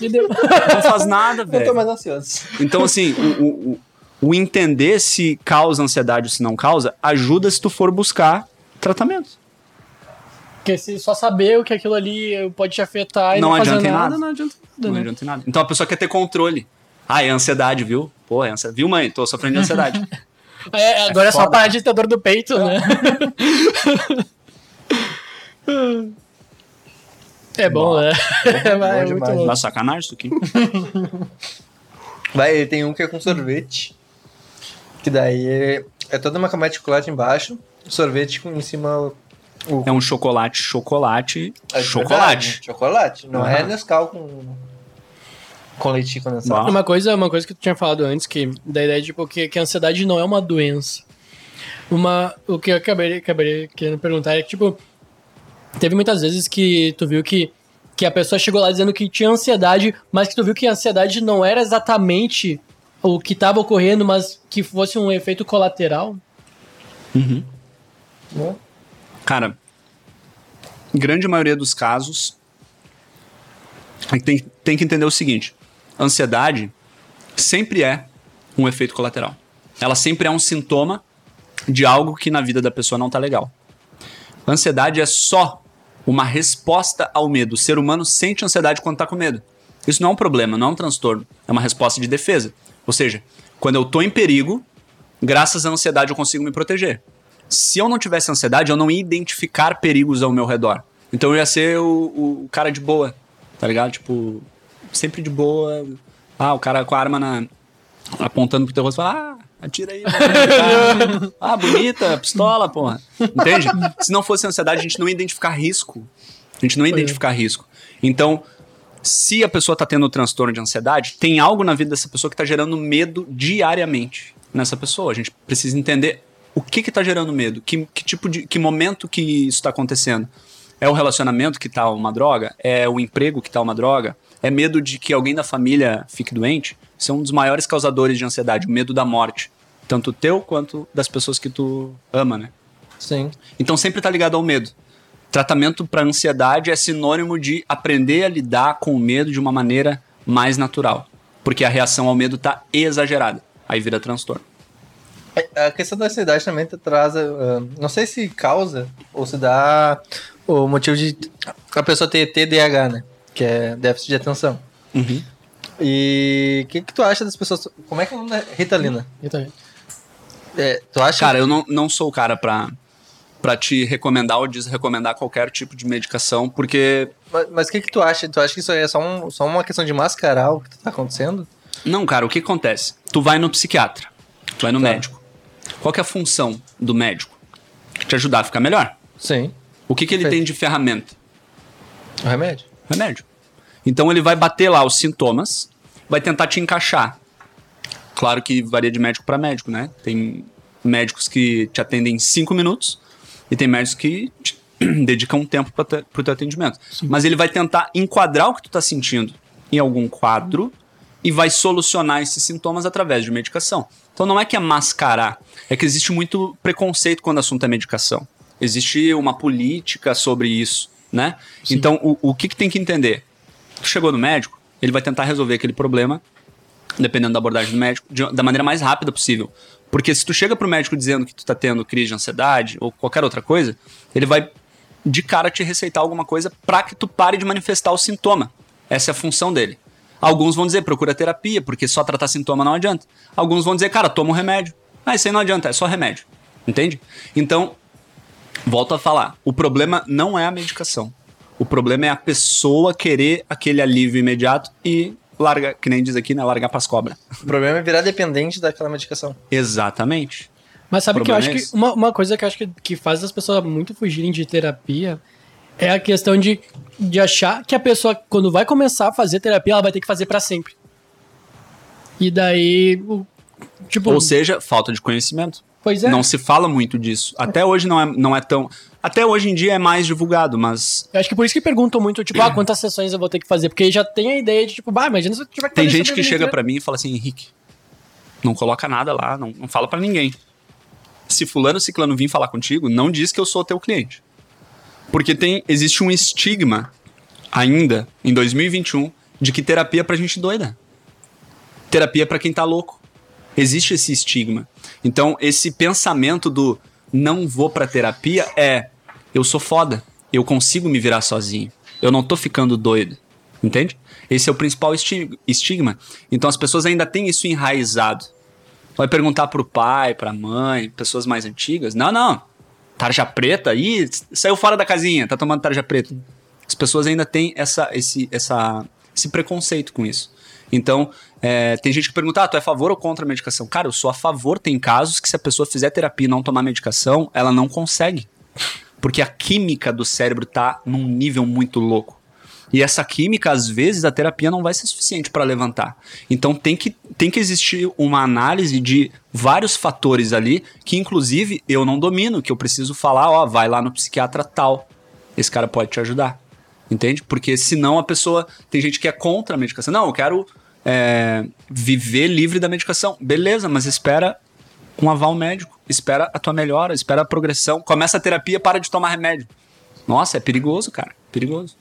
Não faz nada, Eu tô velho. mais ansioso. Então, assim, o, o, o- entender se causa ansiedade ou se não causa, ajuda se tu for buscar tratamento. Porque se só saber o que aquilo ali pode te afetar e Não não, adianta nada, nada. não adianta nada, Não né? adianta em nada. Então a pessoa quer ter controle. Ah, é ansiedade, viu? Pô, é ansiedade. Viu, mãe? Tô sofrendo de ansiedade. É, agora é, só foda. parar de ter dor do peito, né? É bom, né? É, bom muito demais. bom. Dá sacanagem isso aqui. Vai, tem um que é com sorvete. Que daí é, é toda uma camada de chocolate embaixo, sorvete com, em cima. O, É um chocolate, chocolate, é chocolate. verdade, chocolate. Não é Aham. Nescau com, com leite condensado. Uma coisa, uma coisa que tu tinha falado antes, que da ideia de tipo, que, que a ansiedade não é uma doença. Uma, o que eu acabei, acabei querendo perguntar é que, tipo, teve muitas vezes que tu viu que, que a pessoa chegou lá dizendo que tinha ansiedade, mas que tu viu que a ansiedade não era exatamente o que estava ocorrendo, mas que fosse um efeito colateral. Uhum. Né? Cara, grande maioria dos casos, tem, tem que entender o seguinte: ansiedade sempre é um efeito colateral. Ela sempre é um sintoma de algo que na vida da pessoa não tá legal. Ansiedade é só uma resposta ao medo. O ser humano sente ansiedade quando tá com medo. Isso não é um problema, não é um transtorno. É uma resposta de defesa. Ou seja, quando eu tô em perigo, graças à ansiedade eu consigo me proteger. Se eu não tivesse ansiedade, eu não ia identificar perigos ao meu redor. Então eu ia ser o, o cara de boa, tá ligado? Tipo, sempre de boa. Ah, o cara com a arma na, apontando pro teu rosto e fala, ah, atira aí. vai, ah, bonita, pistola, porra. Entende? Se não fosse ansiedade, a gente não ia identificar risco. A gente não ia é. identificar risco. Então, se a pessoa está tendo transtorno de ansiedade, tem algo na vida dessa pessoa que está gerando medo diariamente nessa pessoa. A gente precisa entender o que está gerando medo, que, que tipo de que momento que isso está acontecendo. É o relacionamento que está uma droga? É o emprego que está uma droga? É medo de que alguém da família fique doente? É um dos maiores causadores de ansiedade, o medo da morte. Tanto o teu quanto das pessoas que tu ama, né? Sim. Então sempre tá ligado ao medo. Tratamento para ansiedade é sinônimo de aprender a lidar com o medo de uma maneira mais natural, porque a reação ao medo tá exagerada. Aí vira transtorno. A questão da ansiedade também te traz. ah, não sei se causa ou se dá o motivo de a pessoa ter TDAH, né? Que é déficit de atenção. E o que, que tu acha das pessoas. Como é que é o nome da Ritalina? Eu também. É, tu acha. Cara, eu não, não sou o cara pra, pra te recomendar ou desrecomendar qualquer tipo de medicação, porque. Mas, mas o que, que tu acha? Tu acha que isso aí é só, um- só uma questão de mascarar o que tá acontecendo? Não, cara, o que acontece? Tu vai no psiquiatra, tu vai no Tá. médico. Qual que é a função do médico? Te ajudar a ficar melhor. Sim. O que, que ele Perfeito. tem de ferramenta? O remédio. Remédio. Então ele vai bater lá os sintomas, vai tentar te encaixar. Claro que varia de médico para médico, né? Tem médicos que te atendem em 5 minutos e tem médicos que te dedicam um tempo para o teu atendimento. Mas ele vai tentar enquadrar o que tu tá sentindo em algum quadro e vai solucionar esses sintomas através de medicação. Então não é que é mascarar, é que existe muito preconceito quando o assunto é medicação. Existe uma política sobre isso, né? Então o, o que, que tem que entender? Tu chegou no médico, ele vai tentar resolver aquele problema, dependendo da abordagem do médico, de- da maneira mais rápida possível. Porque se tu chega pro médico dizendo que tu tá tendo crise de ansiedade ou qualquer outra coisa, ele vai de cara te receitar alguma coisa pra que tu pare de manifestar o sintoma. Essa é a função dele. Alguns vão dizer, procura terapia, porque só tratar sintoma não adianta. Alguns vão dizer, cara, toma um remédio. Ah, isso aí não adianta, é só remédio. Entende? Então, volto a falar, o problema não é a medicação. O problema é a pessoa querer aquele alívio imediato e larga, que nem diz aqui, né? Largar pras cobras. O problema é virar dependente daquela medicação. Exatamente. Mas sabe O que eu acho é que uma, uma coisa que eu acho que, que faz as pessoas muito fugirem de terapia é a questão de, de achar que a pessoa, quando vai começar a fazer terapia, ela vai ter que fazer pra sempre. E daí, o- tipo, Ou seja, falta de conhecimento. Pois é. Não se fala muito disso. Até hoje não é, não é tão. Até hoje em dia é mais divulgado, mas Eu acho que por isso que perguntam muito, tipo, ah, quantas sessões eu vou ter que fazer? Porque já tem a ideia de, tipo, bah, imagina se eu tiver que tem gente que chega pra mim e fala assim: Henrique, não coloca nada lá, não, não fala pra ninguém. Se fulano ciclano vir falar contigo, não diz que eu sou teu cliente. Porque tem, existe um estigma ainda, em 2021, de que terapia é pra gente doida. Terapia é pra quem tá louco. Existe esse estigma. Então, esse pensamento do não vou pra terapia é eu sou foda, eu consigo me virar sozinho, eu não tô ficando doido. Entende? Esse é o principal esti- estigma. Então as pessoas ainda têm isso enraizado. Vai perguntar pro pai, pra mãe, pessoas mais antigas. Não, não. Tarja preta aí, saiu fora da casinha, tá tomando tarja preta. As pessoas ainda têm essa, esse, essa, esse preconceito com isso. Então, é, tem gente que pergunta: ah, tu é a favor ou contra a medicação? Cara, eu sou a favor. Tem casos que se a pessoa fizer terapia e não tomar medicação, ela não consegue. Porque a química do cérebro tá num nível muito louco. E essa química, às vezes, a terapia não vai ser suficiente para levantar. Então tem que, tem que existir uma análise de vários fatores ali, que inclusive eu não domino, que eu preciso falar, ó, vai lá no psiquiatra tal. Esse cara pode te ajudar. Entende? Porque senão a pessoa. Tem gente que é contra a medicação. Não, eu quero é, viver livre da medicação. Beleza, mas espera um aval médico. Espera a tua melhora, espera a progressão. Começa a terapia, para de tomar remédio. Nossa, é perigoso, cara. Perigoso.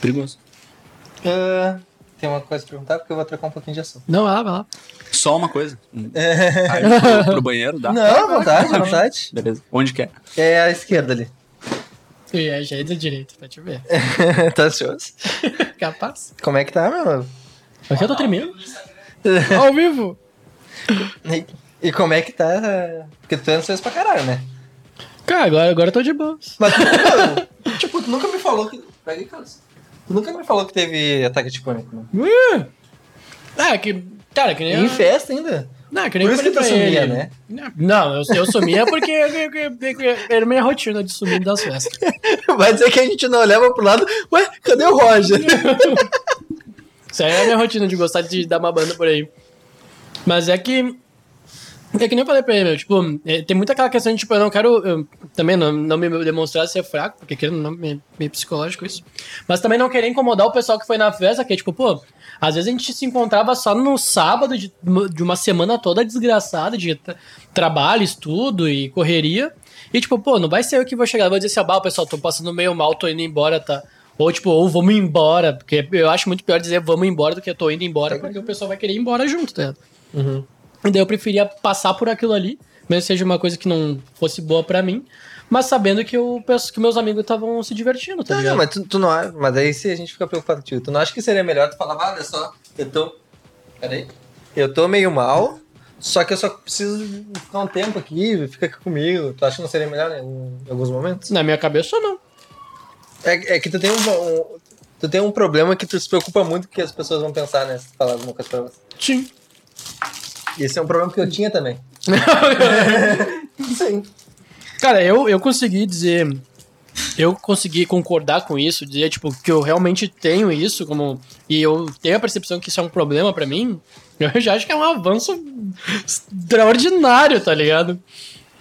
Perigoso. Ah, tem uma coisa pra perguntar, porque eu vou trocar um pouquinho de assunto. Não, vai lá, vai lá. Só uma coisa. Aí, pro, pro banheiro, dá? Não, à vontade, à vontade. Beleza. Onde quer? É a esquerda ali. E é jeito direito, pra te ver. tá ansioso? Capaz. Como é que tá, meu? Aqui eu tô tremendo. Ao vivo. E, e como é que tá? Porque tu é ansioso pra caralho, né? Cara, agora, agora eu tô de boa. Mas, tu, tipo, tu nunca me falou que. Pega aí, Carlos. Tu nunca me falou que teve ataque de pânico, né? Uh! É, que. Cara, que nem. Em festa ainda. Não, é que nem Por eu isso que falei tu pra sumia, ele. né? Não, eu, eu sumia porque era minha rotina de sumir das festas. Vai dizer que a gente não olhava pro lado, ué, cadê o Roger? Isso aí é a minha rotina de gostar de dar uma banda por aí. Mas é que. É que nem eu falei pra ele, meu, tipo, é, tem muita aquela questão de, tipo, eu não quero eu, também não, não me demonstrar ser fraco, porque não, meio, meio psicológico isso. Mas também não querer incomodar o pessoal que foi na festa, que é tipo, pô, às vezes a gente se encontrava só no sábado de, de uma semana toda desgraçada de tra trabalho, estudo e correria. E tipo, pô, não vai ser eu que vou chegar, vou dizer assim, ah, pessoal, tô passando meio mal, tô indo embora, tá? Ou tipo, ou vamos embora, porque eu acho muito pior dizer vamos embora do que eu tô indo embora, porque o pessoal vai querer ir embora junto, tá ligado? Uhum. E daí eu preferia passar por aquilo ali, mesmo que seja uma coisa que não fosse boa pra mim, mas sabendo que eu penso que meus amigos estavam se divertindo, tá Não, ligado? não, mas tu, tu não acha- Mas aí se a gente fica preocupado contigo, tu não acha que seria melhor tu falar, "Ah, olha só, eu tô. Peraí. Eu tô meio mal, só que eu só preciso ficar um tempo aqui, fica aqui comigo. Tu acha que não seria melhor em alguns momentos? Na minha cabeça, não. É, é que tu tem um, um- Tu tem um problema que tu se preocupa muito que as pessoas vão pensar, né? Se tu falar alguma coisa pra você. Sim. Esse é um problema que eu tinha também. Sim. Cara, eu, eu consegui dizer. Eu consegui concordar com isso, dizer, tipo, que eu realmente tenho isso, como. E eu tenho a percepção que isso é um problema pra mim. Eu já acho que é um avanço extraordinário, tá ligado?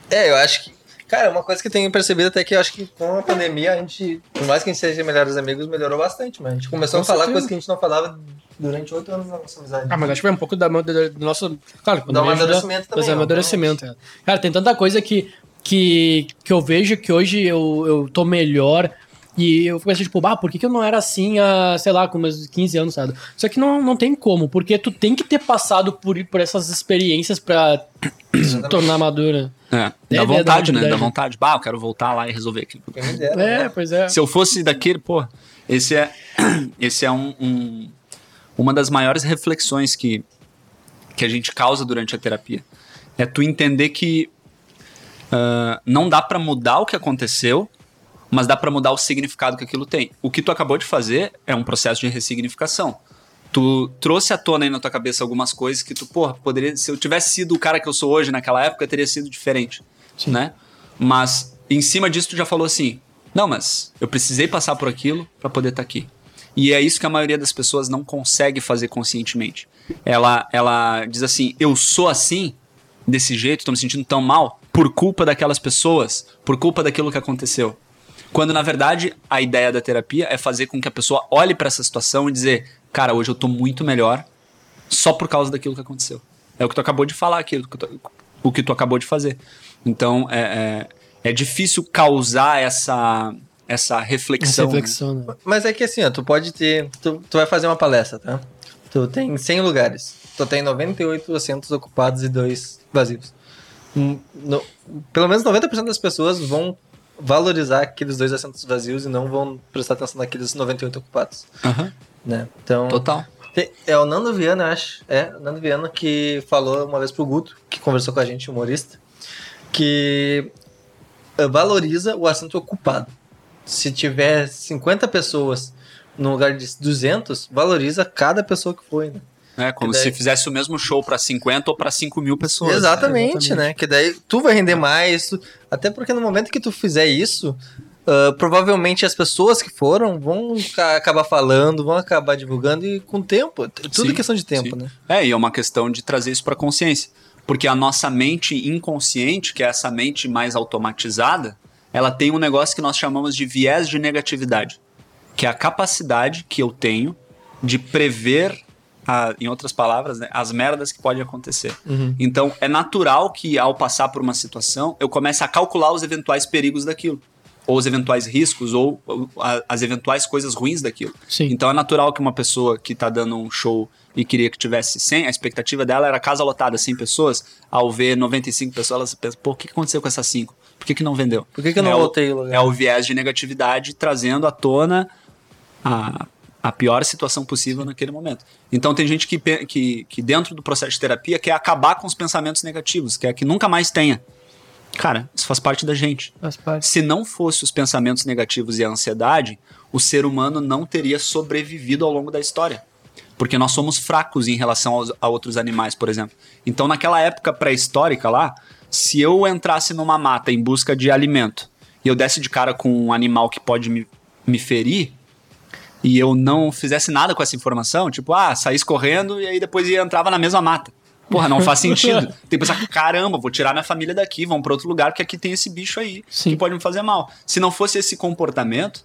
É, eu acho que. Cara, uma coisa que eu tenho percebido até que eu acho que com a pandemia a gente, por mais que a gente seja melhores amigos, melhorou bastante, mas a gente começou Com a falar certeza. coisas que a gente não falava durante oito anos da nossa amizade. Ah, mas acho que foi um pouco da, da, do nosso. Claro, Do vejo amadurecimento da- também, do amadurecimento. é. Cara, tem tanta coisa que, que, que eu vejo que hoje eu, eu tô melhor. E eu fico assim, tipo, ah, por que, que eu não era assim há, sei lá, com meus 15 anos, sabe? Só que não, não tem como, porque tu tem que ter passado por, por essas experiências pra se tornar madura. É, É, dá é, vontade, né? Dá vontade. Bah, eu quero voltar lá e resolver aquilo. Dera, É, né? pois é. Se eu fosse daquele, pô, esse é, esse é um, um- uma das maiores reflexões que, que a gente causa durante a terapia. É tu entender que ah, não dá pra mudar o que aconteceu, mas dá pra mudar o significado que aquilo tem. O que tu acabou de fazer é um processo de ressignificação. Tu trouxe à tona aí na tua cabeça algumas coisas que tu, porra, poderia. Se eu tivesse sido o cara que eu sou hoje naquela época, teria sido diferente. Né? Mas em cima disso, tu já falou assim: não, mas eu precisei passar por aquilo pra poder estar aqui. E é isso que a maioria das pessoas não consegue fazer conscientemente. Ela, ela diz assim: eu sou assim, desse jeito, tô me sentindo tão mal, por culpa daquelas pessoas, por culpa daquilo que aconteceu. Quando na verdade a ideia da terapia é fazer com que a pessoa olhe pra essa situação e dizer: cara, hoje eu tô muito melhor só por causa daquilo que aconteceu. É o que tu acabou de falar aqui, o que tu, o que tu acabou de fazer. Então é, é, é difícil causar essa, essa Essa reflexão. né? reflexão, né? Mas é que assim, ó, tu pode ter. Tu, tu vai fazer uma palestra, tá? Tu tem 100 lugares. Tu tem 98 assentos ocupados e dois vazios. Hum, no- pelo menos 90% das pessoas vão valorizar aqueles dois assentos vazios e não vão prestar atenção naqueles 98 ocupados, Aham, né? Então, Total. É o Nando Viana, eu acho. É, o Nando Viana que falou uma vez pro Guto, que conversou com a gente, humorista, que valoriza o assento ocupado. Se tiver 50 pessoas no lugar de 200, valoriza cada pessoa que foi, né? É como daí- se fizesse o mesmo show pra 50 ou pra 5 mil pessoas. exatamente, exatamente. né? Que daí tu vai render mais. tu- Até porque no momento que tu fizer isso, ah, provavelmente as pessoas que foram vão ca- acabar falando, vão acabar divulgando e com o tempo. é Tudo Sim, questão de tempo, sim. né? É, e é uma questão de trazer isso pra consciência. Porque a nossa mente inconsciente, que é essa mente mais automatizada, ela tem um negócio que nós chamamos de viés de negatividade. Que é a capacidade que eu tenho de prever, a- em outras palavras, né, as merdas que podem acontecer. Uhum. Então, é natural que ao passar por uma situação, eu comece a calcular os eventuais perigos daquilo. Ou os eventuais riscos, ou, ou a- as eventuais coisas ruins daquilo. Sim. Então é natural que uma pessoa que tá dando um show e queria que tivesse 100, a expectativa dela era casa lotada, 100 pessoas, ao ver 95 pessoas, ela se pensa, pô, o que aconteceu com essas 5? Por que, que não vendeu? Por que, que eu não é voltei o é o viés de negatividade trazendo à tona a, a pior situação possível naquele momento. Então tem gente que, que, que dentro do processo de terapia quer acabar com os pensamentos negativos, quer que nunca mais tenha. Cara, isso faz parte da gente. Faz parte. Se não fosse os pensamentos negativos e a ansiedade, o ser humano não teria sobrevivido ao longo da história. Porque nós somos fracos em relação aos, a outros animais, por exemplo. Então, naquela época pré-histórica lá, se eu entrasse numa mata em busca de alimento e eu desse de cara com um animal que pode me, me ferir, e eu não fizesse nada com essa informação, tipo, ah, saísse correndo e aí depois ia, entrava na mesma mata. Porra, não faz sentido. Tem que pensar, caramba, vou tirar minha família daqui, vamos para outro lugar, porque aqui tem esse bicho aí Sim. que pode me fazer mal. Se não fosse esse comportamento,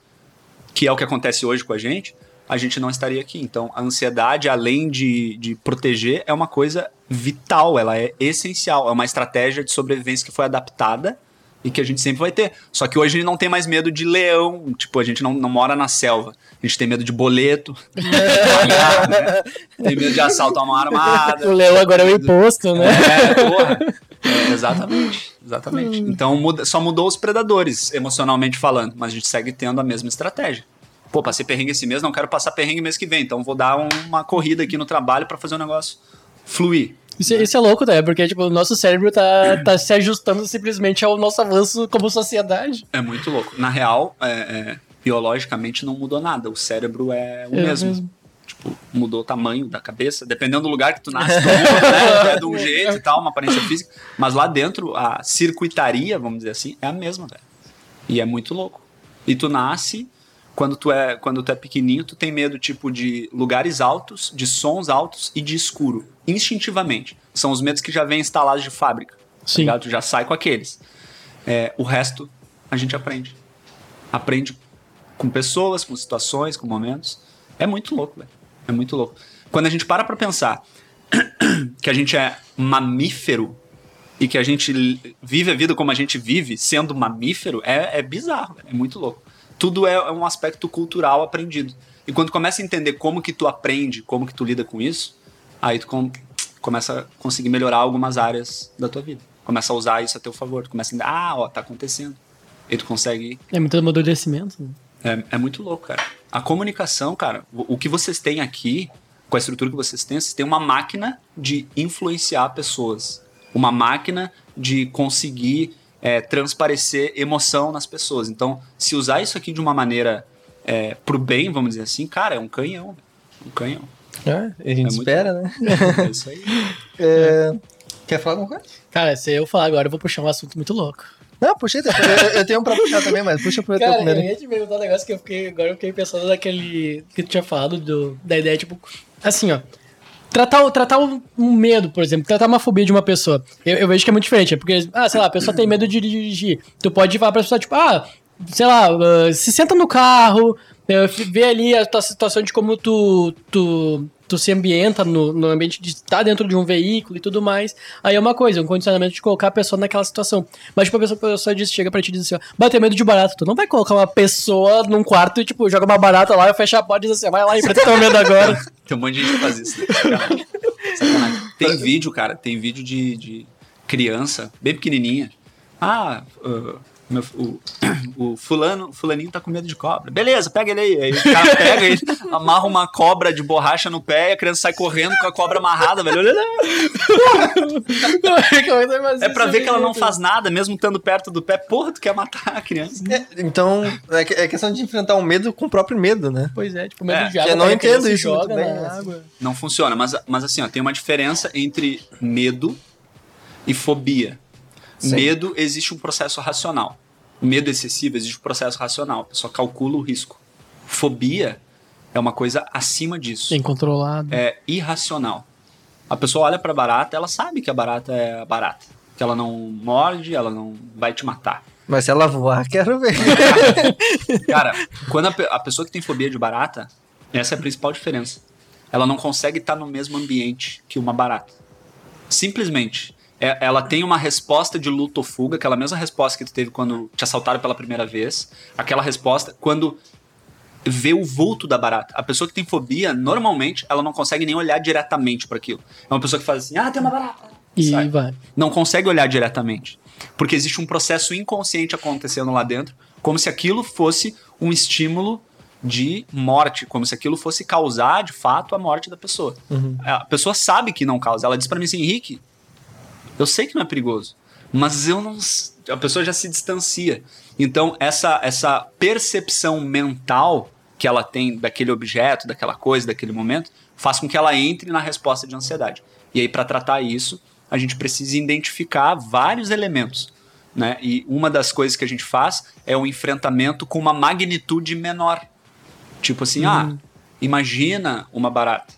que é o que acontece hoje com a gente, a gente não estaria aqui. Então, a ansiedade, além de, de proteger, é uma coisa vital, ela é essencial. É uma estratégia de sobrevivência que foi adaptada e que a gente sempre vai ter. Só que hoje a gente não tem mais medo de leão, tipo, a gente não, não mora na selva. A gente tem medo de boleto, pagar, né? tem medo de assaltar uma armada. O leão agora é o imposto, né? É, porra. É, exatamente, exatamente. Então muda- só mudou os predadores, emocionalmente falando, mas a gente segue tendo a mesma estratégia. Pô, passei perrengue esse mês, não quero passar perrengue mês que vem, então vou dar um- uma corrida aqui no trabalho pra fazer o negócio fluir. Isso, isso é louco, né? Porque, tipo, o nosso cérebro tá, tá se ajustando simplesmente ao nosso avanço como sociedade. É muito louco. Na real, é, é, biologicamente não mudou nada. O cérebro é o É mesmo. mesmo. Tipo, mudou o tamanho da cabeça, dependendo do lugar que tu nasce, tu muda, né? é de um jeito e tal, uma aparência física. Mas lá dentro, a circuitaria, vamos dizer assim, é a mesma, velho. E é muito louco. E tu nasce, quando tu é, quando tu é pequenininho, tu tem medo, tipo, de lugares altos, de sons altos e de escuro. Instintivamente. São os medos que já vêm instalados de fábrica. Tá Sim. ligado? Tu já sai com aqueles. É, o resto, a gente aprende. Aprende com pessoas, com situações, com momentos. É muito louco, velho. É muito louco. Quando a gente para pra pensar que a gente é mamífero e que a gente vive a vida como a gente vive, sendo mamífero, é, é bizarro, é muito louco. Tudo é, é um aspecto cultural aprendido. E quando começa a entender como que tu aprende, como que tu lida com isso, aí tu com- começa a conseguir melhorar algumas áreas da tua vida. Começa a usar isso a teu favor. Tu começa a entender, ah, ó, tá acontecendo. E tu consegue É muito amadurecimento. né? é, é muito louco, cara. A comunicação, cara, o, o que vocês têm aqui, com a estrutura que vocês têm, vocês têm uma máquina de influenciar pessoas. Uma máquina de conseguir é, transparecer emoção nas pessoas. Então, se usar isso aqui de uma maneira é, pro bem, vamos dizer assim, cara, é um canhão. Um canhão. É, a gente É espera, né? É isso aí. É, Quer falar alguma coisa? Cara, se eu falar agora, eu vou puxar um assunto muito louco. Não, puxa aí, depois. eu, eu tenho um pra puxar também, mas puxa pro Cara, primeiro. eu ia te perguntar um negócio que eu fiquei. Agora eu fiquei pensando naquele. que tu tinha falado do, da ideia, tipo. Assim, ó. Tratar, o- tratar um, medo, por exemplo, tratar uma fobia de uma pessoa. Eu, eu vejo que é muito diferente. é Porque, ah, sei lá, a pessoa tem medo de dirigir. Tu pode falar pra pessoa, tipo, ah, sei lá, ah, se senta no carro, eh, vê ali a tua situação de como tu, tu, tu se ambienta no, no ambiente de estar dentro de um veículo e tudo mais. Aí é uma coisa, um condicionamento de colocar a pessoa naquela situação. Mas, tipo, a pessoa, a pessoa diz, chega pra ti e diz assim, ó, bater medo de barata. Tu não vai colocar uma pessoa num quarto e, tipo, joga uma barata lá, fecha a porta e diz assim, vai lá, enfrenta teu medo agora. Tem um monte de gente que faz isso. Né? Sacanagem. Sacanagem. Tem vídeo, cara, tem vídeo de, de criança, bem pequenininha. Ah, uh, meu- o, o fulano, fulaninho tá com medo de cobra. Beleza, pega ele aí. Aí o cara pega ele, amarra uma cobra de borracha no pé e a criança sai correndo com a cobra amarrada, velho. É pra ver que ela não faz nada, mesmo estando perto do pé. Porra, tu quer matar a criança. É, então, é, é questão de enfrentar o medo com o próprio medo, né? Pois é, tipo, medo É, de água. eu não criança entendo isso joga muito bem, na mas- água. Não funciona, mas, mas assim, ó, tem uma diferença entre medo e fobia. Sim. Medo existe um processo racional. Medo excessivo existe um processo racional. A pessoa calcula o risco. Fobia é uma coisa acima disso. Incontrolado. É irracional. A pessoa olha pra barata, ela sabe que a barata é a barata. Que ela não morde, ela não vai te matar. Mas se ela voar, quero ver. Cara, quando a, a pessoa que tem fobia de barata, essa é a principal diferença. Ela não consegue estar no mesmo ambiente que uma barata. Simplesmente. É- ela tem uma resposta de luta ou fuga, aquela mesma resposta que tu teve quando te assaltaram pela primeira vez. Aquela resposta quando vê o vulto da barata. A pessoa que tem fobia, normalmente, ela não consegue nem olhar diretamente para aquilo. É uma pessoa que faz assim, ah, tem uma barata. E Sai vai. não consegue olhar diretamente. Porque existe um processo inconsciente acontecendo lá dentro, como se aquilo fosse um estímulo de morte, como se aquilo fosse causar, de fato, a morte da pessoa. A pessoa sabe que não causa. Ela diz pra mim assim, Henrique, eu sei que não é perigoso, mas eu não. A pessoa já se distancia. Então, essa, essa percepção mental que ela tem daquele objeto, daquela coisa, daquele momento, faz com que ela entre na resposta de ansiedade. E aí, para tratar isso, a gente precisa identificar vários elementos. Né? E uma das coisas que a gente faz é o enfrentamento com uma magnitude menor. Tipo assim, ah, imagina uma barata.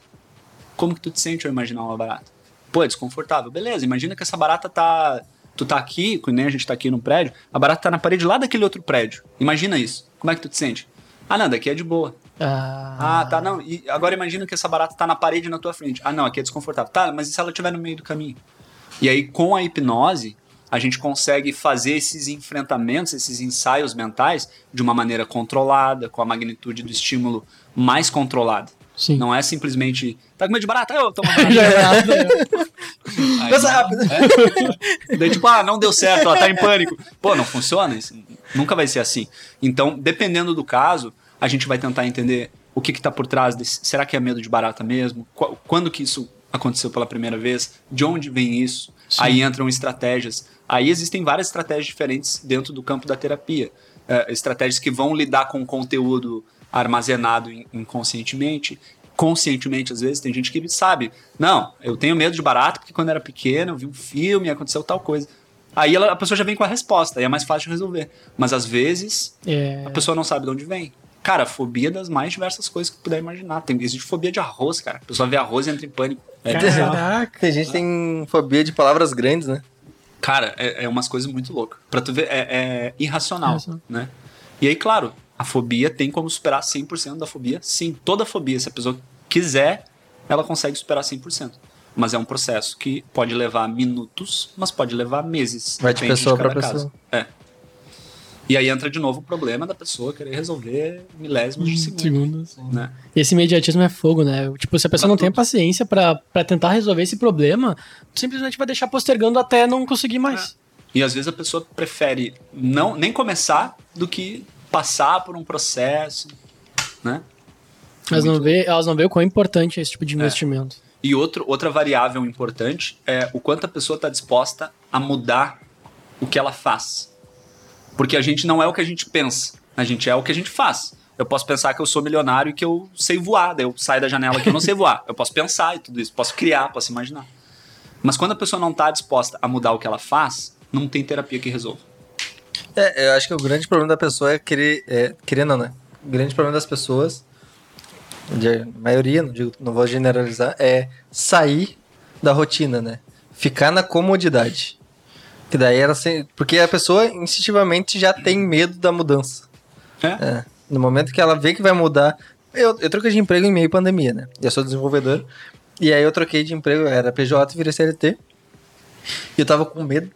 Como que tu te sente ao imaginar uma barata? Pô, é desconfortável. Beleza, imagina que essa barata tá. Tu tá aqui, que nem a gente tá aqui no prédio, a barata tá na parede lá daquele outro prédio. Imagina isso. Como é que tu te sente? Ah, não, daqui é de boa. Ah, Ah, tá, não. E agora imagina que essa barata tá na parede na tua frente. Ah, não, aqui é desconfortável. Tá, mas e se ela estiver no meio do caminho? E aí, com a hipnose, a gente consegue fazer esses enfrentamentos, esses ensaios mentais de uma maneira controlada, com a magnitude do estímulo mais controlada. Sim. Não é simplesmente, tá com medo de barata? Eu tomo barata. Já é né? Aí, Pensa rápido. é. Daí, tipo, ah, não deu certo, ela tá em pânico. Pô, não funciona? Isso nunca vai ser assim. Então, dependendo do caso, a gente vai tentar entender o que que tá por trás desse. Será que é medo de barata mesmo? Qu- Quando que isso aconteceu pela primeira vez? De onde vem isso? Sim. Aí entram estratégias. Aí existem várias estratégias diferentes dentro do campo da terapia. É, estratégias que vão lidar com o conteúdo armazenado in- inconscientemente. Conscientemente, às vezes, tem gente que sabe. Não, eu tenho medo de barata porque quando era pequeno eu vi um filme e aconteceu tal coisa. Aí ela- a pessoa já vem com a resposta, aí é mais fácil de resolver. Mas às vezes É, a pessoa não sabe de onde vem. Cara, fobia das mais diversas coisas que puder imaginar. Tem, existe fobia de arroz, cara. A pessoa vê arroz e entra em pânico. É. Caraca. A gente tem fobia de palavras grandes, né? Cara, é, é umas coisas muito loucas. Pra tu ver, é, é irracional, Irracional. né? E aí, claro, a fobia tem como superar 100% da fobia? Sim, toda fobia, se a pessoa quiser, ela consegue superar 100%. Mas é um processo que pode levar minutos, mas pode levar meses. Vai de pessoa pra caso. É. E aí entra de novo o problema da pessoa querer resolver milésimos de segundo, Segundos. né? E esse imediatismo é fogo, né? Tipo, se a pessoa Pra não tem tudo. paciência pra, pra tentar resolver esse problema, simplesmente vai deixar postergando até não conseguir mais. E às vezes a pessoa prefere não nem começar do que passar por um processo, né? Elas não, vê, elas não vê o quão importante é esse tipo de É. investimento. E outro, outra variável importante é o quanto a pessoa está disposta a mudar o que ela faz. Porque a gente não é o que a gente pensa, a gente é o que a gente faz. Eu posso pensar que eu sou milionário e que eu sei voar, daí eu saio da janela que eu não sei voar. Eu posso pensar e tudo isso, posso criar, posso imaginar. Mas quando a pessoa não está disposta a mudar o que ela faz, não tem terapia que resolva. É, eu acho que o grande problema da pessoa é querer. É, querer não, né? O grande problema das pessoas, de maioria, não, digo, não vou generalizar, é sair da rotina, né? Ficar na comodidade. Que daí ela se, Porque a pessoa instintivamente já tem medo da mudança. É? É. No momento que ela vê que vai mudar. Eu, eu troquei de emprego em meio pandemia, né? Eu sou desenvolvedor. E aí eu troquei de emprego, era PJ, virei CLT. E eu tava com medo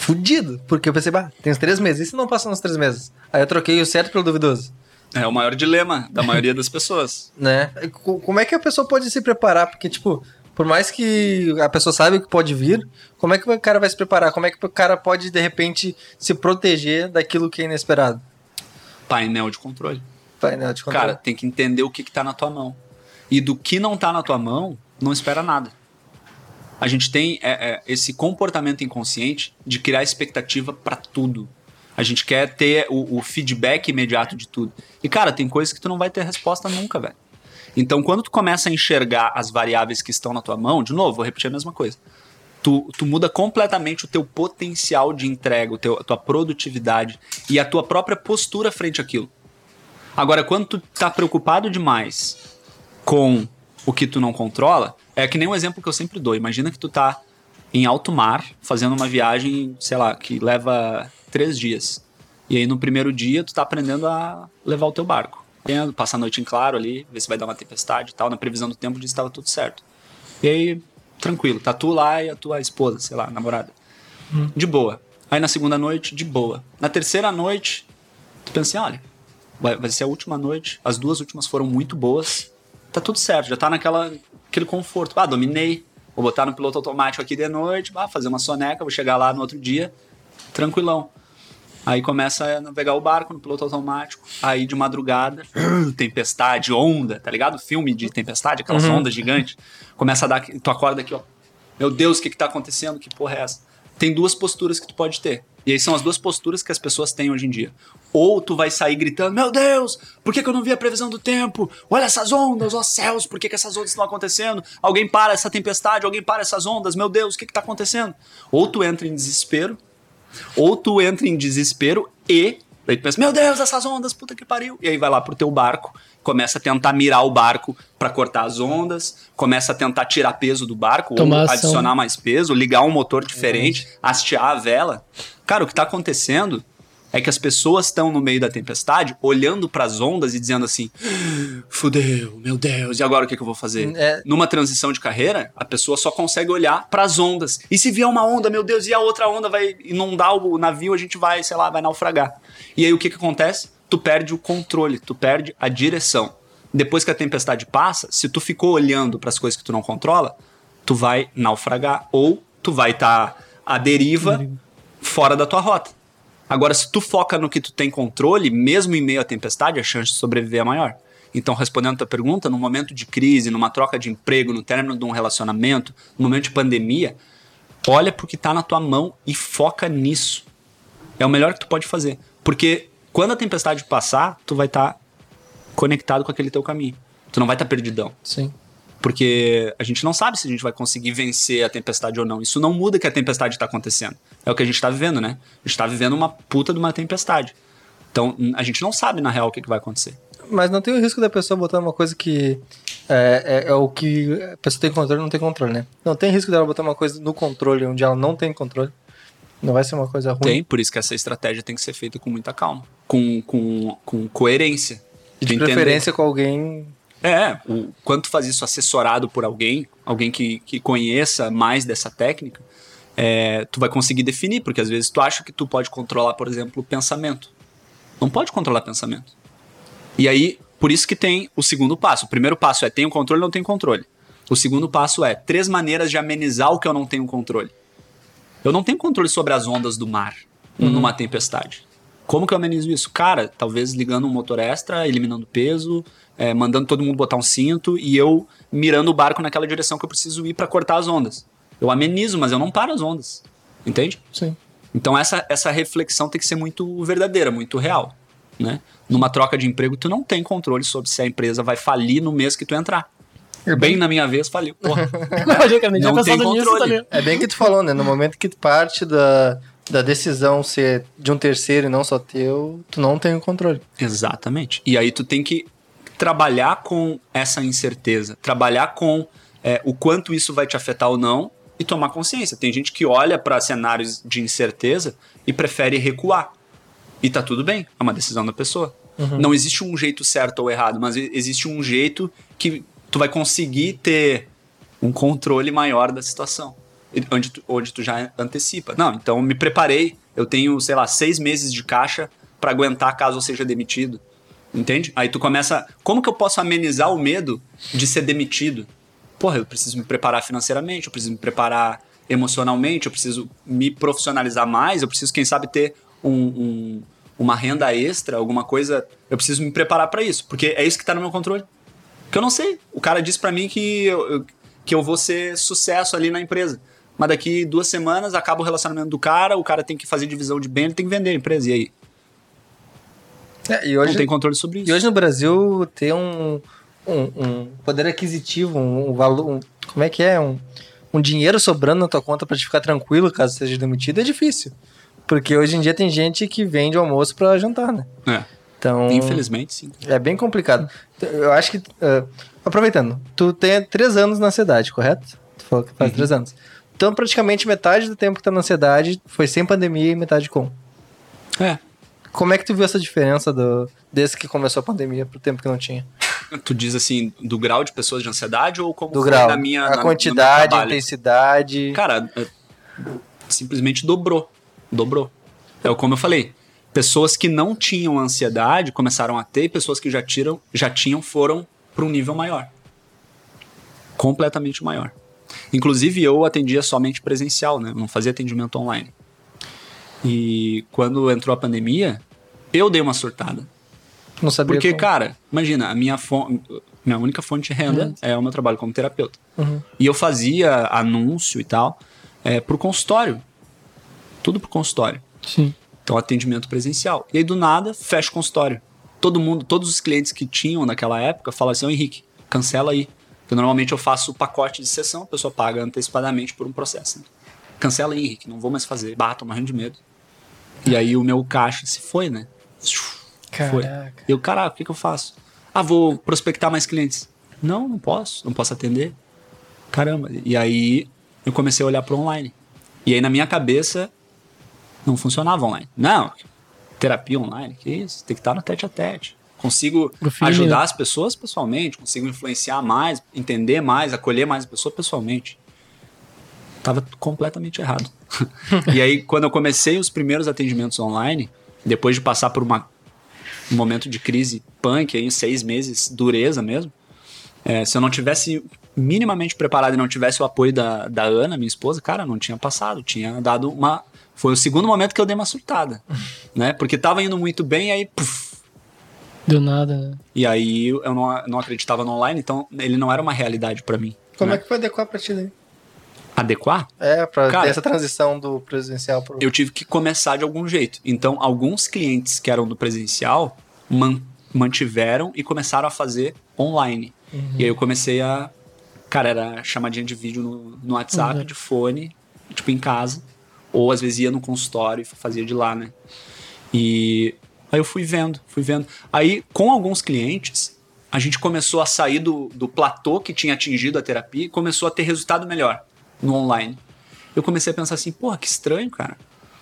fudido. Porque eu pensei, bah, tem uns três meses. E se não passar nos três meses? Aí eu troquei o certo pelo duvidoso. É o maior dilema da maioria das pessoas. Né? Co- Como é que a pessoa pode se preparar? Porque, tipo, por mais que a pessoa saiba o que pode vir, como é que o cara vai se preparar? Como é que o cara pode, de repente, se proteger daquilo que é inesperado? Painel de controle. Painel de controle. Cara, tem que entender o que, que tá na tua mão. E do que não tá na tua mão, não espera nada. A gente tem é, é, esse comportamento inconsciente de criar expectativa pra tudo. A gente quer ter o, o feedback imediato de tudo. E, cara, tem coisas que tu não vai ter resposta nunca, velho. Então, quando tu começa a enxergar as variáveis que estão na tua mão, de novo, vou repetir a mesma coisa. Tu, tu muda completamente o teu potencial de entrega, o teu, a tua produtividade e a tua própria postura frente àquilo. Agora, quando tu tá preocupado demais com o que tu não controla, é que nem um exemplo que eu sempre dou. Imagina que tu tá em alto mar, fazendo uma viagem, sei lá, que leva três dias. E aí no primeiro dia tu tá aprendendo a levar o teu barco. Passar a noite em claro ali, ver se vai dar uma tempestade e tal. Na previsão do tempo diz que tava tudo certo. E aí, tranquilo, tá tu lá e a tua esposa, sei lá, namorada. De boa. Aí na segunda noite, de boa. Na terceira noite, tu pensa assim, olha, vai, vai ser a última noite. As duas últimas foram muito boas. Tá tudo certo, já tá naquela aquele conforto. Ah, dominei. Vou botar no piloto automático aqui de noite, ah, fazer uma soneca, vou chegar lá no outro dia, tranquilão. Aí começa a navegar o barco no piloto automático. Aí de madrugada, tempestade, onda, tá ligado? Filme de tempestade, aquelas ondas gigantes. Começa a dar. Tu acorda aqui, ó. Meu Deus, o que que tá acontecendo? Que porra é essa? Tem duas posturas que tu pode ter. E aí são as duas posturas que as pessoas têm hoje em dia. Ou tu vai sair gritando, meu Deus, por que, que eu não vi a previsão do tempo? Olha essas ondas, ó céus, por que, que essas ondas estão acontecendo? Alguém para essa tempestade, alguém para essas ondas, meu Deus, o que está acontecendo? Ou tu entra em desespero, ou tu entra em desespero e Daí tu pensa, meu Deus, essas ondas, puta que pariu. E aí vai lá pro teu barco, começa a tentar mirar o barco para cortar as ondas, começa a tentar tirar peso do barco, Tomar ou ação. adicionar mais peso, ligar um motor diferente, hastear a vela. Cara, o que tá acontecendo é que as pessoas estão no meio da tempestade, olhando para as ondas e dizendo assim: fudeu, meu Deus, e agora o que, que eu vou fazer? É. Numa transição de carreira, a pessoa só consegue olhar para as ondas. E se vier uma onda, meu Deus, e a outra onda vai inundar o navio, a gente vai, sei lá, vai naufragar. E aí o que, que acontece? Tu perde o controle, tu perde a direção. Depois que a tempestade passa, se tu ficou olhando para as coisas que tu não controla, tu vai naufragar ou tu vai estar à deriva fora da tua rota. Agora, se tu foca no que tu tem controle, mesmo em meio à tempestade, a chance de sobreviver é maior. Então, respondendo a tua pergunta, no momento de crise, numa troca de emprego, no término de um relacionamento, no momento de pandemia, olha pro que tá na tua mão e foca nisso. É o melhor que tu pode fazer. Porque quando a tempestade passar, tu vai estar conectado com aquele teu caminho. Tu não vai estar perdidão. Sim. Porque a gente não sabe se a gente vai conseguir vencer a tempestade ou não. Isso não muda que a tempestade está acontecendo. É o que a gente está vivendo, né? A gente está vivendo uma puta de uma tempestade. Então, a gente não sabe, na real, o que, que vai acontecer. Mas não tem o risco da pessoa botar uma coisa que é, é- é o que a pessoa tem controle não tem controle, né? Não tem risco dela botar uma coisa no controle onde ela não tem controle. Não vai ser uma coisa ruim. Tem, por isso que essa estratégia tem que ser feita com muita calma. Com, com, com coerência. E de Tu entender- preferência com alguém. É, o, quando tu faz isso assessorado por alguém, alguém que, que conheça mais dessa técnica, é, tu vai conseguir definir, porque às vezes tu acha que tu pode controlar, por exemplo, o pensamento. Não pode controlar pensamento. E aí, por isso que tem o segundo passo. O primeiro passo é tenho controle, não tenho controle. O segundo passo é três maneiras de amenizar o que eu não tenho controle. Eu não tenho controle sobre as ondas do mar numa tempestade. Como que eu amenizo isso? Cara, talvez ligando um motor extra, eliminando peso, é, mandando todo mundo botar um cinto e eu mirando o barco naquela direção que eu preciso ir para cortar as ondas. Eu amenizo, mas eu não paro as ondas. Entende? Sim. Então essa, essa reflexão tem que ser muito verdadeira, muito real. Né? Numa troca de emprego, tu não tem controle sobre se a empresa vai falir no mês que tu entrar. Bem na minha vez, faliu. Porra. Não tem pensando nisso controle. É bem que tu falou, né? No momento que parte da, da decisão ser de um terceiro e não só teu, tu não tem o controle. Exatamente. E aí tu tem que trabalhar com essa incerteza, trabalhar com é, o quanto isso vai te afetar ou não e tomar consciência. Tem gente que olha para cenários de incerteza e prefere recuar. E tá tudo bem, é uma decisão da pessoa. Não existe um jeito certo ou errado, mas existe um jeito que tu vai conseguir ter um controle maior da situação. Onde tu, onde tu já antecipa. Não, então me preparei. Eu tenho, sei lá, seis meses de caixa para aguentar caso eu seja demitido. Entende? Aí tu começa. Como que eu posso amenizar o medo de ser demitido? Porra, eu preciso me preparar financeiramente, eu preciso me preparar emocionalmente, eu preciso me profissionalizar mais, eu preciso, quem sabe, ter um- um- uma renda extra, alguma coisa. Eu preciso me preparar para isso, porque é isso que tá no meu controle. Que eu não sei. O cara disse para mim que eu, que eu vou ser sucesso ali na empresa. Mas daqui duas semanas acaba o relacionamento do cara, o cara tem que fazer divisão de bem, ele tem que vender a empresa. E aí? É, e hoje, não tem controle sobre isso. E hoje no Brasil ter um, um, um poder aquisitivo, um, um valor. um- como é que é? Um, um dinheiro sobrando na tua conta pra te ficar tranquilo caso seja demitido é difícil. Porque hoje em dia tem gente que vende almoço pra jantar, né? É, Então. infelizmente, sim. É bem complicado. Eu acho que. ah, aproveitando, tu tem três anos na cidade, correto? Tu falou que faz três anos. Então, praticamente metade do tempo que tá na cidade foi sem pandemia e metade com. É. Como é que tu viu essa diferença do, desde que começou a pandemia pro tempo que não tinha? Tu diz assim, do grau de pessoas de ansiedade ou como Do grau. na minha. a na- quantidade, a intensidade. Cara, é, simplesmente dobrou. Dobrou. É como eu falei. Pessoas que não tinham ansiedade começaram a ter, e pessoas que já, tiram, já tinham foram para um nível maior. Completamente maior. Inclusive, eu atendia somente presencial, né? Eu não fazia atendimento online. E quando entrou a pandemia, eu dei uma surtada. não sabia Porque, como. cara, imagina, a minha, minha única fonte de renda é o meu trabalho como terapeuta. Uhum. E eu fazia anúncio e tal é, pro consultório. Tudo pro consultório. Sim. Então, atendimento presencial. E aí, do nada, fecha o consultório. Todo mundo, todos os clientes que tinham naquela época falam assim, ô Henrique, cancela aí. Porque normalmente eu faço o pacote de sessão, a pessoa paga antecipadamente por um processo. Né? Cancela aí, Henrique, não vou mais fazer. Bah, tô morrendo de medo. E aí o meu caixa se foi, né? Foi. Caraca. E eu, caraca, o que, que eu faço? Ah, vou prospectar mais clientes. Não, não posso, não posso atender. Caramba. E aí eu comecei a olhar para online. E aí na minha cabeça não funcionava online. Não, terapia online, que isso? Tem que estar no tete a tete. Consigo ajudar as pessoas pessoalmente, consigo influenciar mais, entender mais, acolher mais a pessoa pessoalmente. Tava completamente errado. e aí, quando eu comecei os primeiros atendimentos online, depois de passar por uma, um momento de crise punk, aí, seis meses, dureza mesmo, é, se eu não tivesse minimamente preparado e não tivesse o apoio da, da Ana, minha esposa, cara, não tinha passado, tinha dado uma. Foi o segundo momento que eu dei uma surtada, né? Porque tava indo muito bem, e aí, puf, Do nada, né? e aí eu não, não acreditava no online, então ele não era uma realidade pra mim. Como né? é que foi adequar pra ti daí? Adequar? É, pra Cara, ter essa transição do presencial pro. eu tive que começar de algum jeito. Então, alguns clientes que eram do presencial man- mantiveram e começaram a fazer online. E aí eu comecei a. Cara, era chamadinha de vídeo no, no WhatsApp, Uhum. de fone, tipo em casa. Ou às vezes ia no consultório e fazia de lá, né? E aí eu fui vendo, fui vendo. Aí, com alguns clientes, a gente começou a sair do, do platô que tinha atingido a terapia e começou a ter resultado melhor no online. Eu comecei a pensar assim, porra, que estranho, cara.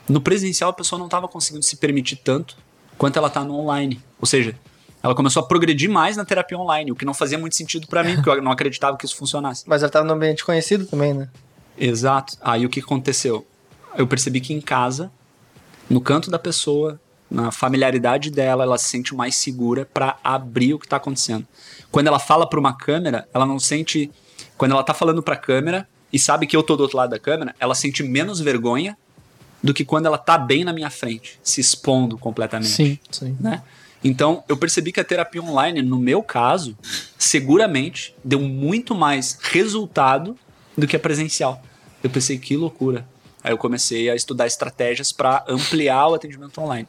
No presencial a pessoa não estava conseguindo se permitir tanto quanto ela tá no online. Ou seja, ela começou a progredir mais na terapia online, o que não fazia muito sentido para mim, porque eu não acreditava que isso funcionasse. Mas ela tava num ambiente conhecido também, né? Exato. Aí o que aconteceu? Eu percebi que em casa, no canto da pessoa, na familiaridade dela, ela se sente mais segura para abrir o que tá acontecendo. Quando ela fala para uma câmera, ela não sente. Quando ela tá falando para a câmera e sabe que eu tô do outro lado da câmera, ela sente menos vergonha do que quando ela tá bem na minha frente, se expondo completamente Sim. Sim. né? Então, eu percebi que a terapia online, no meu caso, seguramente deu muito mais resultado do que a presencial. Eu pensei, que loucura. Aí eu comecei a estudar estratégias para ampliar o atendimento online.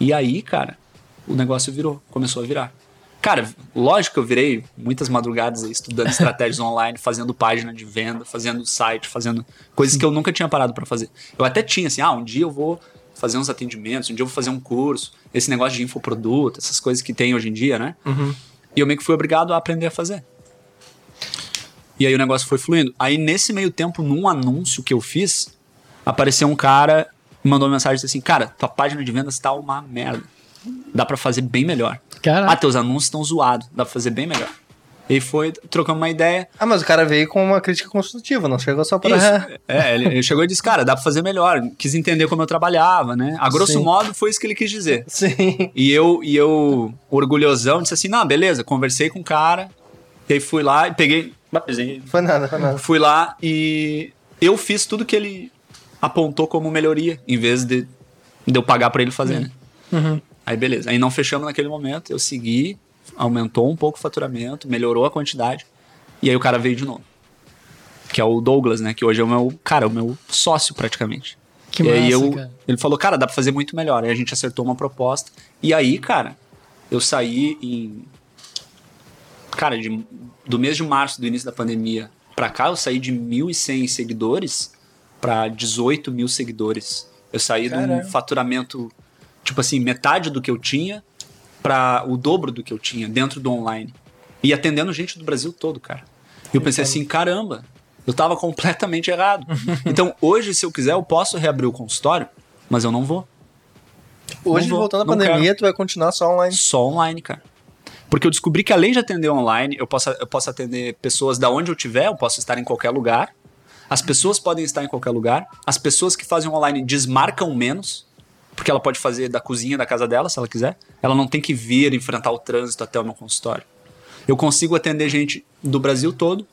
E aí, cara, o negócio virou, começou a virar. Cara, lógico que eu virei muitas madrugadas aí estudando estratégias online, fazendo página de venda, fazendo site, fazendo coisas que eu nunca tinha parado para fazer. Eu até tinha assim, ah, um dia eu vou fazer uns atendimentos, um dia eu vou fazer um curso, esse negócio de infoproduto, essas coisas que tem hoje em dia, né? Uhum. E eu meio que fui obrigado a aprender a fazer. E aí o negócio foi fluindo. Aí nesse meio tempo, num anúncio que eu fiz, apareceu um cara mandou uma mensagem assim: Cara, tua página de vendas tá uma merda. Dá pra fazer bem melhor. Ah, Caraca. teus anúncios estão zoados. Dá pra fazer bem melhor. E foi, trocamos uma ideia. Ah, mas o cara veio com uma crítica construtiva, não chegou só pra. Isso. É, ele, ele chegou e disse, cara, dá pra fazer melhor. Quis entender como eu trabalhava, né? A grosso Sim. modo, foi isso que ele quis dizer. Sim. E eu, e eu, orgulhosão, disse assim, não, beleza, conversei com o cara, e aí fui lá e peguei... Foi nada, foi nada. Fui lá e eu fiz tudo que ele apontou como melhoria, em vez de, de eu pagar pra ele fazer, né? Uhum. Aí beleza, aí não fechamos naquele momento, eu segui, aumentou um pouco o faturamento, melhorou a quantidade, e aí o cara veio de novo. Que é o Douglas, né? Que hoje é o meu, cara, o meu sócio praticamente. Que e aí massa, eu, cara. ele falou, cara, dá pra fazer muito melhor. Aí a gente acertou uma proposta. E aí, cara, eu saí em. Cara, de- do mês de março, do início da pandemia, pra cá, eu saí de 1.100 seguidores pra 18 mil seguidores. Eu saí de um Caramba. faturamento, tipo assim, metade do que eu tinha pra o dobro do que eu tinha dentro do online. E atendendo gente do Brasil todo, cara. E eu pensei assim, caramba, eu tava completamente errado. Então, hoje, se eu quiser, eu posso reabrir o consultório, mas eu não vou. Hoje, Não vou, voltando à pandemia, tu vai continuar só online. Só online, cara. Porque eu descobri que além de atender online, eu posso, eu posso atender pessoas da onde eu tiver, eu posso estar em qualquer lugar. As pessoas podem estar em qualquer lugar. As pessoas que fazem online desmarcam menos, porque ela pode fazer da cozinha da casa dela, se ela quiser. Ela não tem que vir enfrentar o trânsito até o meu consultório. Eu consigo atender gente do Brasil todo.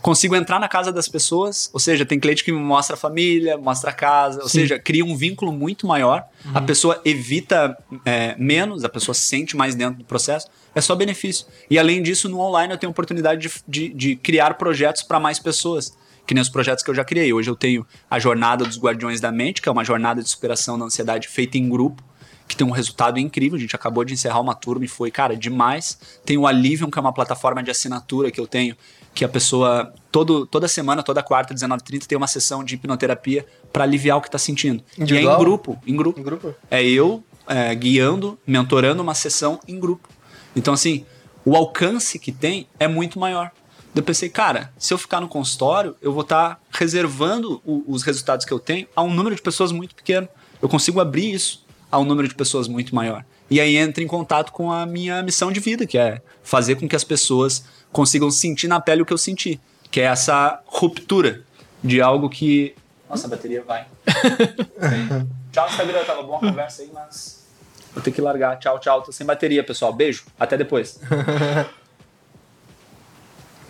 Consigo entrar na casa das pessoas, ou seja, tem cliente que me mostra a família, mostra a casa, ou Sim. seja, cria um vínculo muito maior. A pessoa evita é, menos, a pessoa se sente mais dentro do processo. É só benefício. E além disso, no online eu tenho a oportunidade de, de, de criar projetos para mais pessoas. Que nem os projetos que eu já criei. Hoje eu tenho a Jornada dos Guardiões da Mente, que é uma jornada de superação da ansiedade feita em grupo, que tem um resultado incrível. A gente acabou de encerrar uma turma e foi, cara, demais. Tem o Alivium, que é uma plataforma de assinatura que eu tenho, que a pessoa, todo, toda semana, toda quarta, 19h30, tem uma sessão de hipnoterapia para aliviar o que tá sentindo. Individual? E é em grupo, em grupo. Em grupo? É eu é, guiando, mentorando uma sessão em grupo. Então, assim, o alcance que tem é muito maior. Eu pensei, cara, se eu ficar no consultório, eu vou estar reservando o- os resultados que eu tenho a um número de pessoas muito pequeno. Eu consigo abrir isso a um número de pessoas muito maior. E aí entra em contato com a minha missão de vida, que é fazer com que as pessoas consigam sentir na pele o que eu senti. Que é essa ruptura de algo que. Nossa, a bateria vai. tchau, Instagram, tava boa a conversa aí, mas. Vou ter que largar. Tchau, tchau. Tô sem bateria, pessoal. Beijo. Até depois.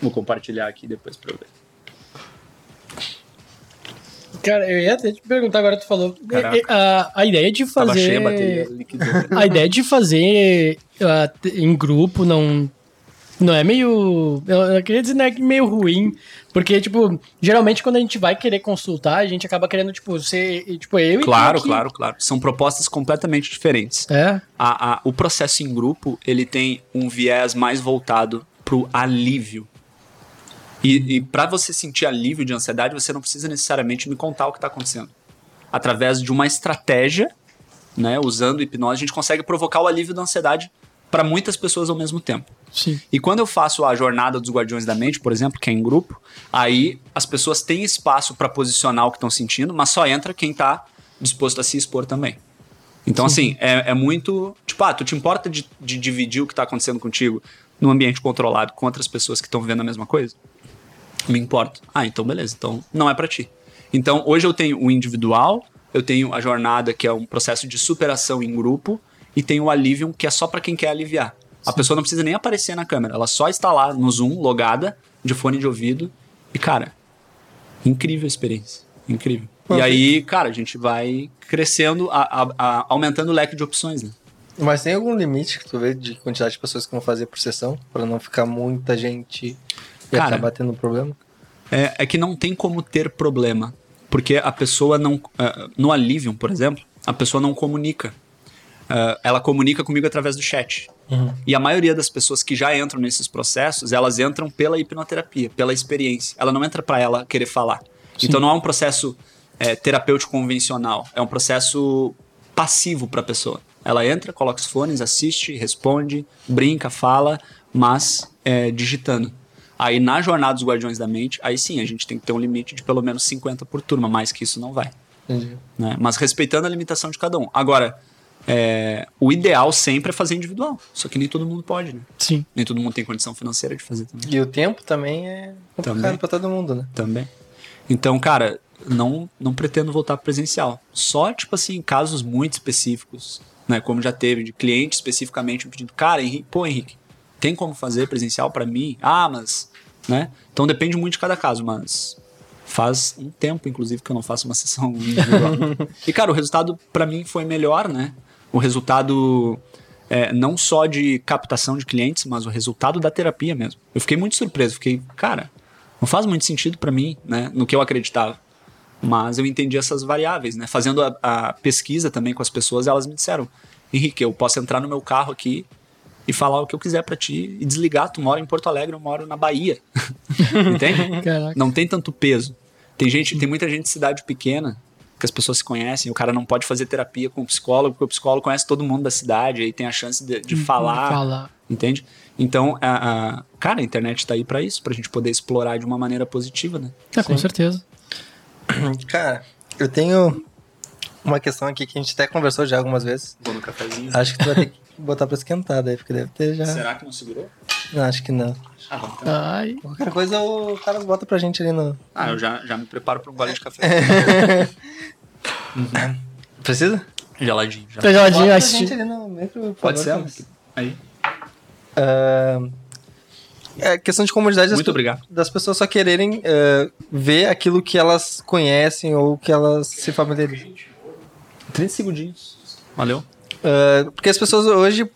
Vou compartilhar aqui depois pra eu ver. Cara, eu ia até te perguntar, agora tu falou. A, a ideia de Tava cheia a fazer. bateria, liquidou. A ideia de fazer t- em grupo não. Não é meio. Eu, eu queria dizer, não é que meio ruim. Porque, tipo, geralmente quando a gente vai querer consultar, a gente acaba querendo, tipo, ser. Tipo, eu e Claro, aqui. claro, claro. São propostas completamente diferentes. É. A- a- o processo em grupo, ele tem um viés mais voltado pro alívio. E, e para você sentir alívio de ansiedade, você não precisa necessariamente me contar o que está acontecendo. Através de uma estratégia, né, usando hipnose, a gente consegue provocar o alívio da ansiedade para muitas pessoas ao mesmo tempo. Sim. E quando eu faço a jornada dos Guardiões da Mente, por exemplo, que é em grupo, aí as pessoas têm espaço para posicionar o que estão sentindo, mas só entra quem tá disposto a se expor também. Então, assim, é, é muito. Tipo, ah, tu te importa de, de dividir o que tá acontecendo contigo num ambiente controlado com outras pessoas que estão vivendo a mesma coisa? Me importa. Ah, então beleza. Então não é para ti. Então hoje eu tenho o individual, eu tenho a jornada, que é um processo de superação em grupo, e tenho o Alivium, que é só para quem quer aliviar. A pessoa não precisa nem aparecer na câmera, ela só está lá no Zoom, logada, de fone de ouvido. E, cara, incrível a experiência. Incrível. E aí, cara, a gente vai crescendo, a- a- a- aumentando o leque de opções, né? Mas tem algum limite que tu vê de quantidade de pessoas que vão fazer por sessão? Pra não ficar muita gente e Cara, acabar tendo problema? É, é que não tem como ter problema. Porque a pessoa não. ah, no Alivium, por exemplo, a pessoa não comunica. Ah, ela comunica comigo através do chat. E a maioria das pessoas que já entram nesses processos, elas entram pela hipnoterapia, pela experiência. Ela não entra pra ela querer falar. Então não é um processo é, terapêutico convencional. É um processo passivo pra pessoa. Ela entra, coloca os fones, assiste, responde, brinca, fala, mas é, digitando. Aí na jornada dos Guardiões da Mente, aí sim a gente tem que ter um limite de pelo menos 50 por turma, mais que isso não vai. Entendi. né? Mas respeitando a limitação de cada um. Agora, é, o ideal sempre é fazer individual. Só que nem todo mundo pode, né? Sim. Nem todo mundo tem condição financeira de fazer também. E o tempo também é complicado Também. pra todo mundo, né? Também. Então, cara, não, não pretendo voltar pro presencial. Só, tipo assim, casos muito específicos, né? Como já teve, de cliente especificamente me pedindo, cara, Henrique, pô, Henrique, tem como fazer presencial pra mim? Ah, mas, né? Então depende muito de cada caso, mas faz um tempo, inclusive, que eu não faço uma sessão individual. e, cara, o resultado pra mim foi melhor, né? O resultado é, não só de captação de clientes, mas o resultado da terapia mesmo. Eu fiquei muito surpreso, fiquei, cara, não faz muito sentido pra mim, né? No que eu acreditava. Mas eu entendi essas variáveis, né? Fazendo a, a pesquisa também com as pessoas, elas me disseram: Henrique, eu posso entrar no meu carro aqui e falar o que eu quiser pra ti e desligar. Tu mora em Porto Alegre, eu moro na Bahia. Entende? Caraca. Não tem tanto peso. Tem gente, tem muita gente de cidade pequena que as pessoas se conhecem, o cara não pode fazer terapia com o psicólogo, porque o psicólogo conhece todo mundo da cidade, aí tem a chance de, de falar, Falar. entende? Então, a, a- cara, a internet tá aí pra isso, pra gente poder explorar de uma maneira positiva, né? É, com certeza. Cara, eu tenho uma questão aqui que a gente até conversou já algumas vezes. Vou no cafezinho. Acho que tu vai ter que botar pra esquentar daí, porque deve ter já. Será que não segurou? Não, acho que não. Ah, vamos Ai. Qualquer coisa o cara bota pra gente ali no. Ah, eu já, já me preparo pra um gole de café. Precisa? Geladinho. Já. Tá geladinho, Bota assisti. gente ali no micro, Pode favor, ser? Aí. Ah, é questão de comodidade das, das pessoas só quererem ah, ver aquilo que elas conhecem ou que elas se familiarizam. 30 segundinhos. Valeu. Ah, porque as pessoas hoje,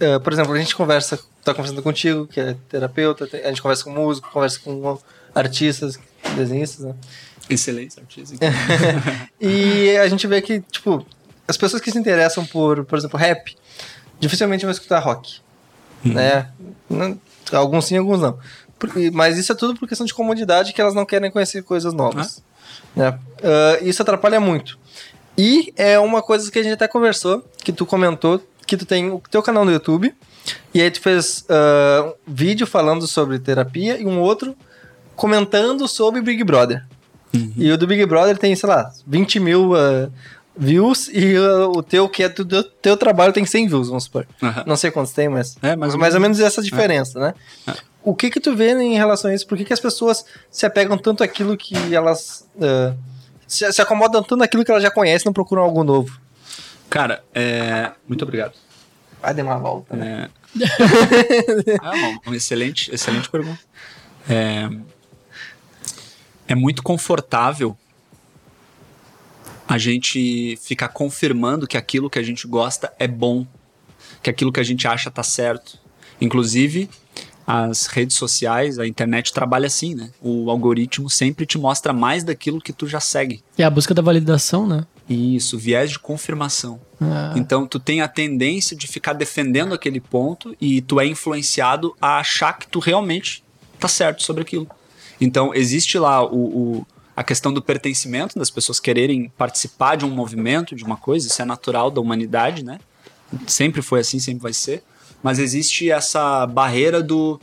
ah, por exemplo, a gente conversa, tá conversando contigo, que é terapeuta, te- a gente conversa com músico, conversa com artistas desenhistas, né? Excelente artista. E a gente vê que, tipo, as pessoas que se interessam por, por exemplo, rap, dificilmente vão escutar rock, né? Não- Alguns sim, alguns não. Mas isso é tudo por questão de comodidade que elas não querem conhecer coisas novas. né? Ah, isso atrapalha muito. E é uma coisa que a gente até conversou, que tu comentou, que tu tem o teu canal no YouTube, e aí tu fez ah, um vídeo falando sobre terapia e um outro comentando sobre Big Brother. E o do Big Brother tem, sei lá, 20 mil ah, views e ah, o teu, que é do do teu trabalho, tem 100 views, vamos supor. Aham. Não sei quantos tem, mas É, mais ou mais ou menos essa diferença, né? É. O que que tu vê em relação a isso? Por que, que as pessoas se apegam tanto àquilo que elas... ah, se, se acomodam tanto naquilo que elas já conhecem não procuram algo novo? Cara, é... muito obrigado. Vai dar uma volta, né? É, uma, uma excelente, excelente pergunta. É, é muito confortável a gente ficar confirmando que aquilo que a gente gosta é bom, que aquilo que a gente acha tá certo. Inclusive, as redes sociais, a internet trabalha assim, né? O algoritmo sempre te mostra mais daquilo que tu já segue. E a busca da validação, né? Isso, viés de confirmação. Ah, Então tu tem a tendência de ficar defendendo aquele ponto e tu é influenciado a achar que tu realmente tá certo sobre aquilo. Então existe lá o, o- a questão do pertencimento, das pessoas quererem participar de um movimento, de uma coisa, isso é natural da humanidade, né? Sempre foi assim, sempre vai ser. Mas existe essa barreira do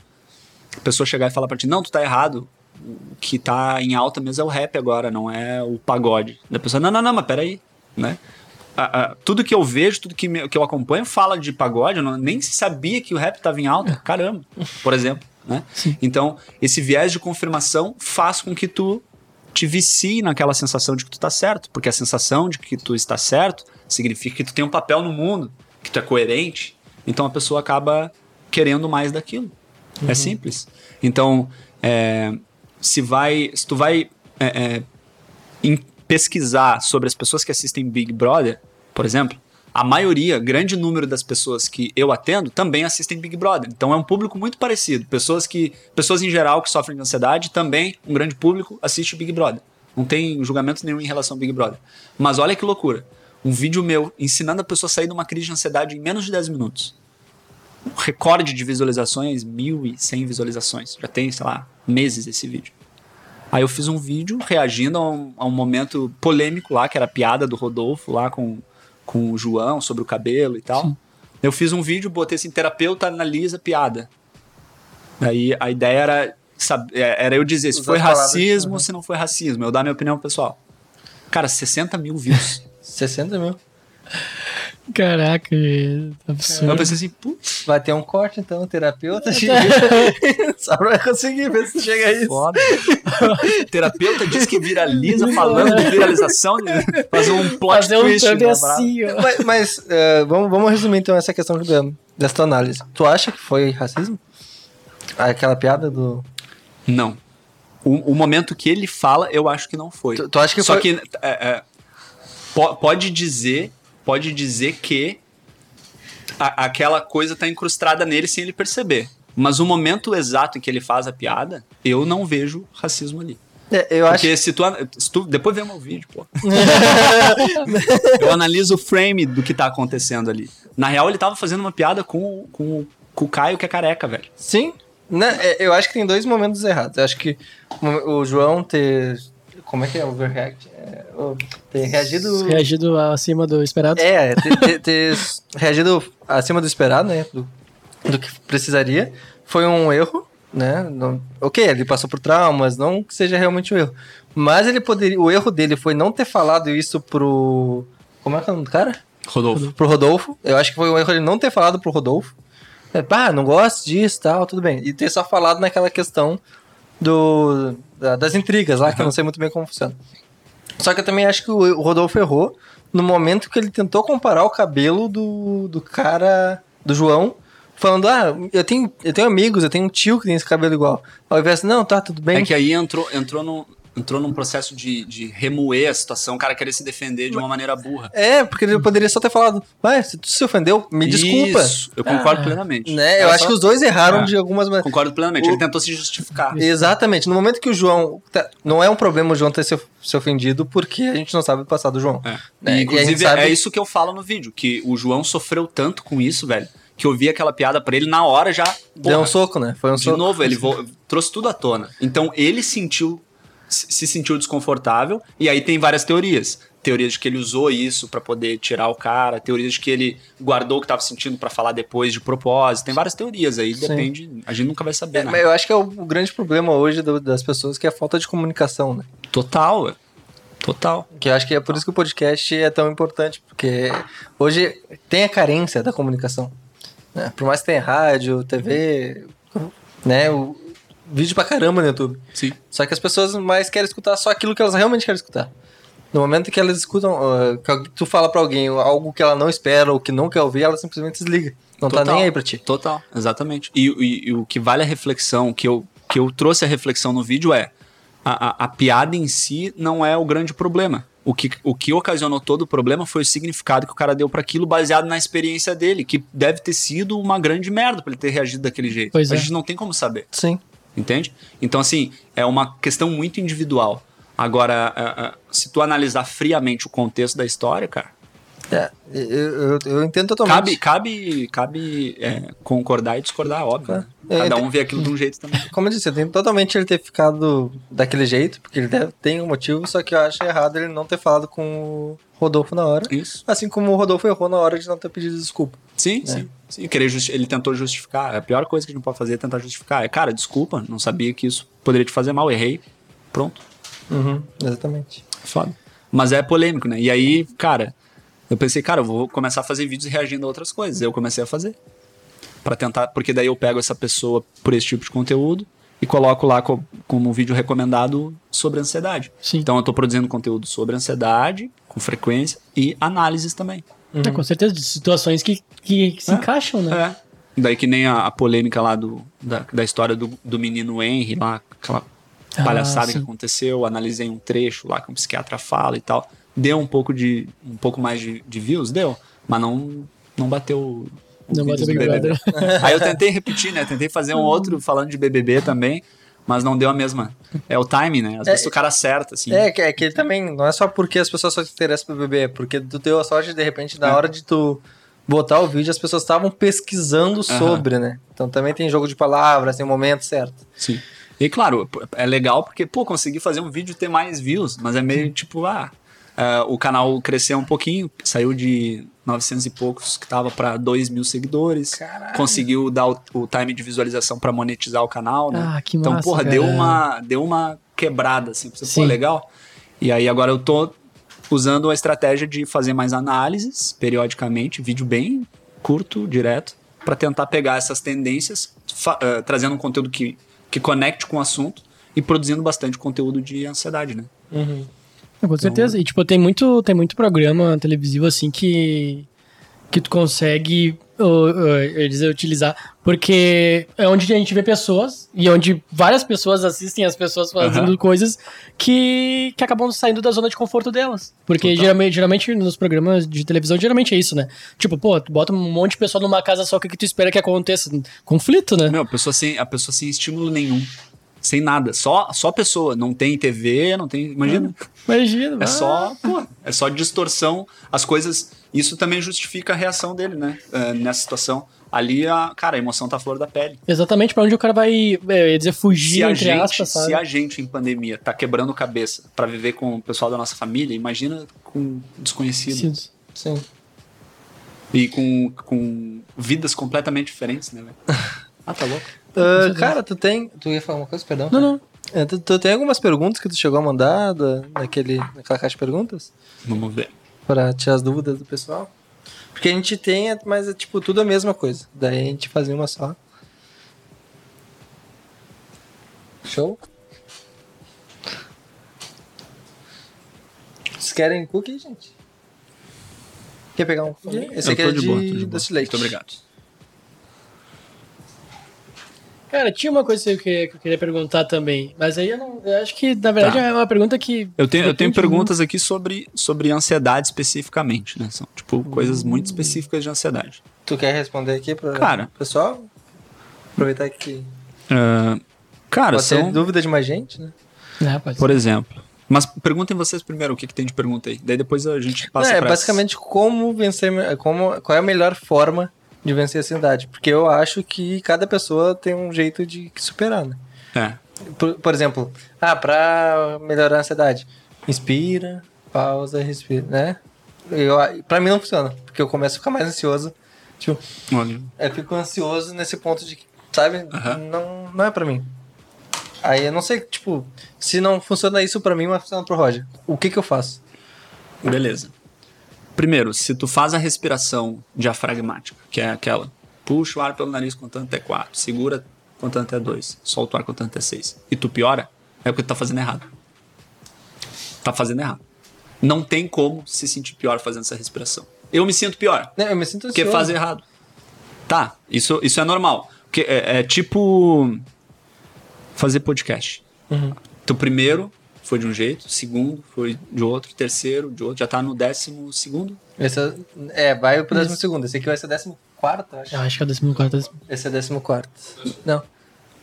a pessoa chegar e falar pra ti, não, tu tá errado. O que tá em alta mesmo é o rap agora, não é o pagode. Da pessoa, não, não, não, mas peraí, né? tudo que eu vejo, tudo que, me- que eu acompanho fala de pagode, eu não, nem sabia que o rap estava em alta, caramba, por exemplo. Né? Então, esse viés de confirmação faz com que tu te vicie naquela sensação de que tu tá certo, porque a sensação de que tu está certo significa que tu tem um papel no mundo, que tu é coerente, então a pessoa acaba querendo mais daquilo. É simples. Então, é, se vai, se tu vai é, é, em pesquisar sobre as pessoas que assistem Big Brother, por exemplo, a maioria, grande número das pessoas que eu atendo também assistem Big Brother. Então é um público muito parecido. Pessoas que, pessoas em geral que sofrem de ansiedade, também um grande público assiste Big Brother. Não tem julgamento nenhum em relação ao Big Brother. Mas olha que loucura. Um vídeo meu ensinando a pessoa a sair de uma crise de ansiedade em menos de 10 minutos. O recorde de visualizações, 1.100 visualizações. Já tem, sei lá, meses esse vídeo. Aí eu fiz um vídeo reagindo a um, a um momento polêmico lá, que era a piada do Rodolfo lá com, com o João sobre o cabelo e tal. Eu fiz um vídeo, botei assim, terapeuta analisa piada. Aí a ideia era, é, era eu dizer se Usar foi racismo ou se não foi racismo. Eu dar minha opinião pessoal. Cara, 60 mil views. 60 mil. Caraca, é eu absurdo. pensei assim, putz, Vai ter um corte, então, terapeuta. Só pra conseguir ver se chega a isso. foda. terapeuta diz que viraliza falando de viralização, de fazer um plot Fazer um twist. né, assim, ó. Mas, mas, eh, vamos, vamos resumir então essa questão da, dessa tua análise. Tu acha que foi racismo? Aquela piada do. Não. O, o momento que ele fala, eu acho que não foi. Tu, tu acha que Só foi. que é, é, po- pode dizer, pode dizer que a- aquela coisa tá incrustada nele sem ele perceber. Mas o momento exato em que ele faz a piada, eu não vejo racismo ali. É, eu acho Porque se tu, se tu- Depois vê o meu vídeo, pô. eu analiso o frame do que tá acontecendo ali. Na real, ele tava fazendo uma piada com, com, com o Caio, que é careca, velho. Sim. Né, é, eu acho que tem dois momentos errados. Eu acho que o João ter. Como é que é? Overreact? É, ter reagido. Reagido acima do esperado. É, ter, ter- ter reagido acima do esperado, né? Do, do que precisaria. Foi um erro, né? Não- ok, ele passou por traumas, não que seja realmente um erro. Mas ele poderia. O erro dele foi não ter falado isso pro. Como é que é o nome do cara? Rodolfo. Pro Rodolfo. Eu acho que foi um erro ele não ter falado pro Rodolfo. É, pá, não gosto disso tal, tudo bem. E ter só falado naquela questão do, da- das intrigas lá, que eu não sei muito bem como funciona. Só que eu também acho que o, Rodolfo errou no momento que ele tentou comparar o cabelo do, do cara, do João, falando, ah, eu tenho, eu tenho amigos, eu tenho um tio que tem esse cabelo igual. Ao invés de, não, tá, tudo bem. É que aí entrou, entrou no. Entrou num processo de, de remoer a situação, o cara querer se defender de uma maneira burra. É, porque ele poderia só ter falado, vai, se tu se ofendeu, me desculpa. Isso, eu concordo Ah. plenamente. Né? Eu acho só- que os dois erraram É. de algumas maneiras. Concordo plenamente. O- Ele tentou se justificar. Exatamente. No momento que o João. tá- não é um problema o João ter se, se ofendido, porque a gente não sabe o passado do João. É. Né? E, E inclusive, sabe- é isso que eu falo no vídeo, que o João sofreu tanto com isso, velho, que eu vi aquela piada pra ele na hora já. Deu porra, um soco, né? Foi um De soco. novo, ele vo- trouxe tudo à tona. Então ele sentiu, se se sentiu desconfortável, e aí tem várias teorias. Teorias de que ele usou isso pra poder tirar o cara, teorias de que ele guardou o que tava sentindo pra falar depois de propósito. Tem várias teorias aí, Sim. depende. A gente nunca vai saber, É, né? mas eu acho que é o, grande problema hoje do- das pessoas que é a falta de comunicação, né? Total, ué. total. Que eu acho que é por isso que o podcast é tão importante, porque hoje tem a carência da comunicação. né? Por mais que tenha rádio, TV, né? O vídeo pra caramba no YouTube. Sim. Só que as pessoas mais querem escutar só aquilo que elas realmente querem escutar. No momento que elas escutam, que alguém- tu fala pra alguém algo que ela não espera ou que não quer ouvir, ela simplesmente desliga. Não tá Total. nem aí pra ti. Total, exatamente. E, e- e o que vale a reflexão, que eu, que eu trouxe a reflexão no vídeo é: a, a- a piada em si não é o grande problema. O que, o que ocasionou todo o problema foi o significado que o cara deu para aquilo baseado na experiência dele, que deve ter sido uma grande merda pra ele ter reagido daquele jeito. Pois a é. gente não tem como saber, Sim. Entende? Então, assim, é uma questão muito individual. Agora, a- a- se tu analisar friamente o contexto da história, cara, É, eu, eu, eu entendo totalmente. cabe, cabe, cabe é, concordar e discordar, óbvio. né? É, Cada eu um vê aquilo de um jeito também. Como eu disse, eu entendo totalmente ele ter ficado daquele jeito, porque ele deve, tem um motivo, só que eu acho errado ele não ter falado com o Rodolfo na hora. Isso. Assim como o Rodolfo errou na hora de não ter pedido desculpa. Sim, sim. sim. Querer ele tentou justificar. A pior coisa que a gente pode fazer é tentar justificar. É, cara, desculpa, não sabia que isso poderia te fazer mal, errei. Pronto. Uhum, exatamente. Foda. Mas é polêmico, né? E aí, cara, eu pensei, cara, eu vou começar a fazer vídeos reagindo a outras coisas. Eu comecei a fazer. Pra tentar, porque daí eu pego essa pessoa por esse tipo de conteúdo e coloco lá co- como um vídeo recomendado sobre ansiedade. Sim. Então eu tô produzindo conteúdo sobre ansiedade, com frequência, e análises também. É, com certeza, de situações que, que, que se É. encaixam, né? É. Daí que nem a, a polêmica lá do, da, da história do, do menino Henry, lá, aquela Ah, palhaçada que sim. aconteceu, analisei um trecho lá que um psiquiatra fala e tal. Deu um pouco de. um pouco mais de, de views, deu, mas não, não bateu. Não bateu Big BBB. Brother. Aí eu tentei repetir, né? Tentei fazer um outro falando de BBB também, mas não deu a mesma. É o timing, né? Às É, vezes o cara acerta, assim. É, que, é que também não é só porque as pessoas só se interessam pro bebê, é porque tu deu a sorte de repente, na É. hora de tu botar o vídeo, as pessoas estavam pesquisando sobre, né? Então também tem jogo de palavras, tem o momento certo. Sim. E claro, é legal porque, pô, consegui fazer um vídeo e ter mais views, mas é meio tipo, ah, ah, o canal cresceu um pouquinho, saiu de 900 e poucos, que tava pra 2 mil seguidores. Caralho. Conseguiu dar o, o time de visualização pra monetizar o canal, né? Ah, que então, massa, porra, cara. deu uma, deu uma quebrada, assim, pra você, pô, legal. E aí agora eu tô usando a estratégia de fazer mais análises periodicamente, vídeo bem curto, direto, pra tentar pegar essas tendências, eh, trazendo um conteúdo que, que conecte com o assunto e produzindo bastante conteúdo de ansiedade, né? Com certeza. E, tipo, tem muito, tem muito programa televisivo, assim, que, que tu consegue uh, uh, dizer, utilizar. Porque é onde a gente vê pessoas e onde várias pessoas assistem as pessoas fazendo Aham. coisas que, que acabam saindo da zona de conforto delas. Porque Total. geralmente, geralmente nos programas de televisão, geralmente é isso, né? Tipo, pô, tu bota um monte de pessoa numa casa só, o que, que tu espera que aconteça? Conflito, né? Meu, a pessoa sem, a pessoa sem estímulo nenhum. Sem nada. Só, só pessoa. Não tem TV, não tem. Imagina. Imagina. É ah. só, pô, é só distorção. As coisas. Isso também justifica a reação dele, né? eh, nessa situação. Ali, a, cara, a emoção tá à flor da pele. Exatamente pra onde o cara vai, é, ia dizer, fugir, Se a, entre gente, aspas, sabe? se a gente em pandemia tá quebrando cabeça pra viver com o pessoal da nossa família, imagina com desconhecido. Sim. Sim. E com, com vidas completamente diferentes, né, velho? Ah, tá louco. Ah, cara, tu tem. Tu ia falar uma coisa, perdão? Não, não. É, tu, tu tem algumas perguntas que tu chegou a mandar da, naquele, naquela caixa de perguntas? Vamos ver. Pra tirar as dúvidas do pessoal? Porque a gente tem, mas é tipo tudo a mesma coisa. Daí a gente fazia uma só. Show? Vocês querem cookie, gente? Quer pegar um cookie? Esse aqui é de, boa, tô de boa. doce de leite. Muito obrigado. Cara, tinha uma coisa que eu queria, que eu queria perguntar também, mas aí eu não. Eu acho que, na verdade, Tá. é uma pergunta que. Eu tenho, eu tenho perguntas aqui sobre, sobre ansiedade especificamente, né? São, tipo, coisas muito específicas de ansiedade. Tu quer responder aqui pro Cara. pessoal? Aproveitar que Ah, cara, pode ter são, dúvida de mais gente, né? É, pode por ser. exemplo... Mas perguntem vocês primeiro o que, que tem de pergunta aí. Daí depois a gente passa Não, é pra basicamente como vencer, como, qual é a melhor forma de vencer a ansiedade. Porque eu acho que cada pessoa tem um jeito de superar, né? É. Por, por exemplo, ah, pra melhorar a ansiedade, inspira, pausa, respira, né? Eu, pra mim não funciona, porque eu começo a ficar mais ansioso. Tipo, Olha, eu fico ansioso nesse ponto de que, sabe, não, não é pra mim. Aí eu não sei, tipo, se não funciona isso pra mim, mas funciona pro Roger. O que que eu faço? Beleza. Primeiro, se tu faz a respiração diafragmática, que é aquela, puxa o ar pelo nariz contando até 4, segura contando até 2, solta o ar contando até 6, e tu piora, é porque tu tá fazendo errado. Tá fazendo errado. Não tem como se sentir pior fazendo essa respiração. Eu me sinto pior, Né, Eu me sinto porque ansioso. faz errado. Tá, isso, isso é normal. Porque é, é tipo fazer podcast. Uhum. Então, primeiro foi de um jeito, segundo foi de outro, terceiro de outro, já tá no décimo segundo. Esse é, é, vai pro décimo segundo. Esse aqui vai ser décimo quarto, acho. Eu acho que é o 14. Esse é décimo quarto. Não.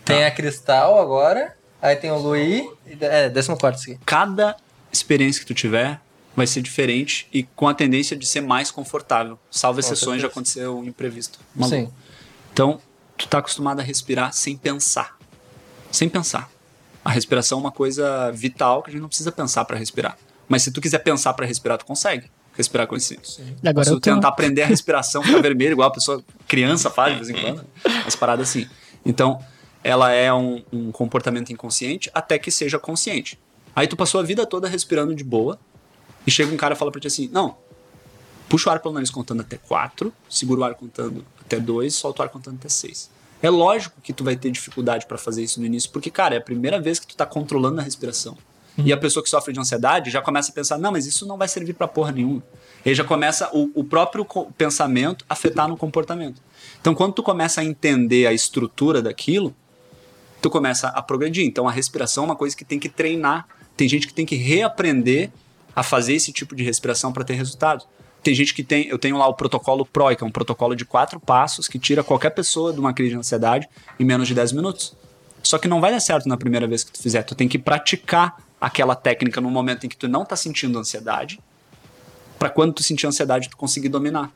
Tem a Cristal agora, aí tem o Luí, é, décimo quarto esse aqui. Cada experiência que tu tiver vai ser diferente e com a tendência de ser mais confortável. Salvo exceções de acontecer um imprevisto. maluco. Sim. Então, tu tá acostumado a respirar sem pensar. Sem pensar. A respiração é uma coisa vital que a gente não precisa pensar para respirar. Mas se tu quiser pensar para respirar, tu consegue respirar com esse. Agora se eu tô... tentar aprender a respiração ficar vermelho, igual a pessoa criança faz de vez em quando, as paradas assim. Então, ela é um, um comportamento inconsciente até que seja consciente. Aí tu passou a vida toda respirando de boa e chega um cara e fala pra ti assim: não, puxa o ar pelo nariz contando até 4, segura o ar contando até 2, solta o ar contando até 6. É lógico que tu vai ter dificuldade pra fazer isso no início, porque, cara, é a primeira vez que tu tá controlando a respiração. E a pessoa que sofre de ansiedade já começa a pensar: não, mas isso não vai servir pra porra nenhuma. E já começa o, o próprio pensamento a afetar no comportamento. Então, quando tu começa a entender a estrutura daquilo, tu começa a progredir. Então, a respiração é uma coisa que tem que treinar. Tem gente que tem que reaprender a fazer esse tipo de respiração para ter resultado. Tem gente que tem, eu tenho lá o protocolo PROI, que é um protocolo de quatro passos que tira qualquer pessoa de uma crise de ansiedade em menos de 10 minutos. Só que não vai dar certo na primeira vez que tu fizer. Tu tem que praticar aquela técnica no momento em que tu não tá sentindo ansiedade, para quando tu sentir ansiedade tu conseguir dominar.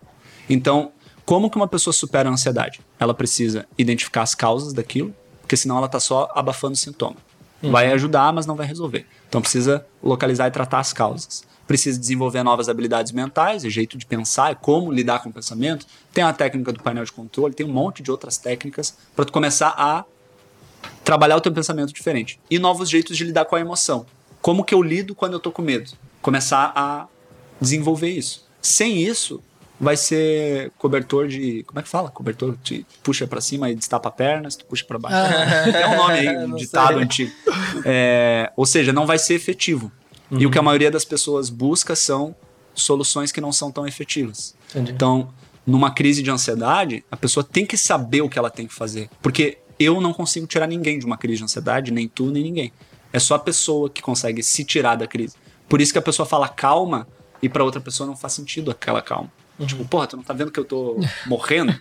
Então, como que uma pessoa supera a ansiedade? Ela precisa identificar as causas daquilo, porque senão ela tá só abafando o sintoma. Vai ajudar, mas não vai resolver. Então precisa localizar e tratar as causas. Precisa desenvolver novas habilidades mentais, é jeito de pensar, é como lidar com o pensamento. Tem a técnica do painel de controle, tem um monte de outras técnicas para tu começar a trabalhar o teu pensamento diferente. E novos jeitos de lidar com a emoção. Como que eu lido quando eu tô com medo? Começar a desenvolver isso. Sem isso, vai ser cobertor de. Como é que fala? Cobertor que puxa pra cima e destapa a perna, se tu puxa pra baixo. É um nome aí, um ditado sei. antigo. É, ou seja, não vai ser efetivo. E o que a maioria das pessoas busca são soluções que não são tão efetivas. Entendi. Então, numa crise de ansiedade, a pessoa tem que saber o que ela tem que fazer. Porque eu não consigo tirar ninguém de uma crise de ansiedade, nem tu, nem ninguém. É só a pessoa que consegue se tirar da crise. Por isso que a pessoa fala calma e pra outra pessoa não faz sentido aquela calma. Tipo, porra, tu não tá vendo que eu tô morrendo?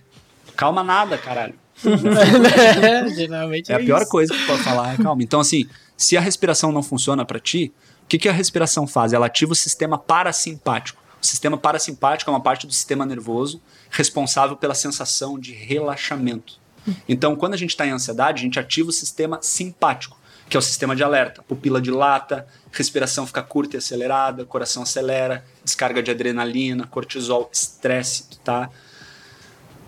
Calma nada, caralho. É, Geralmente É a é pior isso. coisa que tu pode falar, é calma. Então, assim, se a respiração não funciona pra ti, o que, que a respiração faz? Ela ativa o sistema parasimpático. O sistema parasimpático é uma parte do sistema nervoso responsável pela sensação de relaxamento. Então, quando a gente está em ansiedade, a gente ativa o sistema simpático, que é o sistema de alerta. Pupila dilata, respiração fica curta e acelerada, coração acelera, descarga de adrenalina, cortisol, estresse, tá?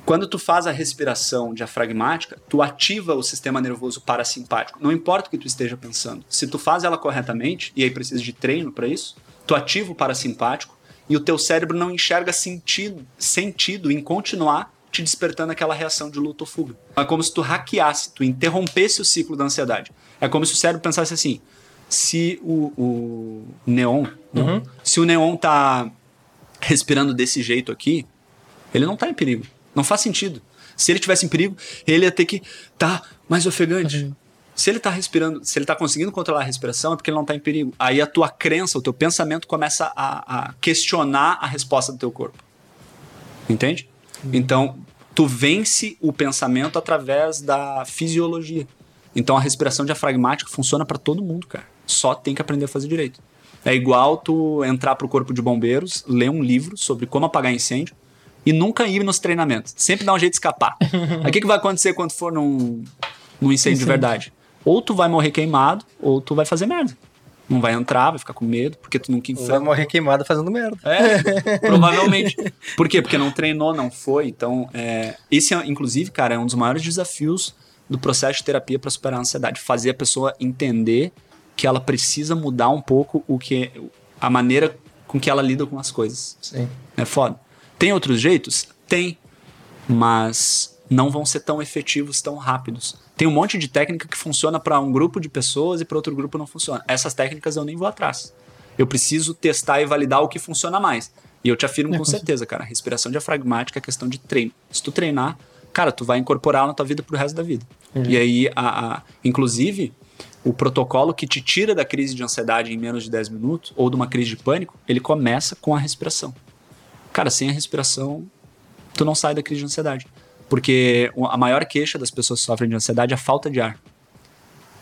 Quando tu faz a respiração diafragmática, tu ativa o sistema nervoso parasimpático. Não importa o que tu esteja pensando. Se tu faz ela corretamente, e aí precisa de treino para isso, tu ativa o parasimpático e o teu cérebro não enxerga sentido, sentido em continuar te despertando aquela reação de luta ou fuga. É como se tu hackeasse, tu interrompesse o ciclo da ansiedade. É como se o cérebro pensasse assim: se o, o neon, Uhum. se o neon tá respirando desse jeito aqui, ele não tá em perigo. Não faz sentido. Se ele tivesse em perigo, ele ia ter que tá mais ofegante. Se ele tá respirando, se ele tá conseguindo controlar a respiração, é porque ele não tá em perigo. Aí a tua crença, o teu pensamento começa a, a questionar a resposta do teu corpo. Entende? Então, tu vence o pensamento através da fisiologia. Então, a respiração diafragmática funciona para todo mundo, cara. Só tem que aprender a fazer direito. É igual tu entrar pro corpo de bombeiros, ler um livro sobre como apagar incêndio e nunca ir nos treinamentos. Sempre dá um jeito de escapar. Aí o que, que vai acontecer quando for num, num incêndio de verdade? Ou tu vai morrer queimado, ou tu vai fazer merda. Não vai entrar, vai ficar com medo, porque tu nunca Vai enfrenta. morrer queimado fazendo merda. É, provavelmente. Por quê? Porque não treinou, não foi. Então, é, esse, é, inclusive, cara, é um dos maiores desafios do processo de terapia para superar a ansiedade. Fazer a pessoa entender que ela precisa mudar um pouco o que a maneira com que ela lida com as coisas. Sim. É foda. Tem outros jeitos? Tem. Mas não vão ser tão efetivos tão rápidos. Tem um monte de técnica que funciona para um grupo de pessoas e para outro grupo não funciona. Essas técnicas eu nem vou atrás. Eu preciso testar e validar o que funciona mais. E eu te afirmo É, com com certeza, cara, respiração diafragmática é questão de treino. Se tu treinar, cara, tu vai incorporar na tua vida pro resto da vida. E aí, a, a- inclusive, o protocolo que te tira da crise de ansiedade em menos de 10 minutos, ou de uma crise de pânico, ele começa com a respiração. Cara, sem a respiração, tu não sai da crise de ansiedade. Porque a maior queixa das pessoas que sofrem de ansiedade é a falta de ar.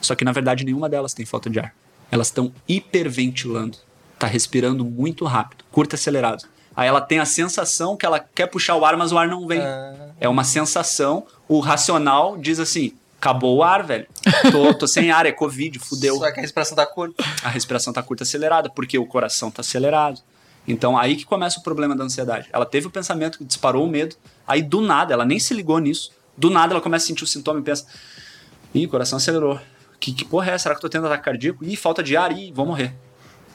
Só que, na verdade, nenhuma delas tem falta de ar. Elas estão hiperventilando. Tá respirando muito rápido, curto e acelerado. Aí ela tem a sensação que ela quer puxar o ar, mas o ar não vem. Ah, É uma sensação. O racional diz assim: acabou o ar, velho. Tô, tô sem ar, é Covid, fudeu. Só que a respiração tá curta. A respiração tá curta acelerada, porque o coração tá acelerado. Então aí que começa o problema da ansiedade. Ela teve o pensamento que disparou o medo, aí do nada, ela nem se ligou nisso. Do nada ela começa a sentir o sintoma e pensa: ih, o coração acelerou. Que, que porra é? Será que eu tô tendo ataque cardíaco? Ih, falta de ar, ih, vou morrer.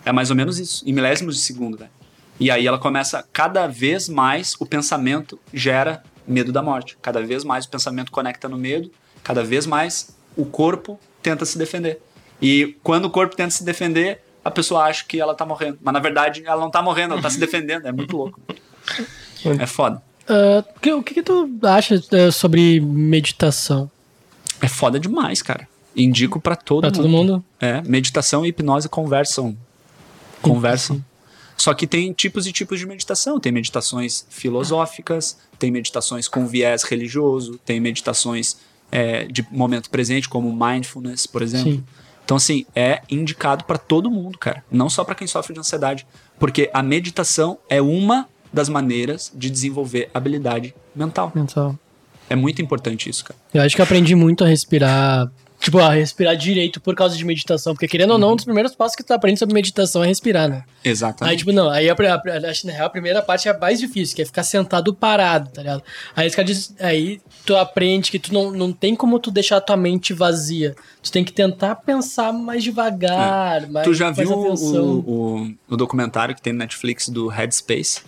É mais ou menos isso, em milésimos de segundo, velho. E aí ela começa, cada vez mais o pensamento gera medo da morte. Cada vez mais o pensamento conecta no medo, cada vez mais o corpo tenta se defender. E quando o corpo tenta se defender, a pessoa acha que ela tá morrendo. Mas na verdade ela não tá morrendo, ela tá se defendendo. É muito louco. É foda. Ah, o que- o que, que tu acha eh, sobre meditação? É foda demais, cara. Indico pra todo Pra mundo. todo mundo? É, meditação e hipnose conversam. Conversam. Só que tem tipos e tipos de meditação. Tem meditações filosóficas, tem meditações com viés religioso, tem meditações é, de momento presente, como mindfulness, por exemplo. Sim. Então, assim, é indicado pra todo mundo, cara. Não só pra quem sofre de ansiedade. Porque a meditação é uma das maneiras de desenvolver habilidade mental. Mental. É muito importante isso, cara. Eu acho que aprendi muito a respirar. Tipo, a respirar direito por causa de meditação. Porque, querendo ou não, um dos primeiros passos que tu aprende sobre meditação é respirar, né? Exatamente. Aí, tipo, não, aí a, a, acho na real, a primeira parte é a mais difícil, que é ficar sentado parado, tá ligado? Aí, os caras aí tu aprende que tu não, não tem como tu deixar a tua mente vazia. Tu tem que tentar pensar mais devagar, mais É. Tu já mais viu o, o, o documentário que tem no Netflix do Headspace?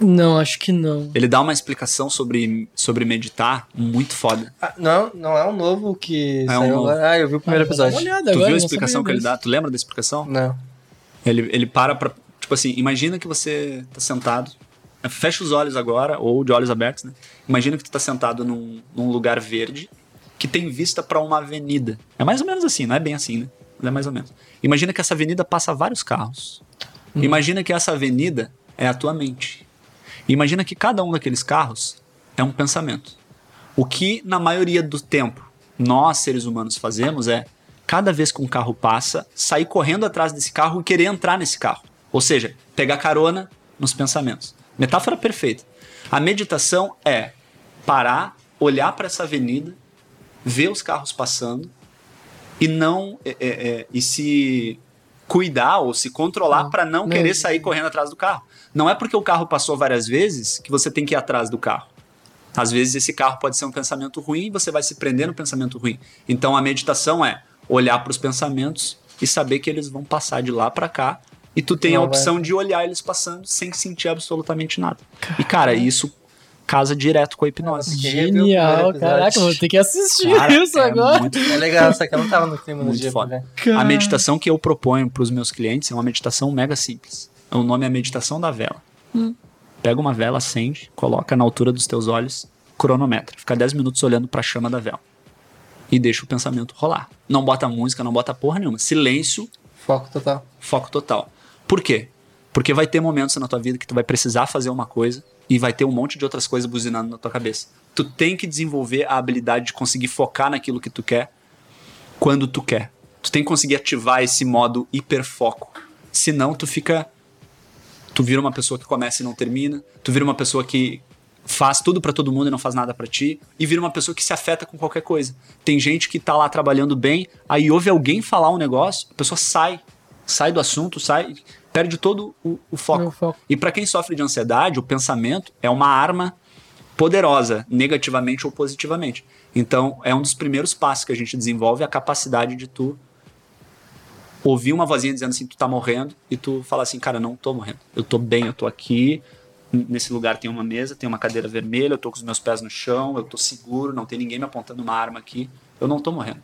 Não, acho que não. Ele dá uma explicação sobre, sobre meditar muito foda. Ah, não, não é um novo que É um novo. agora. Ah, eu vi o primeiro Ah, episódio. olhada tu agora, viu a explicação que ele dá? Tu lembra da explicação? Não. Ele, ele para pra. Tipo assim, imagina que você tá sentado. Fecha os olhos agora, ou de olhos abertos, né? Imagina que tu tá sentado num, num lugar verde que tem vista pra uma avenida. É mais ou menos assim, não é bem assim, né? Mas é mais ou menos. Imagina que essa avenida passa vários carros. Imagina que essa avenida é a tua mente. Imagina que cada um daqueles carros é um pensamento. O que, na maioria do tempo, nós, seres humanos, fazemos é, cada vez que um carro passa, sair correndo atrás desse carro e querer entrar nesse carro. Ou seja, pegar carona nos pensamentos. Metáfora perfeita. A meditação é parar, olhar para essa avenida, ver os carros passando e não é, é, é, e se cuidar ou se controlar para não. querer sair correndo atrás do carro. Não é porque o carro passou várias vezes que você tem que ir atrás do carro. Às vezes esse carro pode ser um pensamento ruim e você vai se prender no pensamento ruim. Então a meditação é olhar para os pensamentos e saber que eles vão passar de lá para cá e tu tem a vai. opção de olhar eles passando sem sentir absolutamente nada. E cara, isso casa direto com a hipnose. Genial, caraca, vou ter que assistir Cara, isso é agora. muito É legal, só que eu não tava no clima no dia. foda. ver. A meditação que eu proponho para os meus clientes é uma meditação mega simples. O nome é meditação da vela. Pega uma vela, acende, coloca na altura dos teus olhos cronometra. Fica 10 minutos olhando pra chama da vela. E deixa o pensamento rolar. Não bota música, não bota porra nenhuma. Silêncio, Foco total. foco total. Por quê? Porque vai ter momentos na tua vida que tu vai precisar fazer uma coisa e vai ter um monte de outras coisas buzinando na tua cabeça. Tu tem que desenvolver a habilidade de conseguir focar naquilo que tu quer quando tu quer. Tu tem que conseguir ativar esse modo hiperfoco. Senão tu fica tu vira uma pessoa que começa e não termina, tu vira uma pessoa que faz tudo pra todo mundo e não faz nada pra ti, e vira uma pessoa que se afeta com qualquer coisa. Tem gente que tá lá trabalhando bem, aí ouve alguém falar um negócio, a pessoa sai, sai do assunto, sai, perde todo o, o foco. Foco. E pra quem sofre de ansiedade, o pensamento é uma arma poderosa, negativamente ou positivamente. Então, é um dos primeiros passos que a gente desenvolve a capacidade de tu ouvir uma vozinha dizendo assim, tu tá morrendo, e tu fala assim, cara, não tô morrendo. Eu tô bem, eu tô aqui, nesse lugar tem uma mesa, tem uma cadeira vermelha, eu tô com os meus pés no chão, eu tô seguro, não tem ninguém me apontando uma arma aqui, eu não tô morrendo.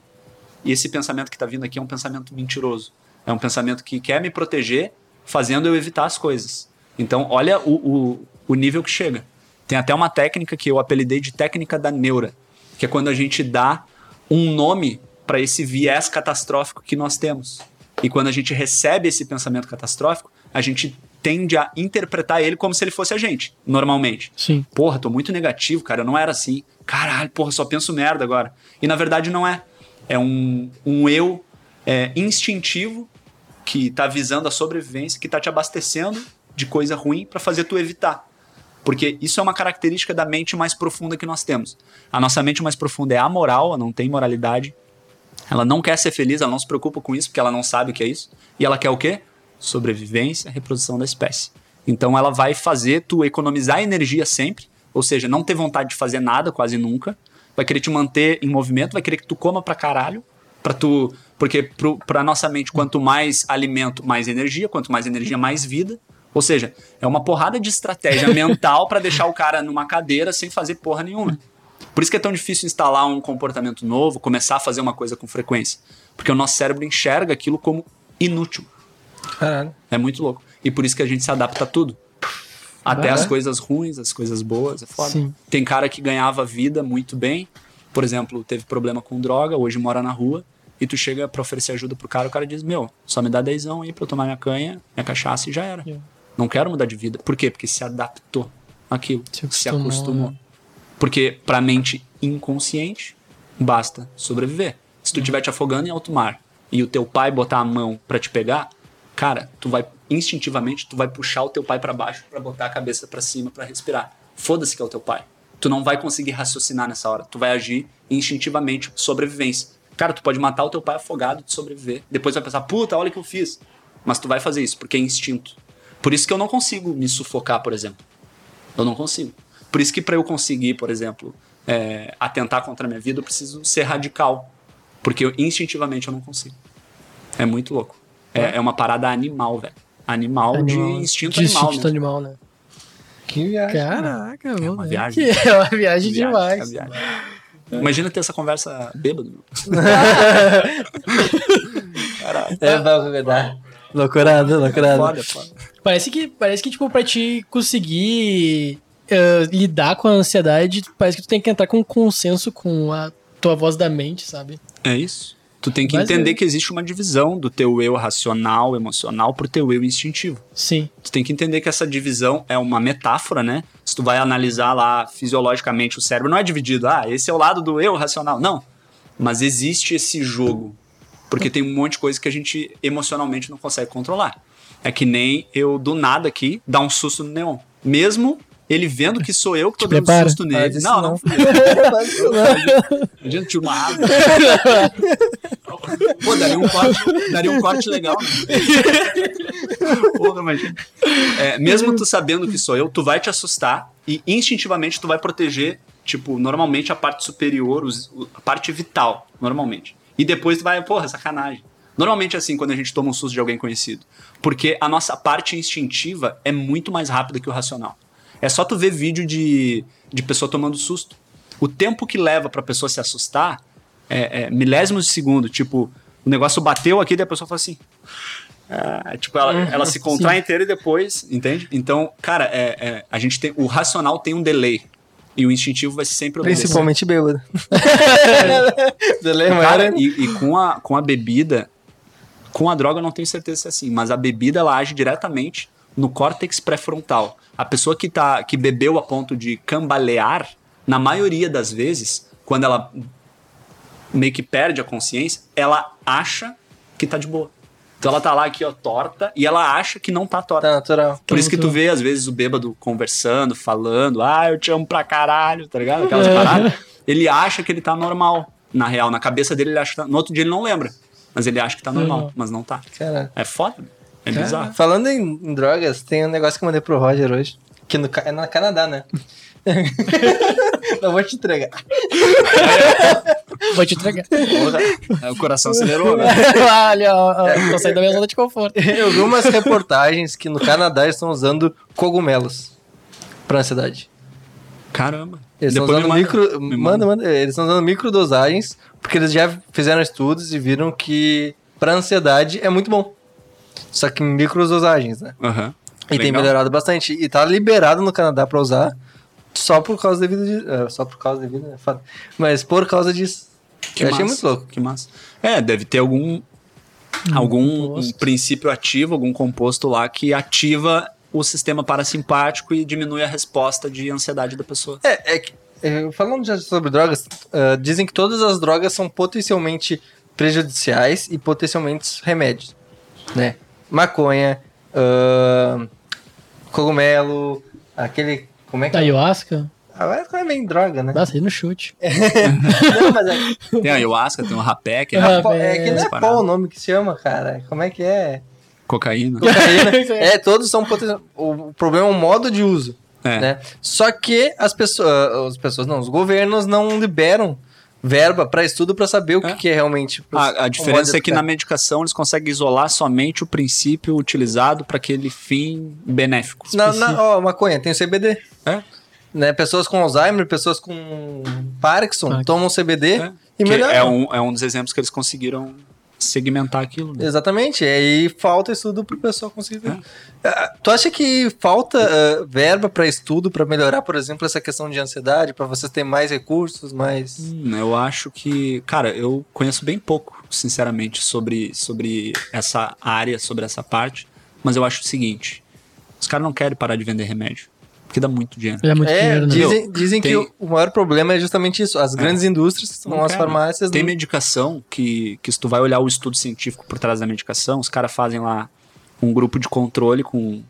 E esse pensamento que tá vindo aqui é um pensamento mentiroso. É um pensamento que quer me proteger, fazendo eu evitar as coisas. Então, olha o, o, o nível que chega. Tem até uma técnica que eu apelidei de técnica da neura, que é quando a gente dá um nome para esse viés catastrófico que nós temos. E quando a gente recebe esse pensamento catastrófico, a gente tende a interpretar ele como se ele fosse a gente, normalmente. Sim. Porra, tô muito negativo, cara, eu não era assim. Caralho, porra, só penso merda agora. E na verdade não é. É um, um eu é, instintivo que tá visando a sobrevivência, que tá te abastecendo de coisa ruim para fazer tu evitar. Porque isso é uma característica da mente mais profunda que nós temos. A nossa mente mais profunda é amoral, não tem moralidade. Ela não quer ser feliz, ela não se preocupa com isso, porque ela não sabe o que é isso. E ela quer o quê? Sobrevivência, reprodução da espécie. Então ela vai fazer tu economizar energia sempre, ou seja, não ter vontade de fazer nada quase nunca. Vai querer te manter em movimento, vai querer que tu coma pra caralho, pra tu, porque pro, pra nossa mente, quanto mais alimento, mais energia, quanto mais energia, mais vida. Ou seja, é uma porrada de estratégia mental pra deixar o cara numa cadeira sem fazer porra nenhuma. Por isso que é tão difícil instalar um comportamento novo, começar a fazer uma coisa com frequência. Porque o nosso cérebro enxerga aquilo como inútil. Caralho. É muito louco. E por isso que a gente se adapta a tudo. Até as coisas ruins, as coisas boas, é foda. Sim. Tem cara que ganhava vida muito bem, por exemplo, teve problema com droga, hoje mora na rua, e tu chega pra oferecer ajuda pro cara, o cara diz, meu, só me dá dezão aí pra eu tomar minha canha, minha cachaça e já era. Yeah. Não quero mudar de vida. Por quê? Porque se adaptou àquilo. Se Se acostumou, Porque pra mente inconsciente, basta sobreviver. Se tu Uhum. estiver te afogando em alto mar e o teu pai botar a mão pra te pegar, cara, tu vai instintivamente tu vai puxar o teu pai pra baixo pra botar a cabeça pra cima pra respirar. Foda-se que é o teu pai. Tu não vai conseguir raciocinar nessa hora. Tu vai agir instintivamente, sobrevivência. Cara, tu pode matar o teu pai afogado de sobreviver. Depois vai pensar, puta, olha o que eu fiz. Mas tu vai fazer isso porque é instinto. Por isso que eu não consigo me sufocar, por exemplo. Eu não consigo. Por isso que para eu conseguir, por exemplo, é, atentar contra a minha vida, eu preciso ser radical. Porque eu, instintivamente eu não consigo. É muito louco. É, é uma parada animal, velho. Animal, Animal. de instinto de animal. instinto mesmo. animal, né? Que viagem. Caraca, é uma viagem. É uma viagem Viagem, demais. é viagem. Imagina ter essa conversa bêbado. meu. É, vai cuidar. Loucurada, loucurada. Foda, foda. Parece que, parece que, tipo, pra te conseguir eh, lidar com a ansiedade, parece que tu tem que entrar com um consenso com a tua voz da mente, sabe? É isso. Tu tem que Mas entender é. que existe uma divisão do teu eu racional, emocional, pro teu eu instintivo. Sim. Tu tem que entender que essa divisão é uma metáfora, né? Se tu vai analisar lá fisiologicamente o cérebro, não é dividido, ah, esse é o lado do eu racional. Não. Mas existe esse jogo. Porque tem um monte de coisa que a gente emocionalmente não consegue controlar. É que nem eu, do nada aqui, dar um susto no neon. Mesmo ele vendo que sou eu que tô Te dando prepara. susto nele. Não, não. não. Adianta tirar uma água. Pô, daria um corte, daria um corte legal. Né? Porra, imagina. É, mesmo tu sabendo que sou eu, tu vai te assustar e instintivamente tu vai proteger, tipo, normalmente a parte superior, a parte vital, normalmente. E depois tu vai, porra, sacanagem. Normalmente é assim quando a gente toma um susto de alguém conhecido. Porque a nossa parte instintiva é muito mais rápida que o racional. É só tu ver vídeo de, de pessoa tomando susto. O tempo que leva pra pessoa se assustar é, é milésimos de segundo. Tipo, o negócio bateu aqui e daí a pessoa fala assim. Ah, tipo, ela, ela se contrai inteira e depois, entende? Então, cara, é, é, a gente tem. O racional tem um delay. E o instintivo vai sempre obedecer. Principalmente bêbado. Dilema Cara, era- e, e com, a, com a bebida, com a droga eu não tenho certeza se é assim, mas a bebida ela age diretamente no córtex pré-frontal. A pessoa que, tá, que bebeu a ponto de cambalear, na maioria das vezes, quando ela meio que perde a consciência, ela acha que tá de boa. Então ela tá lá aqui, ó, torta, e ela acha que não tá torta. Tá natural. Por isso que tu vê, às vezes, o bêbado conversando, falando, ah, eu te amo pra caralho, tá ligado? Aquelas É. paradas. Ele acha que ele tá normal. Na real, na cabeça dele, ele acha que tá... No outro dia ele não lembra. Mas ele acha que tá normal, Uhum. mas não tá. Cara, É foda. É bizarro. falando em, em drogas, tem um negócio que eu mandei pro Roger hoje. Que no, é no Canadá, né? Não vou te entregar. Vou te entregar. É, o coração acelerou, né? Olha, tô saindo da minha zona de conforto. Eu vi umas reportagens que no Canadá eles estão usando cogumelos pra ansiedade. Caramba. Eles estão usando micro. Manda, manda. Eles estão usando microdosagens, porque eles já fizeram estudos e viram que pra ansiedade é muito bom. Só que em microdosagens, né? Aham. E tem Legal. melhorado bastante. E tá liberado no Canadá pra usar só por causa devido de, é, só por causa devido, é foda. Mas por causa disso. Que eu achei massa, muito louco. Que massa. É, deve ter algum algum um princípio ativo, algum composto lá que ativa o sistema parasimpático e diminui a resposta de ansiedade da pessoa. É, é que, é, falando já sobre drogas, ah, dizem que todas as drogas são potencialmente prejudiciais e potencialmente remédios, né? Maconha, ah, cogumelo, aquele... Como é que é? Ayahuasca? Ah, maconha é bem droga, né? Dá sair no chute. Não, mas é, Tem a ayahuasca, tem o rapé, que é Ah, pó- é que não é pó o nome que se chama, cara. Como é que é? cocaína. Cocaína. Aí. é, todos são potenciais. O problema é o modo de uso. É. né? Só que as pessoas, as pessoas não, os governos não liberam verba para estudo para saber o que, É. que é realmente. A, a diferença é que na medicação eles conseguem isolar somente o princípio utilizado para aquele fim benéfico. na, na, ó, maconha tem o CBD. É. Né? Pessoas com Alzheimer, pessoas com Parkinson tomam CBD É. e melhoram. é, um, é um dos exemplos que eles conseguiram segmentar aquilo. né? Exatamente, e aí falta estudo pro pessoal conseguir. É. Ah, tu acha que falta ah, verba para estudo para melhorar, por exemplo, essa questão de ansiedade, para vocês terem mais recursos, mais. Hum, eu acho que, cara, eu conheço bem pouco, sinceramente, sobre, sobre essa área, sobre essa parte, mas eu acho o seguinte: os caras não querem parar de vender remédio, porque dá muito dinheiro. É muito É, dinheiro, né? dizem, dizem Tem- que o- maior problema é justamente isso. As grandes indústrias, que são Não as farmácias. Tem não- medicação que, que, se tu vai olhar o estudo científico por trás da medicação, os caras fazem lá um grupo de controle com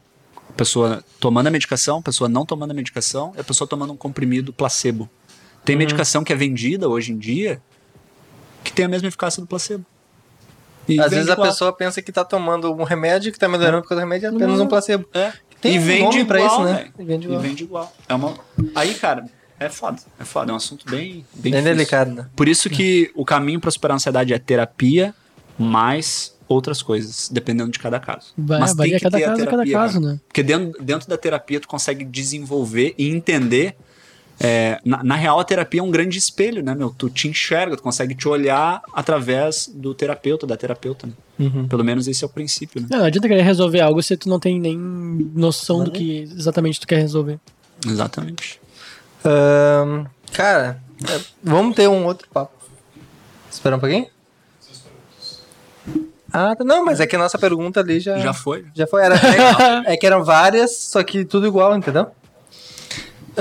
a pessoa tomando a medicação, a pessoa não tomando a medicação e a pessoa tomando um comprimido placebo. Tem Uhum. medicação que é vendida hoje em dia que tem a mesma eficácia do placebo. E Às vezes a pessoa pensa que tá tomando um remédio que tá melhorando porque o remédio é apenas um placebo. É. Tem e um vende nome pra igual, isso, né? velho. E vende E igual. vende igual. É uma... Aí, cara, é foda. É foda. É um assunto bem, bem, Bem delicado, né? Por isso que o caminho para superar a ansiedade é terapia mais outras coisas, dependendo de cada caso. Vai, Mas tem varia que cada ter a caso, cada terapia, caso, cara. né? Porque dentro, dentro da terapia tu consegue desenvolver e entender. É, na, na real, a terapia é um grande espelho, né, meu? Tu te enxerga, tu consegue te olhar através do terapeuta, da terapeuta, né? Uhum. Pelo menos esse é o princípio, né? Não, não adianta querer resolver algo se tu não tem nem noção do que exatamente tu quer resolver. Exatamente. Cara, é, vamos ter um outro papo. Espera um pouquinho? Ah, tá- não, mas é que a nossa pergunta ali já. Já foi. Já foi. Era, é, é que eram várias, só que tudo igual, entendeu?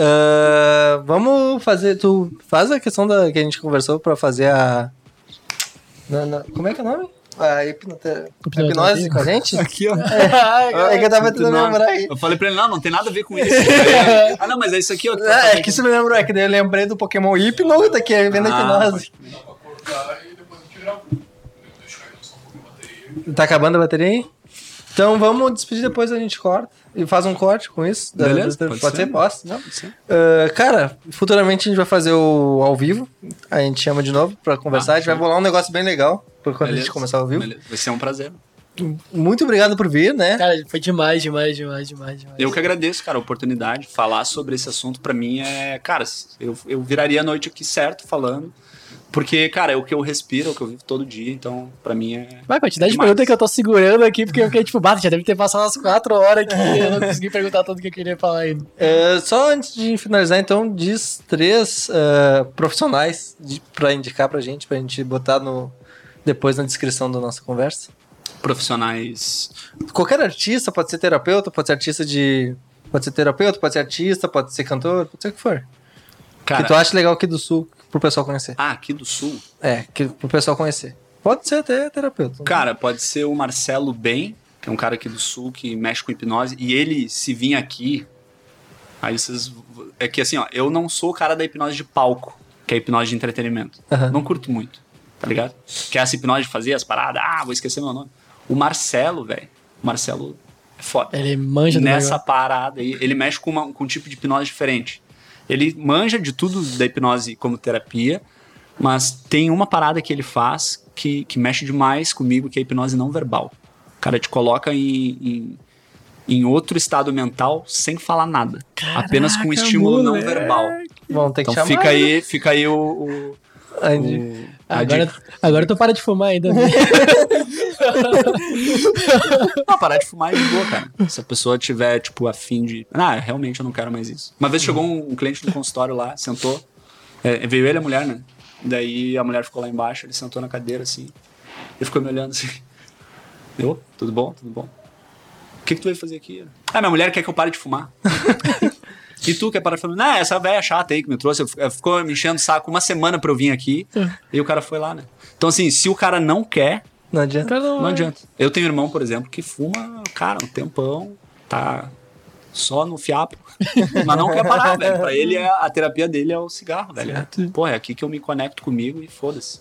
Ah, vamos fazer. Tu faz a questão da que a gente conversou pra fazer a. na- na- como é que é o nome? A hipnote- hipnose com a gente? Aqui, ó. É que eu tava tentando lembrar aí. Eu falei pra ele, não, não tem nada a ver com isso. ah, não, mas é isso aqui, ó. que tá É, é que isso me lembrou, é que daí eu lembrei do Pokémon Hipno, daqui é vendo a Ah, hipnose. Tá acabando a bateria aí? Então vamos despedir depois a gente corta. E faz um corte com isso. Da- Beleza, da- pode pode ser. ser? Posso? Não, sim. Ah, cara, futuramente a gente vai fazer o ao vivo. A gente chama de novo pra conversar. Ah, a gente vai bolar um negócio bem legal por quando a Beleza, gente começar ao vivo. beleza. Vai ser um prazer. Muito obrigado por vir, né? Cara, foi demais, demais, demais, demais, demais. Eu que agradeço, cara, a oportunidade. Falar sobre esse assunto pra mim é. Cara, eu, eu viraria a noite aqui certo falando. Porque, cara, é o que eu respiro, é o que eu vivo todo dia, então, pra mim é. Vai, quantidade de demais. pergunta que eu tô segurando aqui, porque eu fiquei tipo, bata, já deve ter passado umas quatro horas aqui, eu não consegui perguntar tudo que eu queria falar ainda. É, só antes de finalizar, então, diz três é, profissionais de, pra indicar pra gente, pra gente botar no, depois na descrição da nossa conversa. Profissionais. Qualquer artista, pode ser terapeuta, pode ser artista de. Pode ser terapeuta, pode ser artista, pode ser cantor, pode ser o que for. Cara, que tu acha legal aqui do sul pro pessoal conhecer. ah, aqui do sul. É, que, pro pessoal conhecer. Pode ser até terapeuta. Cara, pode ser o Marcelo Bem, que é um cara aqui do sul que mexe com hipnose, e ele, se vir aqui. Aí vocês. É que assim, ó, eu não sou o cara da hipnose de palco, que é hipnose de entretenimento. Aham. Não curto muito, tá ligado? Que é essa hipnose de fazer as paradas, ah, vou esquecer meu nome. O Marcelo, velho. O Marcelo é foda. Ele manja Nessa parada aí, ele mexe com, uma- com um tipo de hipnose diferente. Ele manja de tudo da hipnose como terapia, mas tem uma parada que ele faz que, que mexe demais comigo, que é a hipnose não verbal. O cara te coloca em, em, em outro estado mental sem falar nada. apenas com um Caraca, estímulo não moleque. verbal. Vão ter que Então chamar. fica aí, fica aí o. o, o- Agora, agora tu para de fumar ainda. Não, parar de fumar é de boa, cara. Se a pessoa tiver, tipo, afim de. Ah, realmente eu não quero mais isso. Uma vez chegou um, um cliente no consultório lá, sentou. É, veio ele e a mulher, né? Daí a mulher ficou lá embaixo, ele sentou na cadeira assim. Ele ficou me olhando assim. Eu, tudo bom? Tudo bom? O que, que tu veio fazer aqui? Ah, minha mulher quer que eu pare de fumar. e tu quer parar de fumar? Não, essa velha chata aí que me trouxe, ficou me enchendo o saco uma semana pra eu vir aqui. e o cara foi lá, né? Então, assim, se o cara não quer, Não adianta. não adianta. Eu tenho um irmão, por exemplo, que fuma, cara, um tempão, tá só no fiapo, mas não quer parar, velho. Pra ele, é- a terapia dele é o cigarro, velho. É, Pô, é aqui que eu me conecto comigo e foda-se.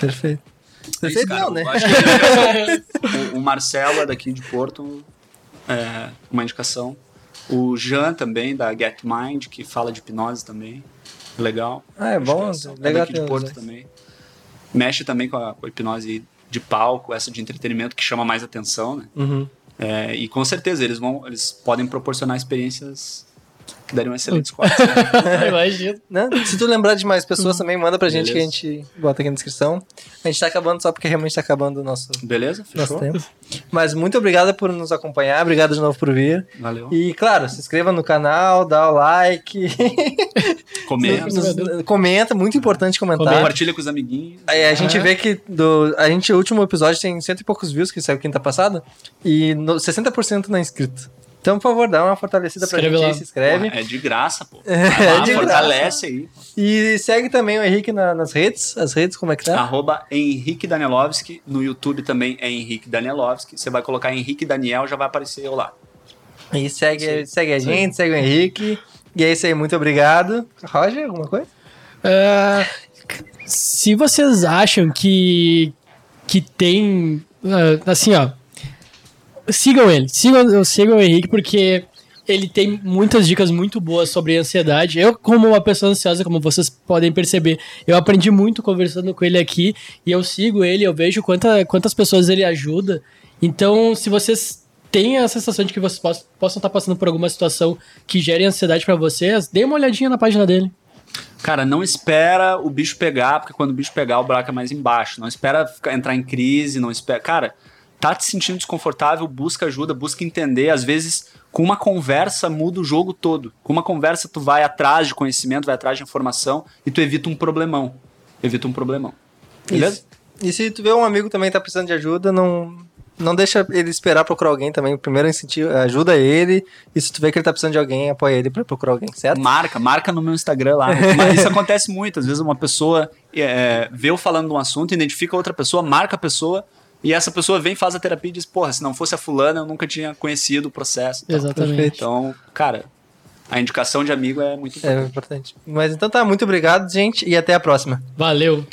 Perfeito. É isso, Perfeito, cara. não, né? Que o, o Marcelo é daqui de Porto, é uma indicação. O Jean também, da Get Mind, que fala de hipnose também. Legal. Ah, é bom. É legal daqui de Porto também. Mexe também com a, com a hipnose de palco, essa de entretenimento que chama mais atenção, né? Uhum. É, e com certeza eles vão, eles podem proporcionar experiências que dariam excelentes cortes. né? Imagina. Né? Se tu lembrar de mais pessoas também, manda pra gente Beleza. que a gente bota aqui na descrição. A gente tá acabando só porque realmente tá acabando o nosso, Beleza? nosso Fechou? tempo. Mas muito obrigado por nos acompanhar, obrigado de novo por vir. Valeu. E claro, se inscreva no canal, dá o like, Comenta. nos- comenta, muito importante comentar. Comenta. Compartilha com os amiguinhos. Aí a gente É. vê que do, a gente, o último episódio tem cento e poucos views, que saiu quinta passada, e no, 60% não é inscrito. Então, por favor, dá uma fortalecida pra Inscreve gente aí, lá. se inscreve. Porra, é de graça, pô. É lá, de fortalece aí. E segue também o Henrique na- nas redes. As redes, como é que tá? Arroba Henrique Danielovski. No YouTube também é Henrique Danielovski. Você vai colocar Henrique Daniel, já vai aparecer eu lá. E segue, Sim. segue a Sim. gente, segue o Henrique. E é isso aí, muito obrigado. Roger, alguma coisa? Ah, se vocês acham que que tem ah, assim ó sigam ele sigam, sigam o Henrique porque ele tem muitas dicas muito boas sobre ansiedade eu como uma pessoa ansiosa como vocês podem perceber eu aprendi muito conversando com ele aqui e eu sigo ele eu vejo quanta, quantas pessoas ele ajuda então se vocês têm a sensação de que vocês poss- possam estar passando por alguma situação que gere ansiedade pra vocês dê uma olhadinha na página dele Cara, não espera o bicho pegar, porque quando o bicho pegar, o buraco é mais embaixo. Não espera ficar- entrar em crise, não espera. Cara, tá te sentindo desconfortável, busca ajuda, busca entender. Às vezes, com uma conversa, muda o jogo todo. Com uma conversa, tu vai atrás de conhecimento, vai atrás de informação e tu evita um problemão. Evita um problemão. Beleza? Isso. E se tu vê um amigo também que tá precisando de ajuda, não, não deixa ele esperar procurar alguém também. Primeiro incentivo, ajuda ele. E se tu vê que ele tá precisando de alguém, apoia ele pra procurar alguém, certo? Marca, marca no meu Instagram lá. Mas isso acontece muito. Às vezes uma pessoa é, vê eu falando de um assunto, identifica outra pessoa, marca a pessoa, e essa pessoa vem, faz a terapia e diz, porra, se não fosse a fulana, eu nunca tinha conhecido o processo. exatamente. Então, cara, a indicação de amigo é muito É importante. importante. Mas então tá, muito obrigado, gente, e até a próxima. valeu